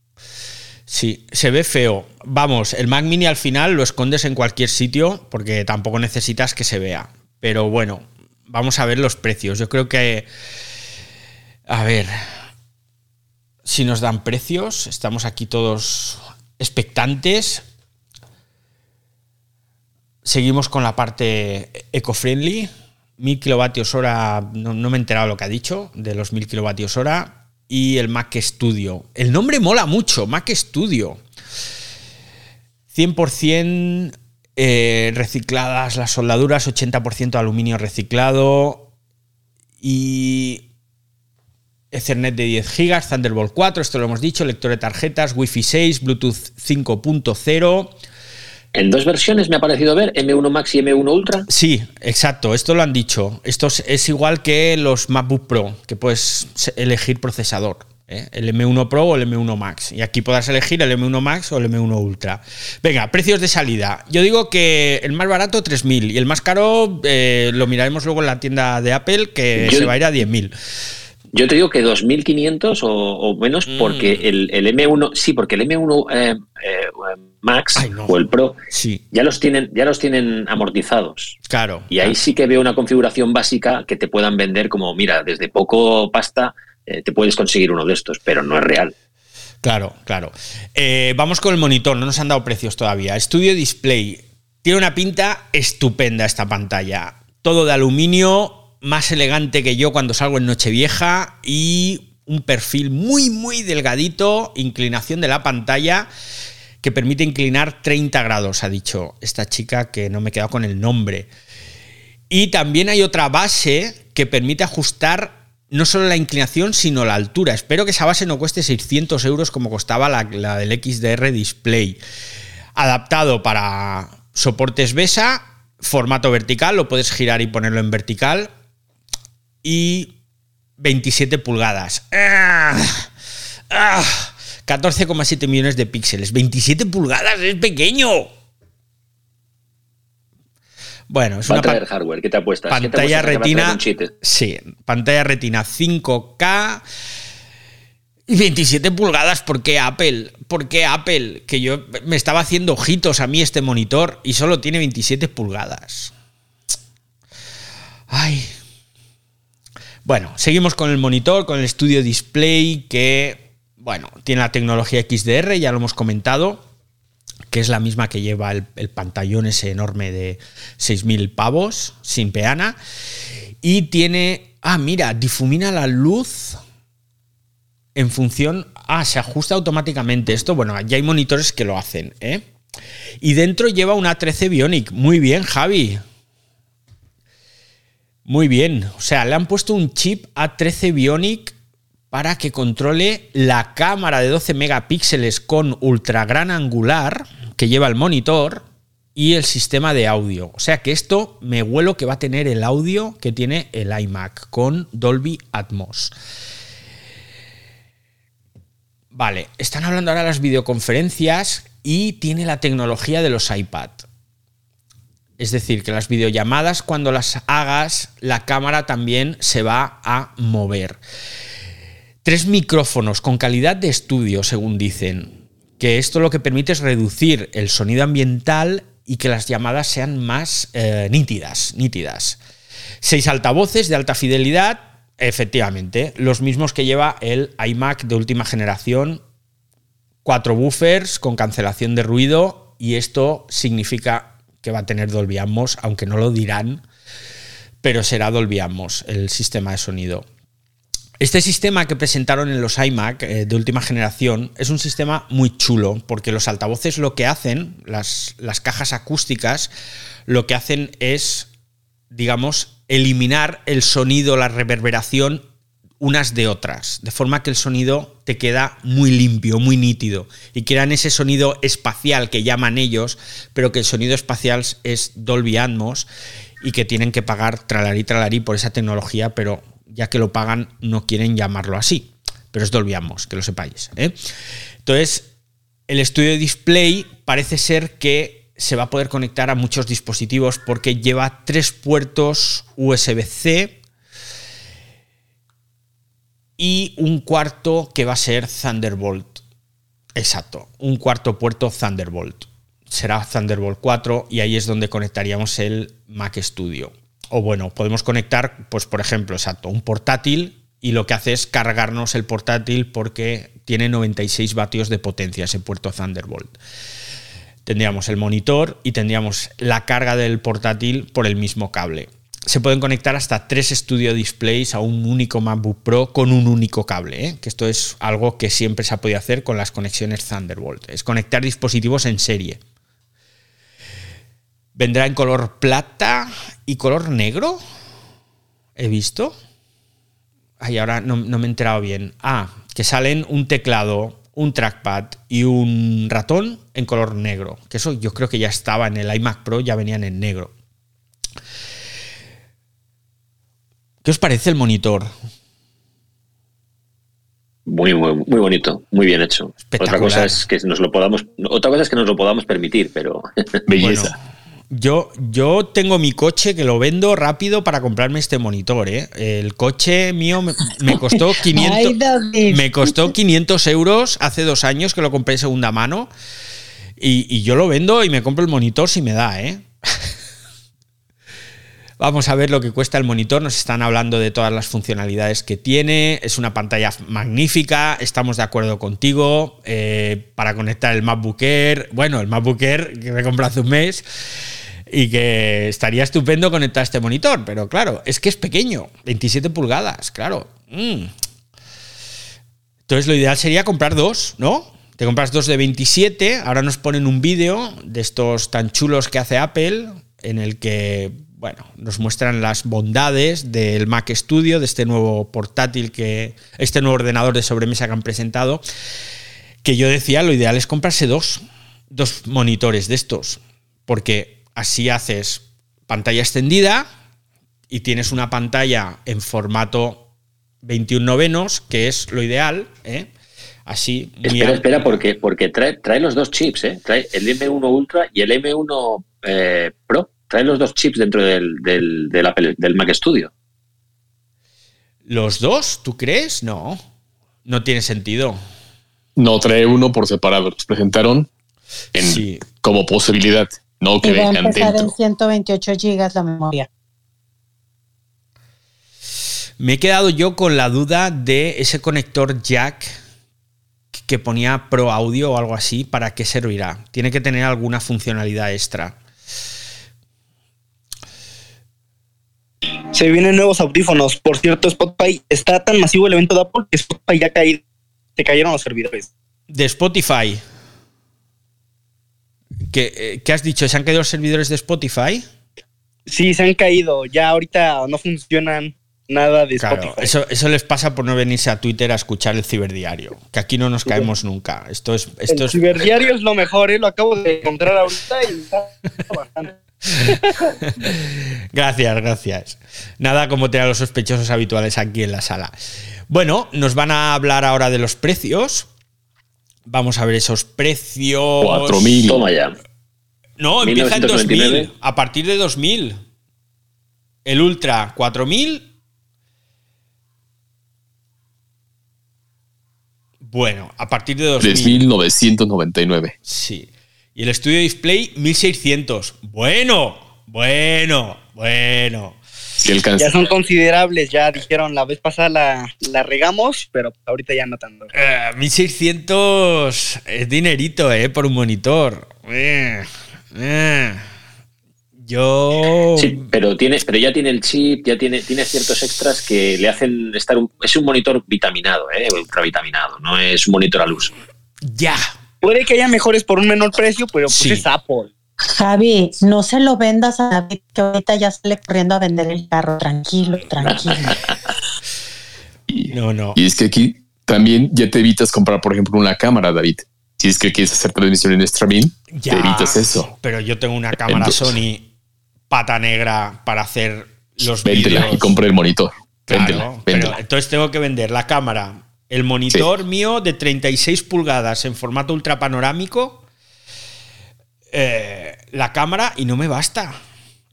Sí, se ve feo. Vamos, el Mac Mini al final lo escondes en cualquier sitio porque tampoco necesitas que se vea. Pero bueno, vamos a ver los precios. Yo creo que... A ver, si nos dan precios, estamos aquí todos expectantes. Seguimos con la parte eco-friendly. 1000 kilovatios hora, no, me he enterado lo que ha dicho de los 1000 kilovatios hora. Y el Mac Studio. El nombre mola mucho, Mac Studio. 100% eh, recicladas las soldaduras, 80% aluminio reciclado y Ethernet de 10 GB, Thunderbolt 4, esto lo hemos dicho, lector de tarjetas, Wi-Fi 6, Bluetooth 5.0. En dos versiones me ha parecido ver, M1 Max y M1 Ultra. Sí, exacto, esto lo han dicho. Esto es, igual que los MacBook Pro, que puedes elegir procesador. ¿eh? El M1 Pro o el M1 Max. Y aquí podrás elegir el M1 Max o el M1 Ultra. Venga, precios de salida. Yo digo que el más barato 3.000 y el más caro eh, lo miraremos luego en la tienda de Apple, que Yo- se va a ir a 10.000. Yo te digo que 2.500 o, o menos, Mm. porque el, el M1, sí, porque el M1 eh, eh, Max Ay, no. o el Pro Sí, ya los tienen, ya los tienen amortizados. claro. Y ahí sí que veo una configuración básica que te puedan vender como, mira, desde poco pasta eh, te puedes conseguir uno de estos, pero no es real. Claro, claro. Eh, vamos con el monitor, no nos han dado precios todavía. Studio Display. Tiene una pinta estupenda esta pantalla. Todo de aluminio, más elegante que yo cuando salgo en Nochevieja y un perfil muy, muy delgadito, inclinación de la pantalla que permite inclinar 30 grados, ha dicho esta chica que no me he quedado con el nombre. Y también hay otra base que permite ajustar no solo la inclinación, sino la altura. Espero que esa base no cueste 600 euros como costaba la, la del XDR Display. Adaptado para soportes BESA, formato vertical, lo puedes girar y ponerlo en vertical. Y 27 pulgadas. ¡Ah! ¡Ah! 14,7 millones de píxeles. 27 pulgadas, es pequeño. Bueno, es Va a una hardware, ¿qué te apuestas? ¿Qué te pantalla apuestas retina. Sí, pantalla retina 5K y 27 pulgadas. ¿Por qué Apple? ¿Por qué Apple? Que yo me estaba haciendo ojitos a mí este monitor y solo tiene 27 pulgadas. Ay. Bueno, seguimos con el monitor, con el Studio Display que, bueno, tiene la tecnología XDR, ya lo hemos comentado que es la misma que lleva el, el pantallón ese enorme de 6.000 pavos, sin peana. Y tiene, ah, mira, difumina la luz en función, ah, se ajusta automáticamente. Esto, bueno, ya hay monitores que lo hacen, ¿eh? Y dentro lleva una 13 Bionic. Muy bien, Javi. Muy bien. O sea, le han puesto un chip A13 Bionic para que controle la cámara de 12 megapíxeles con ultra gran angular que lleva el monitor y el sistema de audio. O sea que esto me huelo que va a tener el audio que tiene el iMac con Dolby Atmos. Vale, están hablando ahora de las videoconferencias y tiene la tecnología de los iPad. Es decir, que las videollamadas cuando las hagas, la cámara también se va a mover. Tres micrófonos con calidad de estudio, según dicen. Que esto lo que permite es reducir el sonido ambiental y que las llamadas sean más eh, nítidas, nítidas. Seis altavoces de alta fidelidad, efectivamente, los mismos que lleva el iMac de última generación. Cuatro buffers con cancelación de ruido y esto significa que va a tener Dolby Atmos, aunque no lo dirán, pero será Dolby Atmos el sistema de sonido. Este sistema que presentaron en los iMac eh, de última generación es un sistema muy chulo, porque los altavoces lo que hacen, las, las cajas acústicas, lo que hacen es, digamos, eliminar el sonido, la reverberación unas de otras, de forma que el sonido te queda muy limpio, muy nítido, y crean ese sonido espacial que llaman ellos, pero que el sonido espacial es Dolby Atmos y que tienen que pagar tralarí tralarí por esa tecnología, pero ya que lo pagan no quieren llamarlo así, pero es Dolby Atmos, que lo sepáis. ¿eh? Entonces, el estudio display parece ser que se va a poder conectar a muchos dispositivos porque lleva tres puertos USB-C y un cuarto que va a ser Thunderbolt. Exacto, un cuarto puerto Thunderbolt. Será Thunderbolt 4 y ahí es donde conectaríamos el Mac Studio. O bueno, podemos conectar, pues por ejemplo, exacto, un portátil y lo que hace es cargarnos el portátil porque tiene 96 vatios de potencia ese puerto Thunderbolt. Tendríamos el monitor y tendríamos la carga del portátil por el mismo cable se pueden conectar hasta tres Studio Displays a un único MacBook Pro con un único cable, ¿eh? que esto es algo que siempre se ha podido hacer con las conexiones Thunderbolt, es conectar dispositivos en serie. Vendrá en color plata y color negro, he visto. Ay, ahora no, no me he enterado bien. Ah, que salen un teclado, un trackpad y un ratón en color negro, que eso yo creo que ya estaba en el iMac Pro, ya venían en negro. ¿Qué os parece el monitor? Muy, muy, muy bonito, muy bien hecho. Otra cosa es que nos lo podamos, otra cosa es que nos lo podamos permitir, pero Belleza. Bueno, yo, yo tengo mi coche que lo vendo rápido para comprarme este monitor. ¿eh? El coche mío me, me costó 500, Ay, David. me costó 500 euros hace dos años que lo compré de segunda mano. Y, y yo lo vendo y me compro el monitor si me da, ¿eh? Vamos a ver lo que cuesta el monitor. Nos están hablando de todas las funcionalidades que tiene. Es una pantalla magnífica. Estamos de acuerdo contigo. Eh, para conectar el MacBook Air. Bueno, el MacBook Air que me compré hace un mes. Y que estaría estupendo conectar este monitor. Pero claro, es que es pequeño. 27 pulgadas, claro. Mm. Entonces lo ideal sería comprar dos, ¿no? Te compras dos de 27. Ahora nos ponen un vídeo de estos tan chulos que hace Apple. En el que bueno, nos muestran las bondades del Mac Studio, de este nuevo portátil que, este nuevo ordenador de sobremesa que han presentado, que yo decía, lo ideal es comprarse dos, dos monitores de estos, porque así haces pantalla extendida y tienes una pantalla en formato 21 novenos, que es lo ideal, ¿eh? Así. Espera, espera, porque, porque trae, trae los dos chips, ¿eh? Trae el M1 Ultra y el M1 eh, Pro. Trae los dos chips dentro del, del, del, Apple, del Mac Studio. ¿Los dos? ¿Tú crees? No. No tiene sentido. No, trae uno por separado. Los presentaron en, Sí. como posibilidad. No que Y va a empezar en dentro. 128 gigas la memoria. Me he quedado yo con la duda de ese conector jack que ponía Pro Audio o algo así. ¿Para qué servirá? Tiene que tener alguna funcionalidad extra. Se vienen nuevos audífonos. Por cierto, Spotify está tan masivo el evento de Apple que Spotify ya caí, se cayeron los servidores. De Spotify. ¿Qué, eh, qué has dicho? ¿Se han caído los servidores de Spotify? Sí, se han caído. Ya ahorita no funcionan nada de Claro, Spotify. eso, eso les pasa por no venirse a Twitter a escuchar el ciberdiario. Que aquí no nos caemos nunca. Esto es. Esto el es ciberdiario es lo mejor, ¿eh? lo acabo de encontrar ahorita y está bastante. Gracias, gracias. Nada como tener a los sospechosos habituales aquí en la sala. Bueno, nos van a hablar ahora de los precios. Vamos a ver esos precios. 4.000. Toma ya. No, empieza en 1999. 2000. A partir de 2000. El Ultra, 4000. Bueno, a partir de 2000. 3.999. Sí. Y el estudio display, 1600. Bueno, bueno, bueno. Ya son considerables, ya dijeron la vez pasada la, la regamos, pero ahorita ya no tanto. Eh, 1600 es dinerito, ¿eh? Por un monitor. Eh, eh. Yo. Sí, pero tiene, pero ya tiene el chip, ya tiene, tiene ciertos extras que le hacen estar un, es un monitor vitaminado, eh, ultravitaminado, no es un monitor al uso. Ya. Puede que haya mejores por un menor precio, pero pues Sí. es Apple. Javi, no se lo vendas a David, que ahorita ya sale corriendo a vender el carro. Tranquilo, tranquilo. Y, No, no. y es que aquí también ya te evitas comprar, por ejemplo, una cámara, David. Si es que quieres hacer transmisión en streaming, Ya, te evitas eso. Pero yo tengo una cámara Entonces- Sony pata negra para hacer los Véndela vídeos. y compra el monitor. Claro, Véndela, pero véndela. entonces tengo que vender la cámara, el monitor mío de 36 pulgadas en formato ultra panorámico, eh, la cámara y no me basta.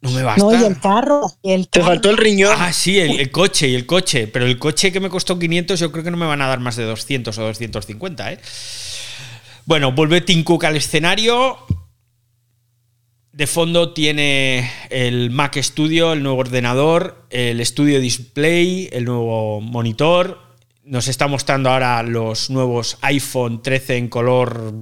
No me basta. No, y el carro, y el Te faltó el riñón. Ah, sí, el, el coche y el coche. Pero el coche que me costó 500, yo creo que no me van a dar más de 200 o 250, ¿eh? Bueno, vuelve Tim Cook al escenario. De fondo tiene el Mac Studio, el nuevo ordenador, el Studio Display, el nuevo monitor. Nos está mostrando ahora los nuevos iPhone 13 en color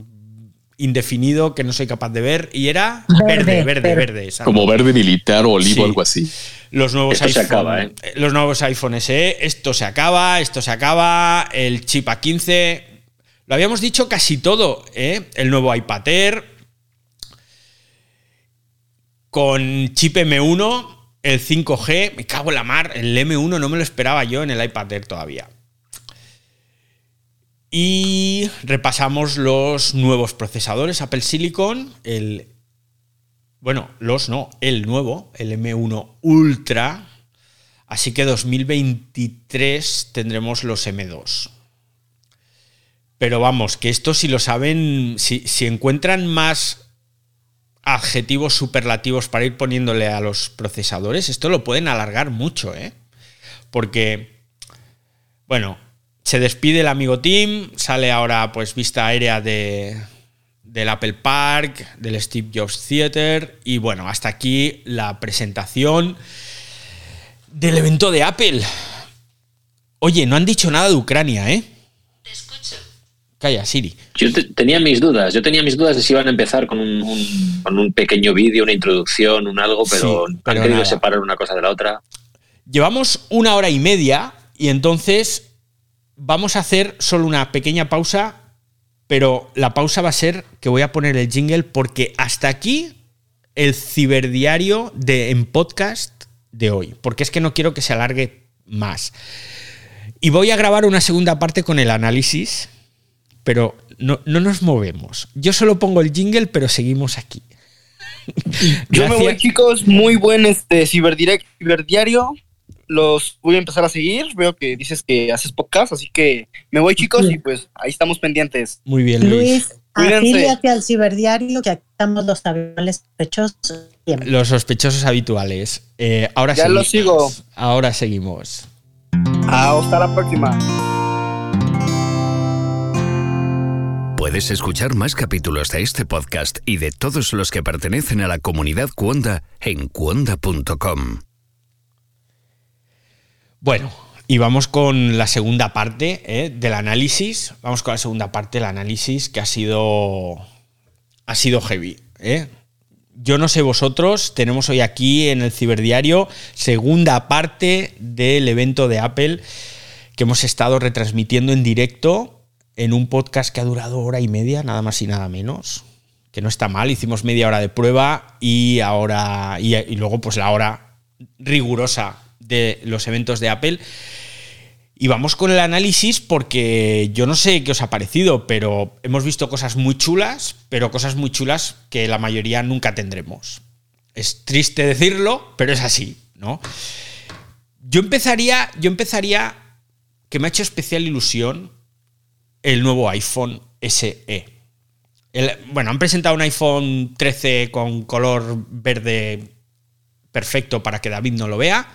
indefinido que no soy capaz de ver. Y era verde, Verde, verde, verde. verde. exacto. Como verde militar o olivo, Sí. algo así. Los nuevos Esto se iPhone, acaba, ¿eh? Los nuevos iPhone SE, esto se acaba, esto se acaba, el chip A15. Lo habíamos dicho casi todo, ¿eh? El nuevo iPad Air. Con chip M1, el 5G. Me cago en la mar. El M1 no me lo esperaba yo en el iPad Air todavía. Y repasamos los nuevos procesadores Apple Silicon, el bueno, los no, el nuevo, el M1 Ultra. Así que 2023 tendremos los M2. Pero vamos, que esto si lo saben, si, si encuentran más adjetivos superlativos para ir poniéndole a los procesadores, esto lo pueden alargar mucho, ¿eh? Porque, bueno, se despide el amigo Tim, sale ahora pues vista aérea de, del Apple Park, del Steve Jobs Theater y bueno, hasta aquí la presentación del evento de Apple. Oye, no han dicho nada de Ucrania, ¿eh? Calla, Siri. Yo te- tenía mis dudas, yo tenía mis dudas de si iban a empezar con un, un- con un pequeño vídeo, una introducción, un algo, pero, Sí, pero han querido nada. separar una cosa de la otra. Llevamos una hora y media y entonces vamos a hacer solo una pequeña pausa, pero la pausa va a ser que voy a poner el jingle porque hasta aquí el ciberdiario de, en podcast de hoy, porque es que no quiero que se alargue más. Y voy a grabar una segunda parte con el análisis, pero no, no nos movemos. Yo solo pongo el jingle, pero seguimos aquí. Yo me voy, chicos. Muy buen este ciberdirect, ciberdiario. Los voy a empezar a seguir. Veo que dices que haces podcast, así que me voy, chicos, y pues ahí estamos pendientes. Muy bien, Luis. Luis, afíliate al ciberdiario que aquí estamos los habituales sospechosos. siempre. Los sospechosos habituales. Eh, ahora Ya segui- lo sigo. Ahora seguimos. Hasta la próxima. Puedes escuchar más capítulos de este podcast y de todos los que pertenecen a la comunidad Cuonda en cuonda.com. Bueno, y vamos con la segunda parte ¿eh? del análisis. Vamos con la segunda parte del análisis que ha sido. Ha sido heavy. ¿eh? Yo no sé vosotros, tenemos hoy aquí en el Ciberdiario segunda parte del evento de Apple que hemos estado retransmitiendo en directo en un podcast que ha durado hora y media, nada más y nada menos. Que no está mal, hicimos media hora de prueba y ahora. y, y luego, pues la hora rigurosa de los eventos de Apple. Y vamos con el análisis porque yo no sé qué os ha parecido, pero hemos visto cosas muy chulas, pero cosas muy chulas que la mayoría nunca tendremos. Es triste decirlo, pero es así, ¿no? Yo empezaría, yo empezaría que me ha hecho especial ilusión el nuevo iPhone SE. El- bueno, han presentado un iPhone 13 con color verde perfecto para que David no lo vea,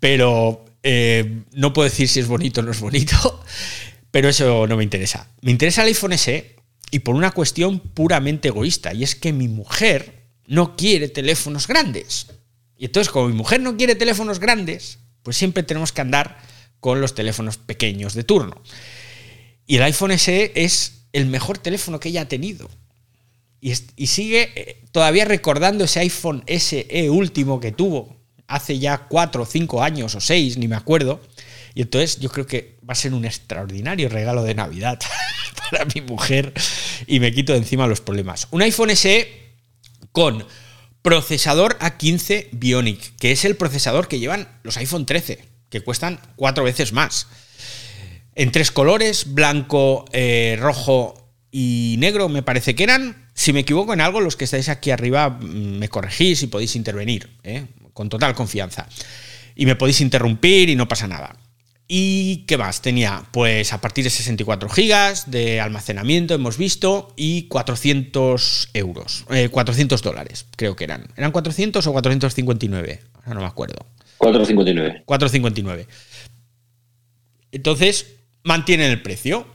pero eh, no puedo decir si es bonito o no es bonito, pero eso no me interesa. Me interesa el iPhone SE y por una cuestión puramente egoísta, y es que mi mujer no quiere teléfonos grandes. Y entonces, como mi mujer no quiere teléfonos grandes, pues siempre tenemos que andar con los teléfonos pequeños de turno. Y el iPhone SE es el mejor teléfono que ella ha tenido. Y, sigue eh, todavía recordando ese iPhone SE último que tuvo hace ya cuatro o cinco años o seis, ni me acuerdo. Y entonces yo creo que va a ser un extraordinario regalo de Navidad para mi mujer y me quito de encima los problemas. Un iPhone SE con procesador A15 Bionic, que es el procesador que llevan los iPhone 13, que cuestan cuatro veces más. En tres colores, blanco, eh, rojo y negro, me parece que eran. Si me equivoco en algo, los que estáis aquí arriba mm, me corregís y podéis intervenir, ¿eh? con total confianza. Y me podéis interrumpir y no pasa nada. ¿Y qué más? Tenía pues a partir de 64 gigas de almacenamiento, hemos visto, y 400 euros, eh, 400 dólares, creo que eran. ¿Eran 400 o 459? Ahora no me acuerdo. 4.59. 4,59. Entonces, mantienen el precio.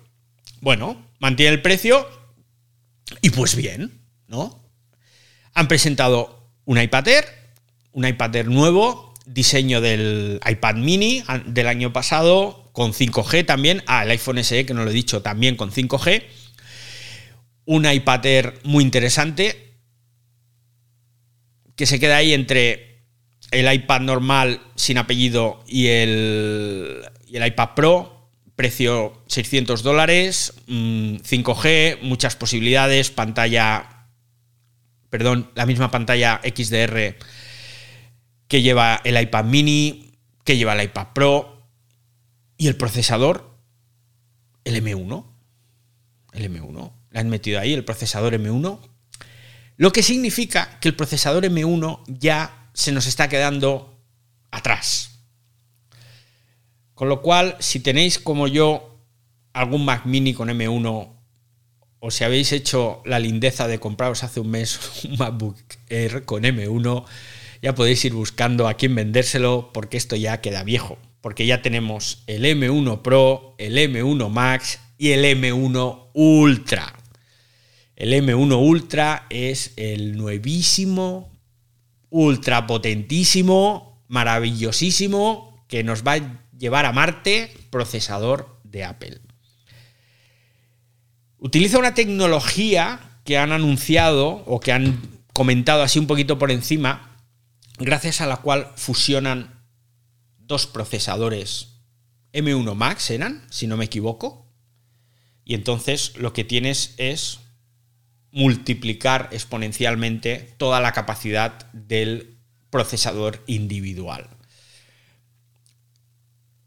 Bueno, mantienen el precio y pues bien, ¿no? Han presentado un iPad Air, un iPad Air nuevo, diseño del iPad mini del año pasado, con 5G también. Ah, el iPhone SE, que no lo he dicho, también con 5G. Un iPad Air muy interesante, que se queda ahí entre el iPad normal sin apellido y el, y el iPad Pro, precio 600 dólares, mm, 5G, muchas posibilidades, pantalla, perdón, la misma pantalla XDR que lleva el iPad mini, que lleva el iPad Pro y el procesador, el M1. El M1. Le han metido ahí el procesador M1 lo que significa que el procesador M1 ya se nos está quedando atrás. Con lo cual, si tenéis como yo algún Mac mini con M1 o si habéis hecho la lindeza de compraros hace un mes un MacBook Air con M1, ya podéis ir buscando a quién vendérselo porque esto ya queda viejo. Porque ya tenemos el M1 Pro, el M1 Max y el M1 Ultra. El M1 Ultra es el nuevísimo, ultra potentísimo, maravillosísimo, que nos va a llevar a Marte procesador de Apple. Utiliza una tecnología que han anunciado o que han comentado así un poquito por encima, gracias a la cual fusionan dos procesadores M1 Max, eran, si no me equivoco, y entonces lo que tienes es multiplicar exponencialmente toda la capacidad del procesador individual.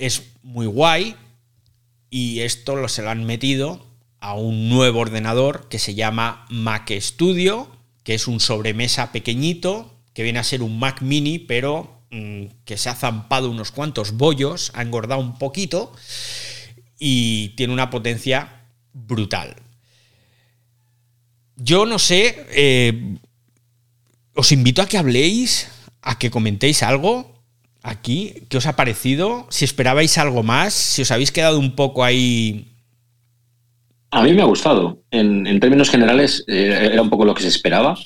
Es muy guay y esto lo se lo han metido a un nuevo ordenador que se llama Mac Studio, que es un sobremesa pequeñito, que viene a ser un Mac mini, pero mm, que se ha zampado unos cuantos bollos, ha engordado un poquito y tiene una potencia brutal. Yo no sé, eh, os invito a que habléis, a que comentéis algo aquí, qué os ha parecido, si esperabais algo más, si os habéis quedado un poco ahí a mí me ha gustado. En, términos generales, eh, era un poco lo que se esperaba.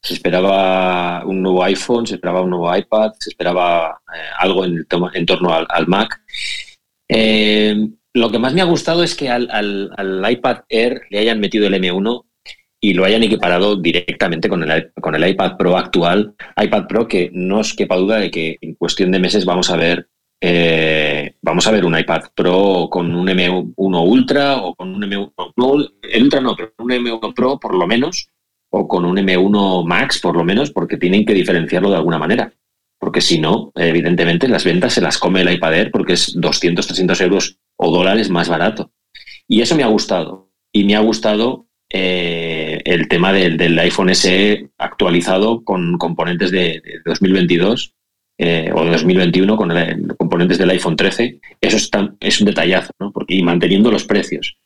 Se esperaba un nuevo iPhone, se esperaba un nuevo iPad, se esperaba eh, algo en, torno al, Mac. Eh, lo que más me ha gustado es que al, al, iPad Air le hayan metido el M1 y lo hayan equiparado directamente con el, con el iPad Pro actual. iPad Pro que no os quepa duda de que en cuestión de meses vamos a ver eh, vamos a ver un iPad Pro con un M1 Ultra o con un M1 Pro, el Ultra no, pero un M1 Pro por lo menos, o con un M1 Max por lo menos, porque tienen que diferenciarlo de alguna manera. Porque si no, evidentemente las ventas se las come el iPad Air porque es 200, 300 euros o dólares más barato. Y eso me ha gustado. Y me ha gustado eh, el tema del, iPhone SE actualizado con componentes de, de 2022 eh, o de 2021 con el, componentes del iPhone 13, eso es, es un detallazo, ¿no? Porque, y manteniendo los precios.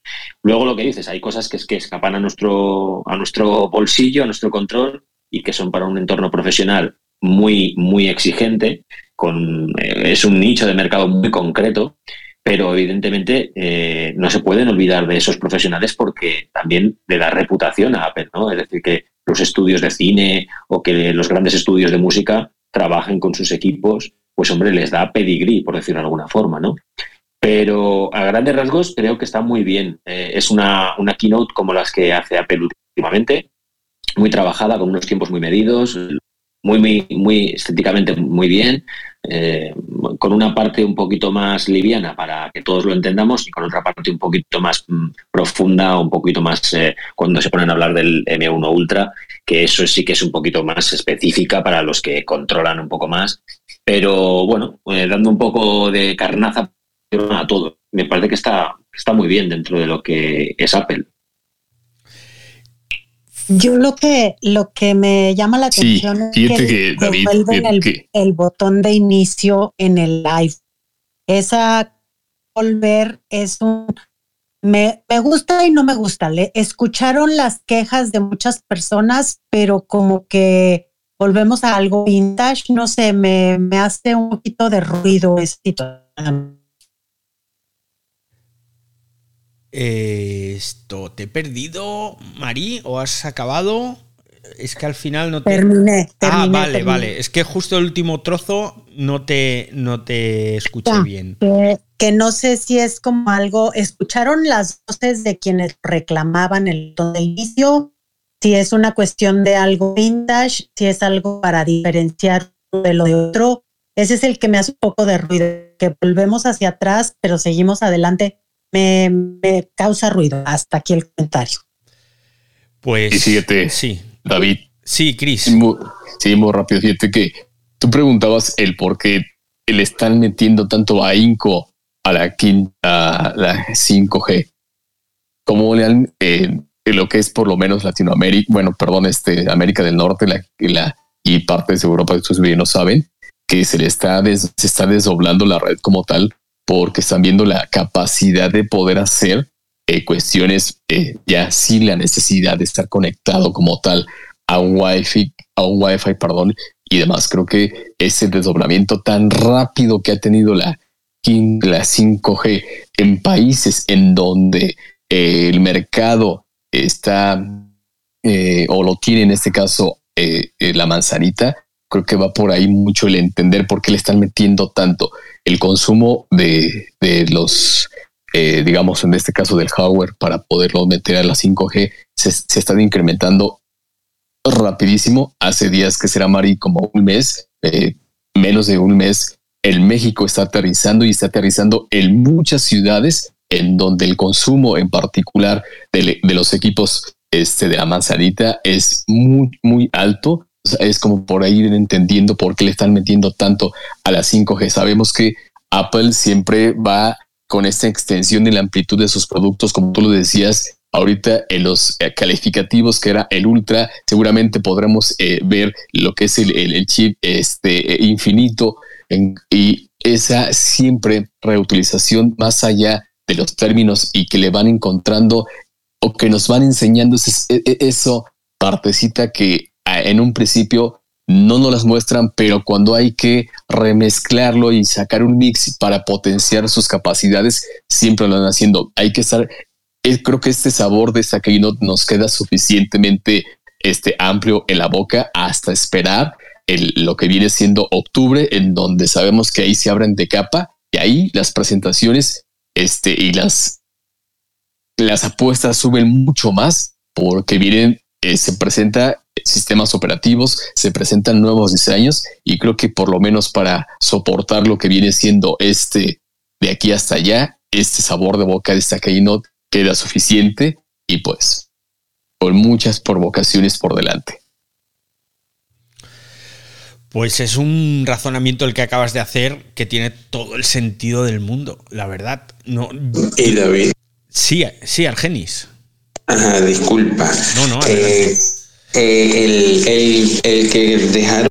Luego lo que dices, hay cosas que, que escapan a nuestro, a nuestro bolsillo, a nuestro control y que son para un entorno profesional muy, muy exigente, con, eh, es un nicho de mercado muy concreto, pero evidentemente eh, no se pueden olvidar de esos profesionales porque también le da reputación a Apple, ¿no? Es decir, que los estudios de cine o que los grandes estudios de música trabajen con sus equipos, pues hombre, les da pedigrí, por decirlo de alguna forma, ¿no? Pero a grandes rasgos creo que está muy bien. Eh, es una, una keynote como las que hace Apple últimamente, muy trabajada, con unos tiempos muy medidos, muy, muy, muy estéticamente muy bien, eh, con una parte un poquito más liviana para que todos lo entendamos y con otra parte un poquito más mm, profunda, un poquito más eh, cuando se ponen a hablar del M1 Ultra, que eso sí que es un poquito más específica para los que controlan un poco más, pero bueno, eh, dando un poco de carnaza a todo. Me parece que está, está muy bien dentro de lo que es Apple. Yo lo que lo que me llama la atención es que, el, botón de inicio en el live. Esa volver es un me, me gusta y no me gusta. Le escucharon las quejas de muchas personas, pero como que volvemos a algo vintage, no sé, me, me hace un poquito de ruido esto. Esto, ¿te he perdido, Marí? ¿O has acabado? Es que al final no te. Terminé. ah, vale, vale. Es que justo el último trozo no te, no te escuché bien. Que, no sé si es como algo. ¿Escucharon las voces de quienes reclamaban el tono de inicio? Si es una cuestión de algo vintage, si es algo para diferenciar de lo de otro. Ese es el que me hace un poco de ruido. Que volvemos hacia atrás, pero seguimos adelante me, causa ruido. Hasta aquí el comentario. Pues. Sí. David. Sí, Cris. Sí, muy rápido. Fíjate que tú preguntabas el por qué le están metiendo tanto ahínco a la quinta, la 5G. Como le han, eh, lo que es por lo menos Latinoamérica, bueno, perdón, este, América del Norte la, la y partes de Europa, estos bien no saben, que se le está, se está desdoblando la red como tal porque están viendo la capacidad de poder hacer eh, cuestiones eh, ya sin la necesidad de estar conectado como tal a un wifi, a un wifi, perdón, y demás. Creo que ese desdoblamiento tan rápido que ha tenido la, la 5G en países en donde eh, el mercado está o lo tiene en este caso la manzanita, creo que va por ahí mucho el entender por qué le están metiendo tanto el consumo de, los, eh, digamos, en este caso del hardware para poderlo meter a la 5G, se, se incrementando rapidísimo. Hace días que será Mari como un mes, eh, menos de un mes, el México está aterrizando y está aterrizando en muchas ciudades en donde el consumo en particular de, de los equipos este de la manzanita es muy, muy alto. Es como por ahí entendiendo por qué le están metiendo tanto a la 5G. Sabemos que Apple siempre va con esta extensión y la amplitud de sus productos, como tú lo decías, ahorita en los eh, calificativos que era el Ultra, seguramente podremos eh, ver lo que es el, chip este, eh, infinito y esa siempre reutilización más allá de los términos y que le van encontrando o que nos van enseñando e, e, eso, partecita que en un principio no nos las muestran, pero cuando hay que remezclarlo y sacar un mix para potenciar sus capacidades, siempre lo van haciendo. Hay que estar, eh, creo que este sabor de keynote nos queda suficientemente este, amplio en la boca hasta esperar el, lo que viene siendo octubre, en donde sabemos que ahí se abren de capa y ahí las presentaciones este, y las las apuestas suben mucho más porque vienen, eh, se presenta sistemas operativos, se presentan nuevos diseños y creo que por lo menos para soportar lo que viene siendo este de aquí hasta allá, este sabor de boca de esta Keynote queda suficiente y pues con muchas provocaciones por delante. Pues es un razonamiento el que acabas de hacer que tiene todo el sentido del mundo, la verdad. No, y David, Sí, sí, Argenis. Ajá, disculpa. No, no, eh, eh, el, el, el, que dejaron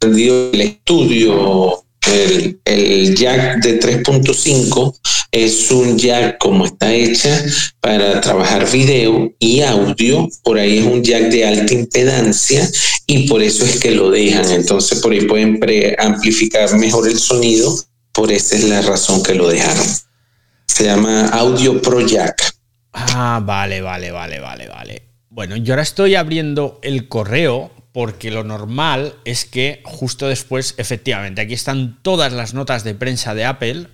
el estudio, el, el jack de 3.5 es un jack como está hecha para trabajar video y audio. Por ahí es un jack de alta impedancia y por eso es que lo dejan. Entonces por ahí pueden amplificar mejor el sonido. Por esa es la razón que lo dejaron. Se llama Audio Pro Jack. Ah, vale, vale, vale, vale, vale. Bueno, yo ahora estoy abriendo el correo porque lo normal es que justo después, efectivamente, aquí están todas las notas de prensa de Apple.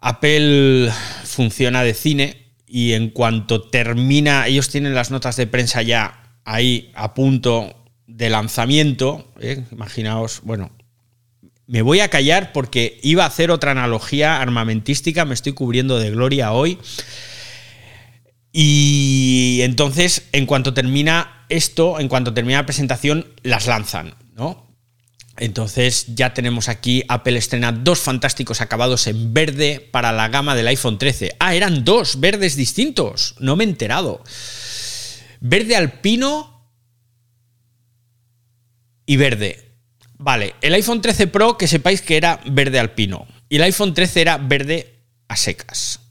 Apple funciona de cine y en cuanto termina, ellos tienen las notas de prensa ya ahí a punto de lanzamiento. ¿eh? Imaginaos, bueno, me voy a callar porque iba a hacer otra analogía armamentística, me estoy cubriendo de gloria hoy. Y entonces, en cuanto termina esto, en cuanto termina la presentación, las lanzan, ¿no? Entonces ya tenemos aquí Apple estrena dos fantásticos acabados en verde para la gama del iPhone 13. Ah, eran dos verdes distintos. No me he enterado. Verde alpino y verde. Vale, el iPhone 13 Pro, que sepáis que era verde alpino. Y el iPhone 13 era verde a secas.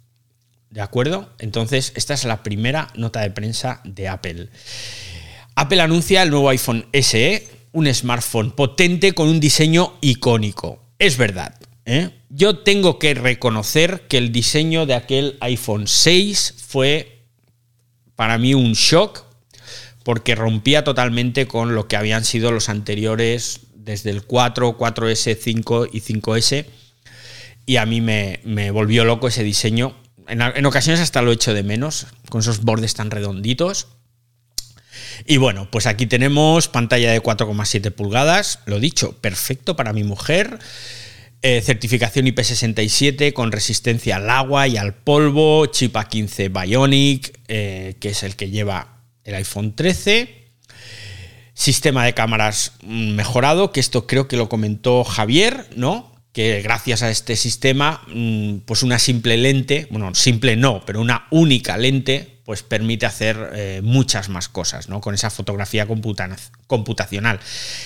¿De acuerdo? Entonces, esta es la primera nota de prensa de Apple. Apple anuncia el nuevo iPhone SE, un smartphone potente con un diseño icónico. Es verdad. ¿eh? Yo tengo que reconocer que el diseño de aquel iPhone 6 fue para mí un shock porque rompía totalmente con lo que habían sido los anteriores desde el 4, 4S, 5 y 5S. Y a mí me, volvió loco ese diseño. En, ocasiones hasta lo echo de menos, con esos bordes tan redonditos. Y bueno, pues aquí tenemos pantalla de 4,7 pulgadas, lo dicho, perfecto para mi mujer. Eh, certificación IP67 con resistencia al agua y al polvo, chip A15 Bionic, eh, que es el que lleva el iPhone 13 sistema de cámaras mejorado, que esto creo que lo comentó Javier, ¿no? Que gracias a este sistema, mm, pues una simple lente, bueno, simple no, pero una única lente, pues permite hacer eh, muchas más cosas, ¿no? Con esa fotografía computacional.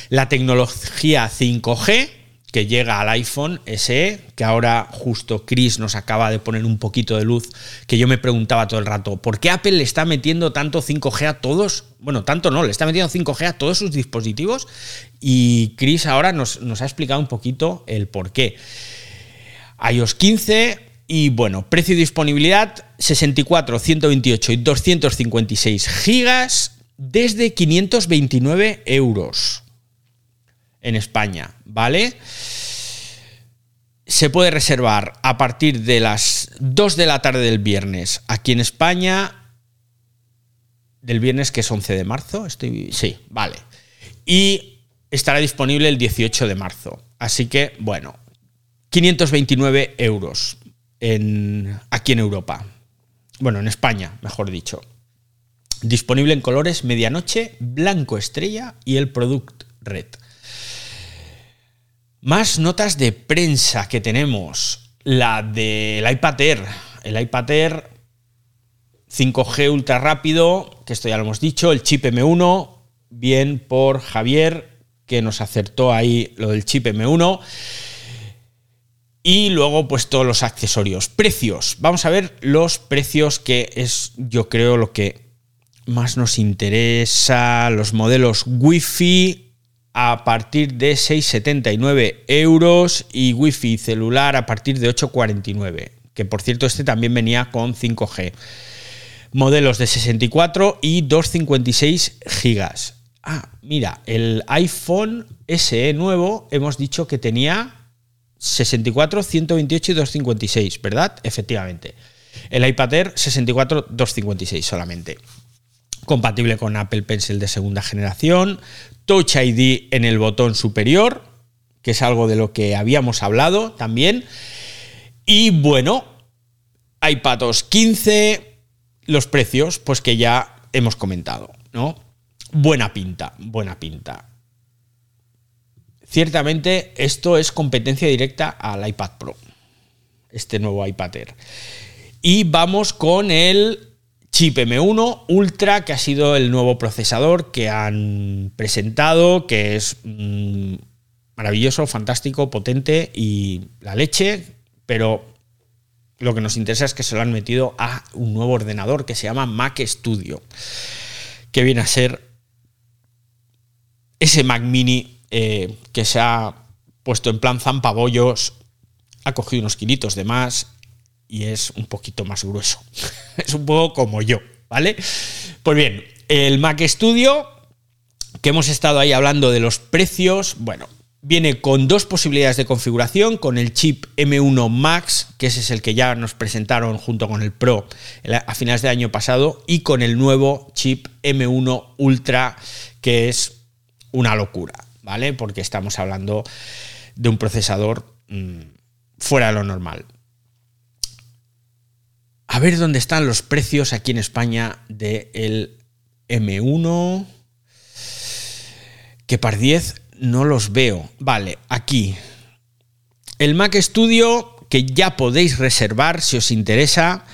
La tecnología 5G, que llega al iPhone SE, que ahora justo Chris nos acaba de poner un poquito de luz, que yo me preguntaba todo el rato, ¿por qué Apple le está metiendo tanto 5G a todos? Bueno, tanto no, le está metiendo 5G a todos sus dispositivos y Chris ahora nos, nos ha explicado un poquito el por qué. iOS 15 y bueno, precio y disponibilidad 64, 128 y 256 gigas desde 529 euros en España, ¿vale? Se puede reservar a partir de las 2 de la tarde del viernes aquí en España. Del viernes que es 11 de marzo, sí, vale. Y estará disponible el 18 de marzo. Así que, bueno, 529 euros en, aquí en Europa. bueno, en España, mejor dicho. Disponible en colores medianoche, blanco estrella y el Product Red. Más notas de prensa que tenemos. La del iPad Air. El iPad Air 5G ultra rápido, que esto ya lo hemos dicho, el chip M1, bien por Javier, que nos acertó ahí lo del chip M1. Y luego, pues todos los accesorios. Precios. Vamos a ver los precios, que es, yo creo, lo que más nos interesa. Los modelos Wi-Fi a partir de 6,79 euros y Wi-Fi celular a partir de 8,49. Que por cierto, este también venía con 5G. Modelos de 64 y 256 gigas. Ah, mira, el iPhone SE nuevo hemos dicho que tenía 64, 128 y 256, ¿verdad? Efectivamente. El iPad Air 64, 256 solamente. Compatible con Apple Pencil de segunda generación. Touch ID en el botón superior, que es algo de lo que habíamos hablado también. Y bueno, iPadOS 15, los precios, pues que ya hemos comentado, ¿no? buena pinta, buena pinta. Ciertamente esto es competencia directa al iPad Pro, este nuevo iPad Air. Y vamos con el chip M1 Ultra, que ha sido el nuevo procesador que han presentado, que es mm, maravilloso, fantástico, potente y la leche, pero lo que nos interesa es que se lo han metido a un nuevo ordenador que se llama Mac Studio, que viene a ser ese Mac Mini eh, que se ha puesto en plan zampabollos, ha cogido unos kilitos de más y es un poquito más grueso. es un poco como yo, ¿vale? Pues bien, el Mac Studio, que hemos estado ahí hablando de los precios, bueno, viene con dos posibilidades de configuración, con el chip M1 Max, que ese es el que ya nos presentaron junto con el Pro a finales de año pasado, y con el nuevo chip M1 Ultra, que es una locura, ¿vale? Porque estamos hablando de un procesador mm, fuera de lo normal. A ver dónde están los precios aquí en España del M1. Que par 10 no los veo. Vale, aquí. El Mac Studio, que ya podéis reservar si os interesa,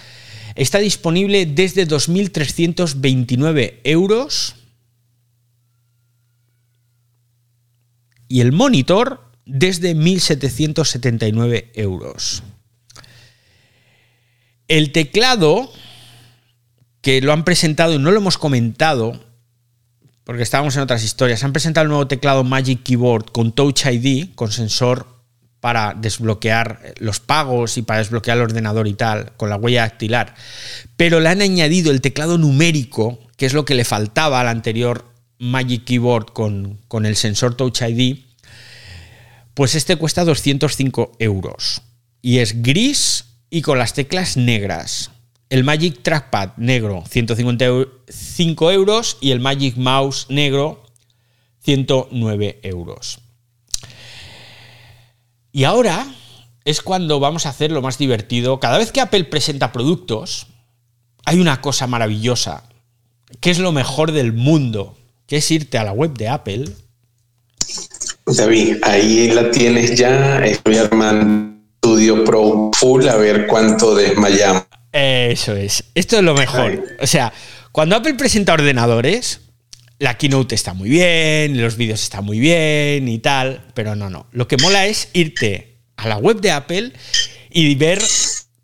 está disponible desde 2.329 euros y el monitor desde 1.779 euros. El teclado, que lo han presentado y no lo hemos comentado, porque estábamos en otras historias, han presentado el nuevo teclado Magic Keyboard con Touch ID, con sensor para desbloquear los pagos y para desbloquear el ordenador y tal, con la huella dactilar. Pero le han añadido el teclado numérico, que es lo que le faltaba al anterior Magic Keyboard con, con el sensor Touch ID, pues este cuesta 205 euros. Y es gris y con las teclas negras. El Magic Trackpad negro, 155 euros. Y el Magic Mouse negro, 109 euros. Y ahora es cuando vamos a hacer lo más divertido. Cada vez que Apple presenta productos, hay una cosa maravillosa, que es lo mejor del mundo, que es irte a la web de Apple. David, ahí la tienes ya. Estoy armando Studio Pro Full a ver cuánto desmayamos. Eso es. Esto es lo mejor. O sea, cuando Apple presenta ordenadores, la keynote está muy bien, los vídeos están muy bien y tal, pero no, no. Lo que mola es irte a la web de Apple y ver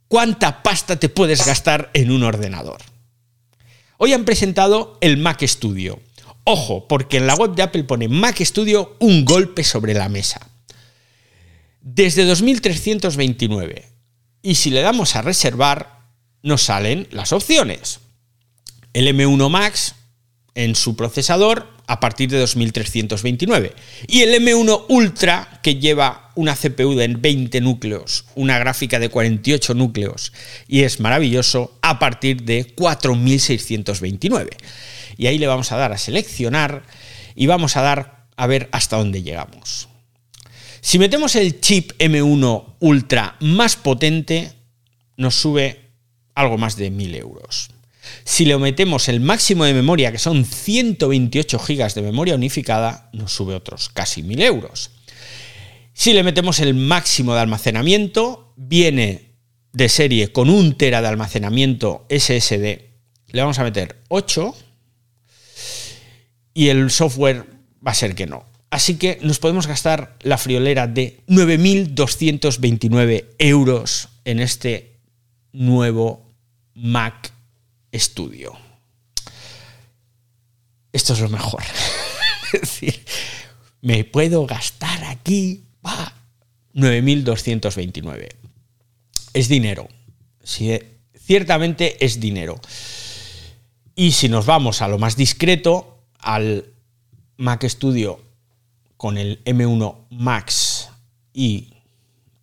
cuánta pasta te puedes gastar en un ordenador. Hoy han presentado el Mac Studio. Ojo, porque en la web de Apple pone Mac Studio un golpe sobre la mesa. Desde 2329. Y si le damos a reservar, nos salen las opciones. El M1 Max en su procesador a partir de 2329. Y el M1 Ultra, que lleva una CPU de 20 núcleos, una gráfica de 48 núcleos, y es maravilloso, a partir de 4629. Y ahí le vamos a dar a seleccionar y vamos a dar a ver hasta dónde llegamos. Si metemos el chip M1 Ultra más potente, nos sube algo más de 1000 euros. Si le metemos el máximo de memoria, que son 128 GB de memoria unificada, nos sube otros casi 1000 euros. Si le metemos el máximo de almacenamiento, viene de serie con un tera de almacenamiento SSD. Le vamos a meter 8 y el software va a ser que no. Así que nos podemos gastar la friolera de 9.229 euros en este nuevo Mac Studio. Esto es lo mejor. me puedo gastar aquí 9.229. Es dinero. ciertamente es dinero. Y si nos vamos a lo más discreto, al Mac Studio con el M1 Max y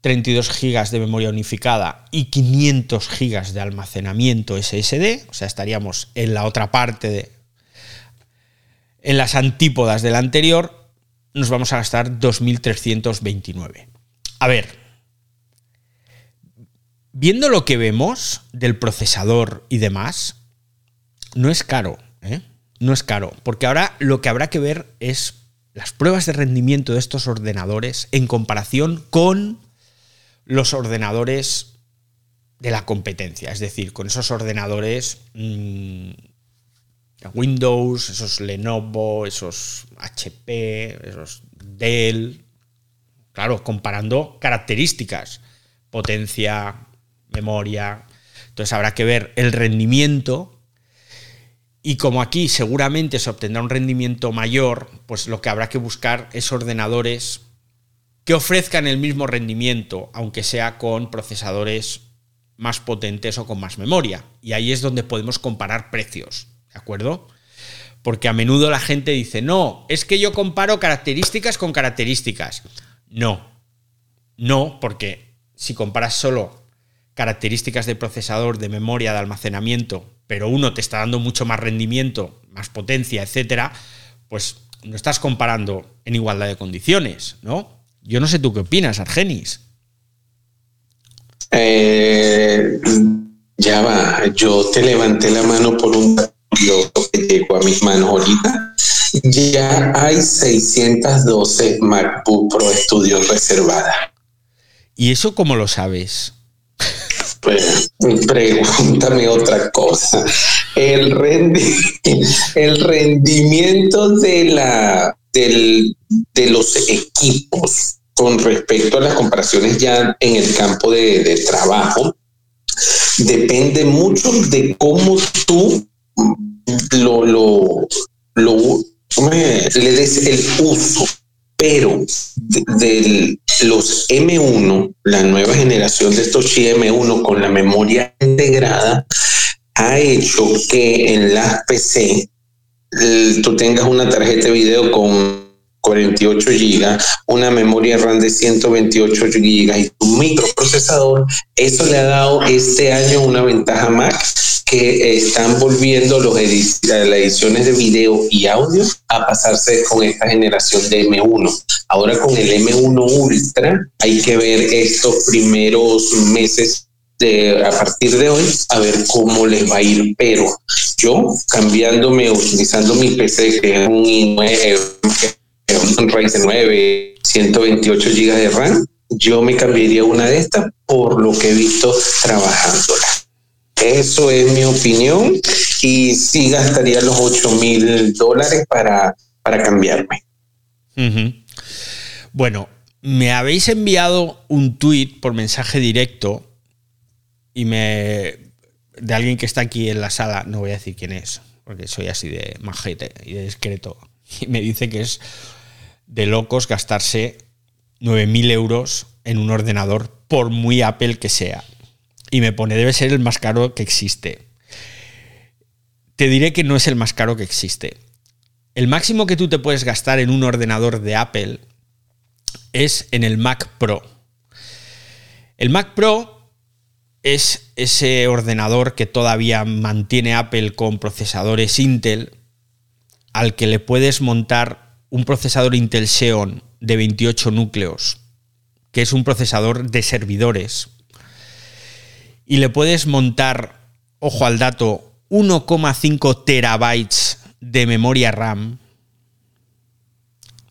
32 GB de memoria unificada y 500 GB de almacenamiento SSD, o sea, estaríamos en la otra parte de en las antípodas del anterior, nos vamos a gastar 2.329. A ver, viendo lo que vemos del procesador y demás, no es caro, ¿eh? No es caro, porque ahora lo que habrá que ver es las pruebas de rendimiento de estos ordenadores en comparación con los ordenadores de la competencia, es decir, con esos ordenadores mmm, Windows, esos Lenovo, esos HP, esos Dell, claro, comparando características, potencia, memoria, entonces habrá que ver el rendimiento y como aquí seguramente se obtendrá un rendimiento mayor, pues lo que habrá que buscar es ordenadores que ofrezcan el mismo rendimiento, aunque sea con procesadores más potentes o con más memoria. Y ahí es donde podemos comparar precios, ¿de acuerdo? Porque a menudo la gente dice, no, es que yo comparo características con características. No, no, porque si comparas solo características de procesador, de memoria, de almacenamiento, pero uno te está dando mucho más rendimiento, más potencia, etcétera, pues no estás comparando en igualdad de condiciones, ¿no? Yo no sé tú qué opinas, Argenis. Eh, ya va, yo te levanté la mano por un que llegó a mis manos ahorita. Ya hay 612 MacBook Pro Studio reservadas. ¿Y eso cómo lo sabes? Pues pregúntame otra cosa. El, el rendimiento de la de los equipos con respecto a las comparaciones ya en el campo de, trabajo depende mucho de cómo tú lo, lo, le des el uso. Pero de, los M1, la nueva generación de estos M1 con la memoria integrada, ha hecho que en las PC tú tengas una tarjeta de video con 48 GB, una memoria RAM de 128 GB y microprocesador, eso le ha dado este año una ventaja más que están volviendo los las ediciones de video y audio a pasarse con esta generación de M1. Ahora con el M1 Ultra hay que ver estos primeros meses de, a partir de hoy a ver cómo les va a ir. Pero yo cambiándome, utilizando mi PC, que es un i9, un Ryzen 9, 128 GB de RAM, yo me cambiaría una de estas por lo que he visto trabajándola. Eso es mi opinión y sí gastaría los 8 mil dólares para, para cambiarme. Bueno, me habéis enviado un tweet por mensaje directo y me. de alguien que está aquí en la sala, no voy a decir quién es, porque soy así de majete y de discreto, y me dice que es de locos gastarse 9.000 euros en un ordenador, por muy Apple que sea. Y me pone, debe ser el más caro que existe. Te diré que no es el más caro que existe. El máximo que tú te puedes gastar en un ordenador de Apple es en el Mac Pro. El Mac Pro es ese ordenador que todavía mantiene Apple con procesadores Intel, al que le puedes montar un procesador Intel Xeon de 28 núcleos, que es un procesador de servidores, y le puedes montar ojo al dato, 1,5 terabytes de memoria RAM,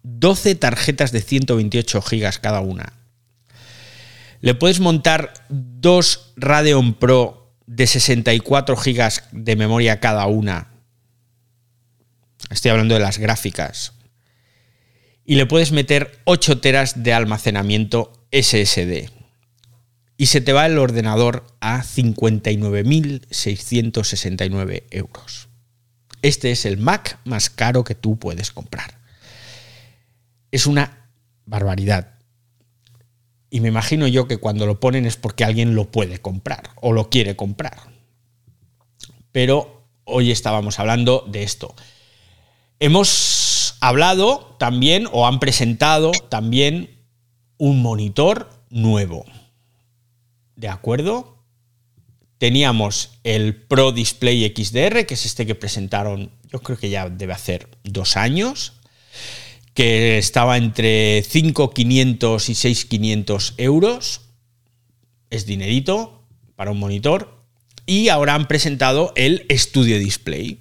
12 tarjetas de 128 gigas cada una. Le puedes montar dos Radeon Pro de 64 gigas de memoria cada una. Estoy hablando de las gráficas. Y le puedes meter 8 teras de almacenamiento SSD. Y se te va el ordenador a 59.669 euros. Este es el Mac más caro que tú puedes comprar. Es una barbaridad. Y me imagino yo que cuando lo ponen es porque alguien lo puede comprar o lo quiere comprar. Pero hoy estábamos hablando de esto. Hemos hablado también o han presentado también un monitor nuevo. ¿De acuerdo? Teníamos el Pro Display XDR, que es este que presentaron, yo creo que ya debe hacer dos años, que estaba entre 5.500 y 6.500 euros. Es dinerito para un monitor. Y ahora han presentado el Studio Display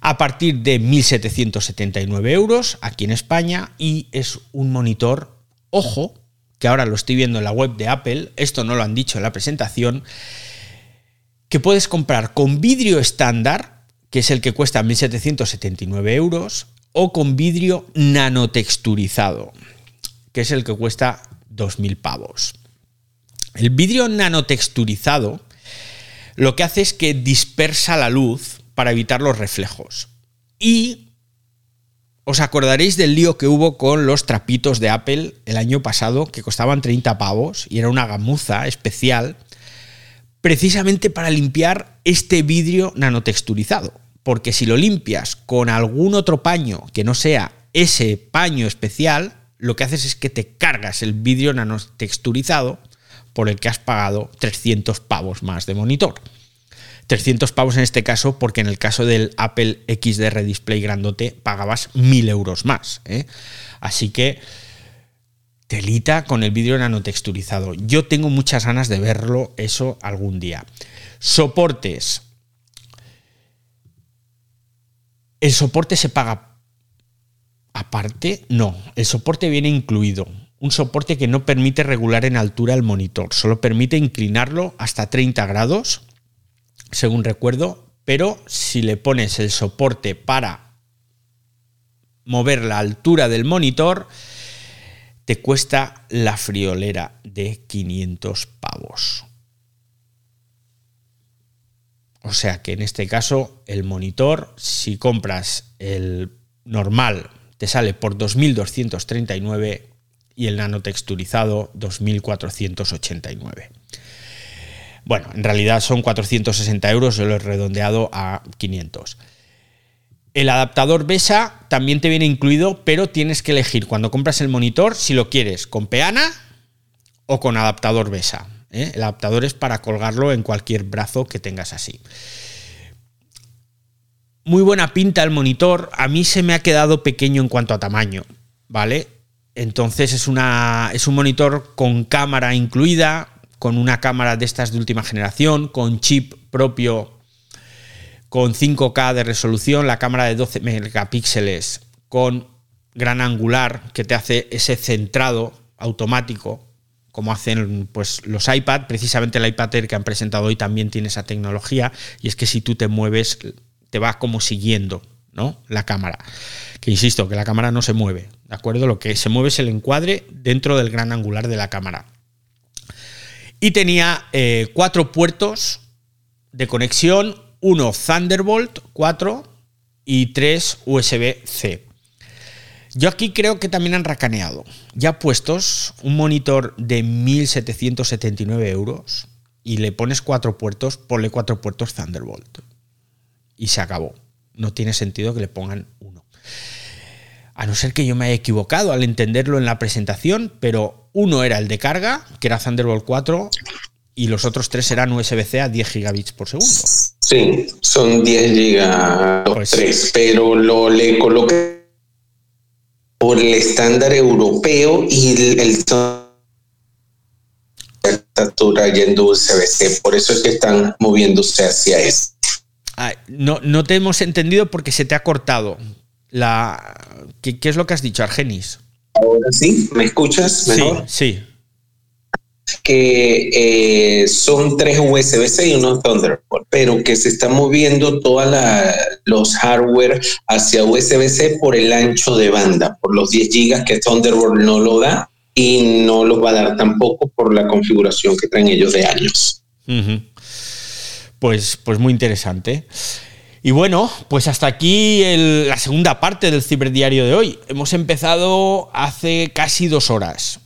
a partir de 1.779 euros aquí en España y es un monitor, ojo, que ahora lo estoy viendo en la web de Apple, esto no lo han dicho en la presentación, que puedes comprar con vidrio estándar, que es el que cuesta 1.779 euros, o con vidrio nanotexturizado, que es el que cuesta 2.000 pavos. El vidrio nanotexturizado lo que hace es que dispersa la luz para evitar los reflejos. Y os acordaréis del lío que hubo con los trapitos de Apple el año pasado, que costaban 30 pavos y era una gamuza especial, precisamente para limpiar este vidrio nanotexturizado porque si lo limpias con algún otro paño que no sea ese paño especial, lo que haces es que te cargas el vidrio nanotexturizado por el que has pagado 300 pavos más de monitor. 300 pavos en este caso, porque en el caso del Apple XDR Display grandote pagabas 1000 euros más. ¿eh? Así que telita con el vidrio nanotexturizado. Yo tengo muchas ganas de verlo eso algún día. Soportes. ¿El soporte se paga aparte? No, el soporte viene incluido. Un soporte que no permite regular en altura el monitor, solo permite inclinarlo hasta 30 grados, según recuerdo, pero si le pones el soporte para mover la altura del monitor, te cuesta la friolera de 500 pavos. O sea que en este caso el monitor, si compras el normal, te sale por 2.239 y el nanotexturizado 2.489. Bueno, en realidad son 460 euros, yo lo he redondeado a 500. El adaptador BESA también te viene incluido, pero tienes que elegir cuando compras el monitor si lo quieres con peana o con adaptador BESA. ¿eh? El adaptador es para colgarlo en cualquier brazo que tengas así. Muy buena pinta el monitor. A mí se me ha quedado pequeño en cuanto a tamaño, ¿vale? Entonces es, una, es un monitor con cámara incluida, con una cámara de estas de última generación, con chip propio, con 5K de resolución, la cámara de 12 megapíxeles, con gran angular que te hace ese centrado automático como hacen pues, los iPad, precisamente el iPad Air que han presentado hoy también tiene esa tecnología, y es que si tú te mueves, te va como siguiendo ¿no? la cámara. Que insisto, que la cámara no se mueve, ¿de acuerdo? Lo que se mueve es el encuadre dentro del gran angular de la cámara. Y tenía eh, cuatro puertos de conexión, uno Thunderbolt 4 y tres USB-C. Yo aquí creo que también han racaneado. Ya puestos un monitor de 1.779 euros y le pones cuatro puertos, ponle cuatro puertos Thunderbolt. Y se acabó. No tiene sentido que le pongan uno. A no ser que yo me haya equivocado al entenderlo en la presentación, pero uno era el de carga, que era Thunderbolt 4, y los otros tres eran USB-C a 10 gigabits por segundo. Sí, son 10 gigas pues, 3, pero lo le coloqué por el estándar europeo y el, factura yendo USB-C. Por eso es que están moviéndose hacia eso. no, no te hemos entendido porque se te ha cortado. La, ¿qué, es lo que has dicho, Argenis? Ahora sí, ¿me escuchas mejor? Sí, sí que eh, son tres USB-C y uno Thunderbolt, pero que se están moviendo todos los hardware hacia USB-C por el ancho de banda, por los 10 GB que Thunderbolt no lo da y no los va a dar tampoco por la configuración que traen ellos de años. pues, pues muy interesante. Y bueno, pues hasta aquí la segunda parte del ciberdiario de hoy. Hemos empezado hace casi dos horas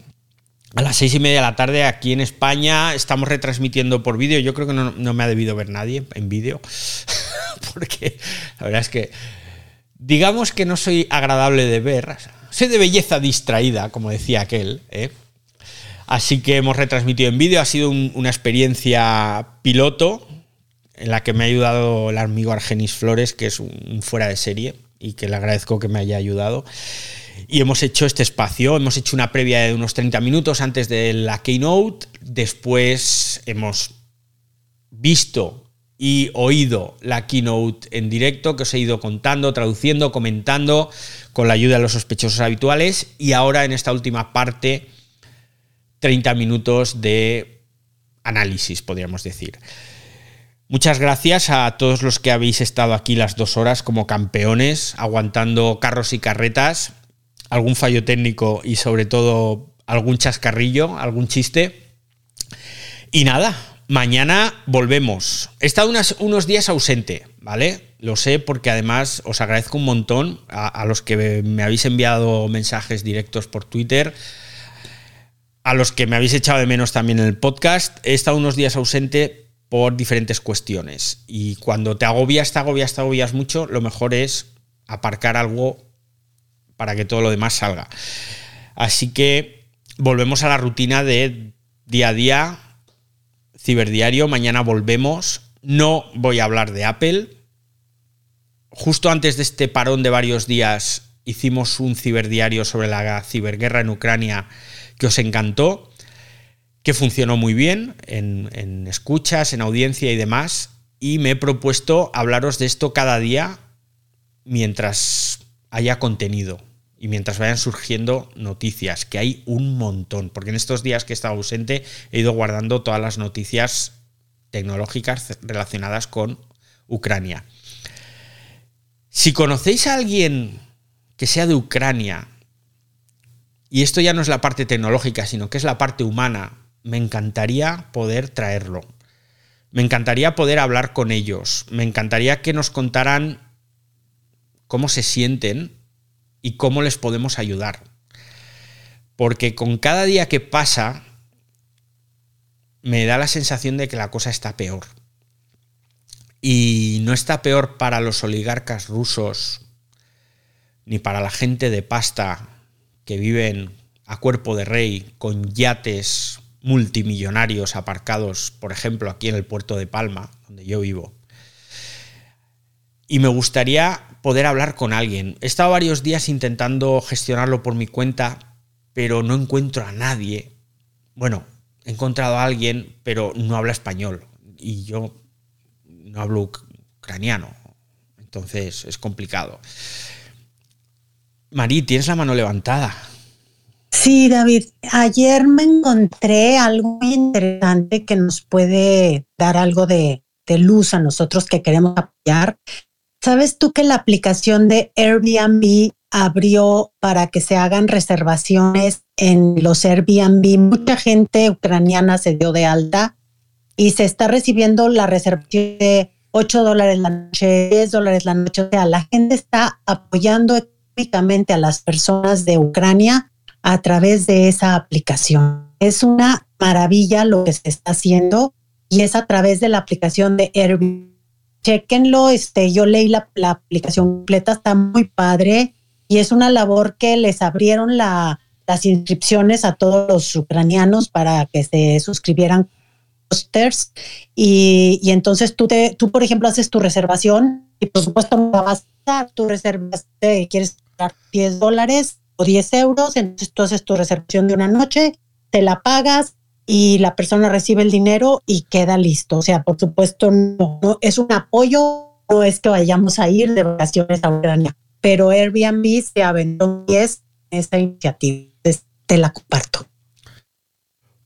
a las seis y media de la tarde aquí en España. Estamos retransmitiendo por vídeo. Yo creo que no, me ha debido ver nadie en vídeo. Porque la verdad es que, digamos que no soy agradable de ver. Soy de belleza distraída, como decía aquel. ¿eh? Así que hemos retransmitido en vídeo. Ha sido una experiencia piloto en la que me ha ayudado el amigo Argenis Flores, que es un fuera de serie y que le agradezco que me haya ayudado y hemos hecho este espacio, hemos hecho una previa de unos 30 minutos antes de la keynote, después hemos visto y oído la keynote en directo que os he ido contando, traduciendo, comentando con la ayuda de los sospechosos habituales y ahora en esta última parte 30 minutos de análisis, podríamos decir. Muchas gracias a todos los que habéis estado aquí las dos horas como campeones, aguantando carros y carretas algún fallo técnico y sobre todo algún chascarrillo, algún chiste. Y nada, mañana volvemos. He estado unos días ausente, ¿vale? Lo sé porque además os agradezco un montón a, los que me habéis enviado mensajes directos por Twitter, a los que me habéis echado de menos también en el podcast. He estado unos días ausente por diferentes cuestiones. Y cuando te agobias, te agobias, te agobias mucho, lo mejor es aparcar algo para que todo lo demás salga. Así que volvemos a la rutina de día a día, ciberdiario. Mañana volvemos. No voy a hablar de Apple. Justo antes de este parón de varios días hicimos un ciberdiario sobre la ciberguerra en Ucrania que os encantó, que funcionó muy bien en, escuchas, en audiencia y demás. Y me he propuesto hablaros de esto cada día mientras haya contenido y mientras vayan surgiendo noticias, que hay un montón, porque en estos días que he estado ausente he ido guardando todas las noticias tecnológicas relacionadas con Ucrania. Si conocéis a alguien que sea de Ucrania, y esto ya no es la parte tecnológica, sino que es la parte humana, me encantaría poder traerlo. Me encantaría poder hablar con ellos. Me encantaría que nos contaran cómo se sienten y cómo les podemos ayudar. Porque con cada día que pasa, me da la sensación de que la cosa está peor. Y no está peor para los oligarcas rusos, ni para la gente de pasta que viven a cuerpo de rey con yates multimillonarios aparcados, por ejemplo, aquí en el puerto de Palma, donde yo vivo. Y me gustaría poder hablar con alguien. He estado varios días intentando gestionarlo por mi cuenta, pero no encuentro a nadie. Bueno, he encontrado a alguien, pero no habla español. Y yo no hablo ucraniano. Entonces es complicado. Marí, tienes la mano levantada. Sí, David. Ayer me encontré algo muy interesante que nos puede dar algo de, luz a nosotros que queremos apoyar. ¿Sabes tú que la aplicación de Airbnb abrió para que se hagan reservaciones en los Airbnb? Mucha gente ucraniana se dio de alta y se está recibiendo la reservación de 8 dólares la noche, 10 dólares la noche. O sea, la gente está apoyando económicamente a las personas de Ucrania a través de esa aplicación. Es una maravilla lo que se está haciendo y es a través de la aplicación de Airbnb. Chequenlo, este, yo leí la, aplicación completa, está muy padre y es una labor que les abrieron la, las inscripciones a todos los ucranianos para que se suscribieran posters. Y, y, entonces tú, te, tú, por ejemplo, haces tu reservación y por supuesto no vas a dar. Reservas, quieres pagar 10 dólares o 10 euros, entonces tú haces tu reservación de una noche, te la pagas y la persona recibe el dinero y queda listo. O sea, por supuesto, no, es un apoyo, no es que vayamos a ir de vacaciones a Ucrania, pero Airbnb se aventó y es esta iniciativa. Te la comparto.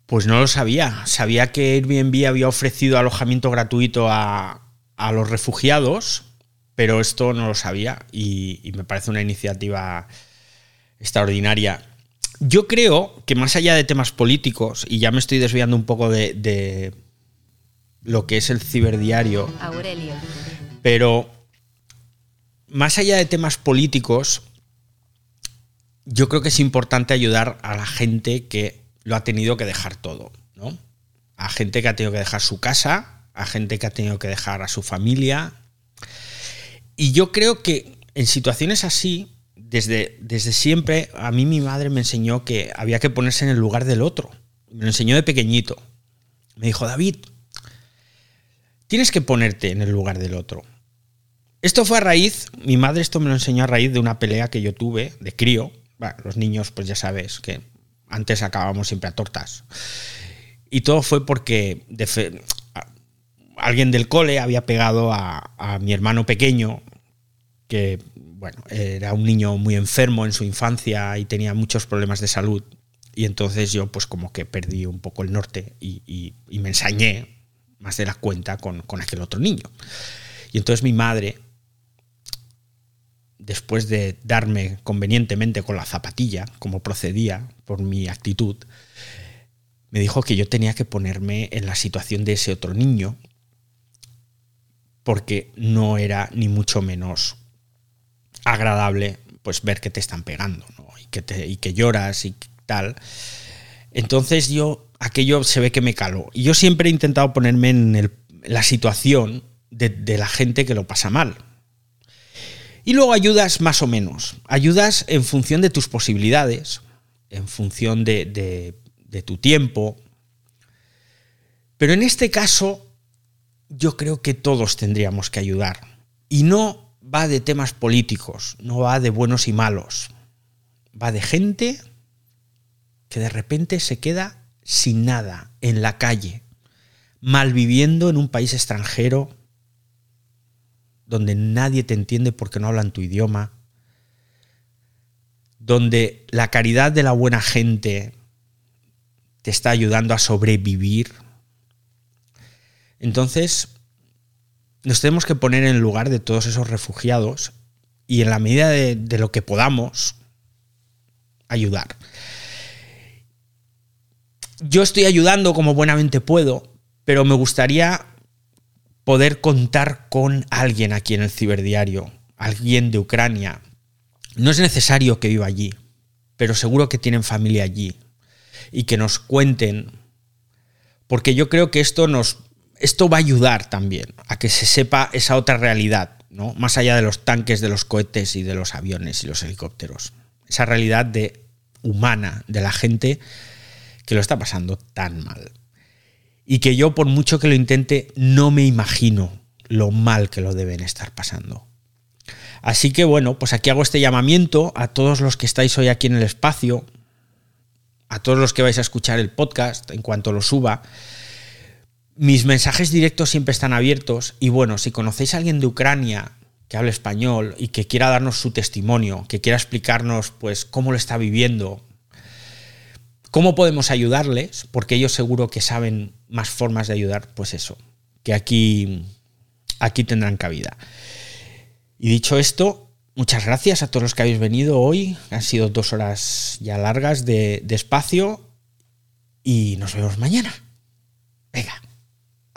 Pues no lo sabía. Sabía que Airbnb había ofrecido alojamiento gratuito a, a los refugiados, pero esto no lo sabía y me parece una iniciativa extraordinaria. Yo creo que más allá de temas políticos, y ya me estoy desviando un poco de, de lo que es el ciberdiario, Aurelio. pero más allá de temas políticos, yo creo que es importante ayudar a la gente que lo ha tenido que dejar todo, ¿no? A gente que ha tenido que dejar su casa, a gente que ha tenido que dejar a su familia. Y yo creo que en situaciones así, desde, desde siempre, a mí mi madre me enseñó que había que ponerse en el lugar del otro. Me lo enseñó de pequeñito. Me dijo, David, tienes que ponerte en el lugar del otro. Esto fue a raíz, mi madre esto me lo enseñó a raíz de una pelea que yo tuve de crío. Los niños, pues ya sabes que antes acabábamos siempre a tortas. Y todo fue porque de fe- alguien del cole había pegado a mi hermano pequeño, que bueno, era un niño muy enfermo en su infancia y tenía muchos problemas de salud. Y entonces yo pues como que perdí un poco el norte y, y- me ensañé más de la cuenta con, con aquel otro niño. Y entonces mi madre, después de darme convenientemente con la zapatilla, como procedía por mi actitud, me dijo que yo tenía que ponerme en la situación de ese otro niño, porque no era ni mucho menos agradable pues ver que te están pegando ¿no? y, que te- y que lloras y tal. Entonces yo, aquello se ve que me caló. Y yo siempre he intentado ponerme en la situación de, la gente que lo pasa mal. Y luego ayudas más o menos. Ayudas en función de tus posibilidades, en función de- de tu tiempo. Pero en este caso, yo creo que todos tendríamos que ayudar. Y no va de temas políticos, no va de buenos y malos. Va de gente que de repente se queda sin nada en la calle, malviviendo en un país extranjero donde nadie te entiende porque no hablan tu idioma, donde la caridad de la buena gente te está ayudando a sobrevivir. Entonces, nos tenemos que poner en el lugar de todos esos refugiados y en la medida de, de lo que podamos, ayudar. Yo estoy ayudando como buenamente puedo, pero me gustaría poder contar con alguien aquí en el ciberdiario, alguien de Ucrania. No es necesario que viva allí, pero seguro que tienen familia allí y que nos cuenten, porque yo creo que esto nos esto va a ayudar también a que se sepa esa otra realidad, ¿no? Más allá de los tanques, de los cohetes y de los aviones y los helicópteros. Esa realidad de humana de la gente que lo está pasando tan mal. Y que yo, por mucho que lo intente, no me imagino lo mal que lo deben estar pasando. Así que bueno, pues aquí hago este llamamiento a todos los que estáis hoy aquí en el espacio, a todos los que vais a escuchar el podcast en cuanto lo suba. Mis mensajes directos siempre están abiertos y bueno, si conocéis a alguien de Ucrania que hable español y que quiera darnos su testimonio, que quiera explicarnos pues cómo lo está viviendo, cómo podemos ayudarles, porque ellos seguro que saben más formas de ayudar, pues eso, que aquí aquí tendrán cabida. Y dicho esto, muchas gracias a todos los que habéis venido hoy. Han sido dos horas ya largas de, de espacio y nos vemos mañana. Venga,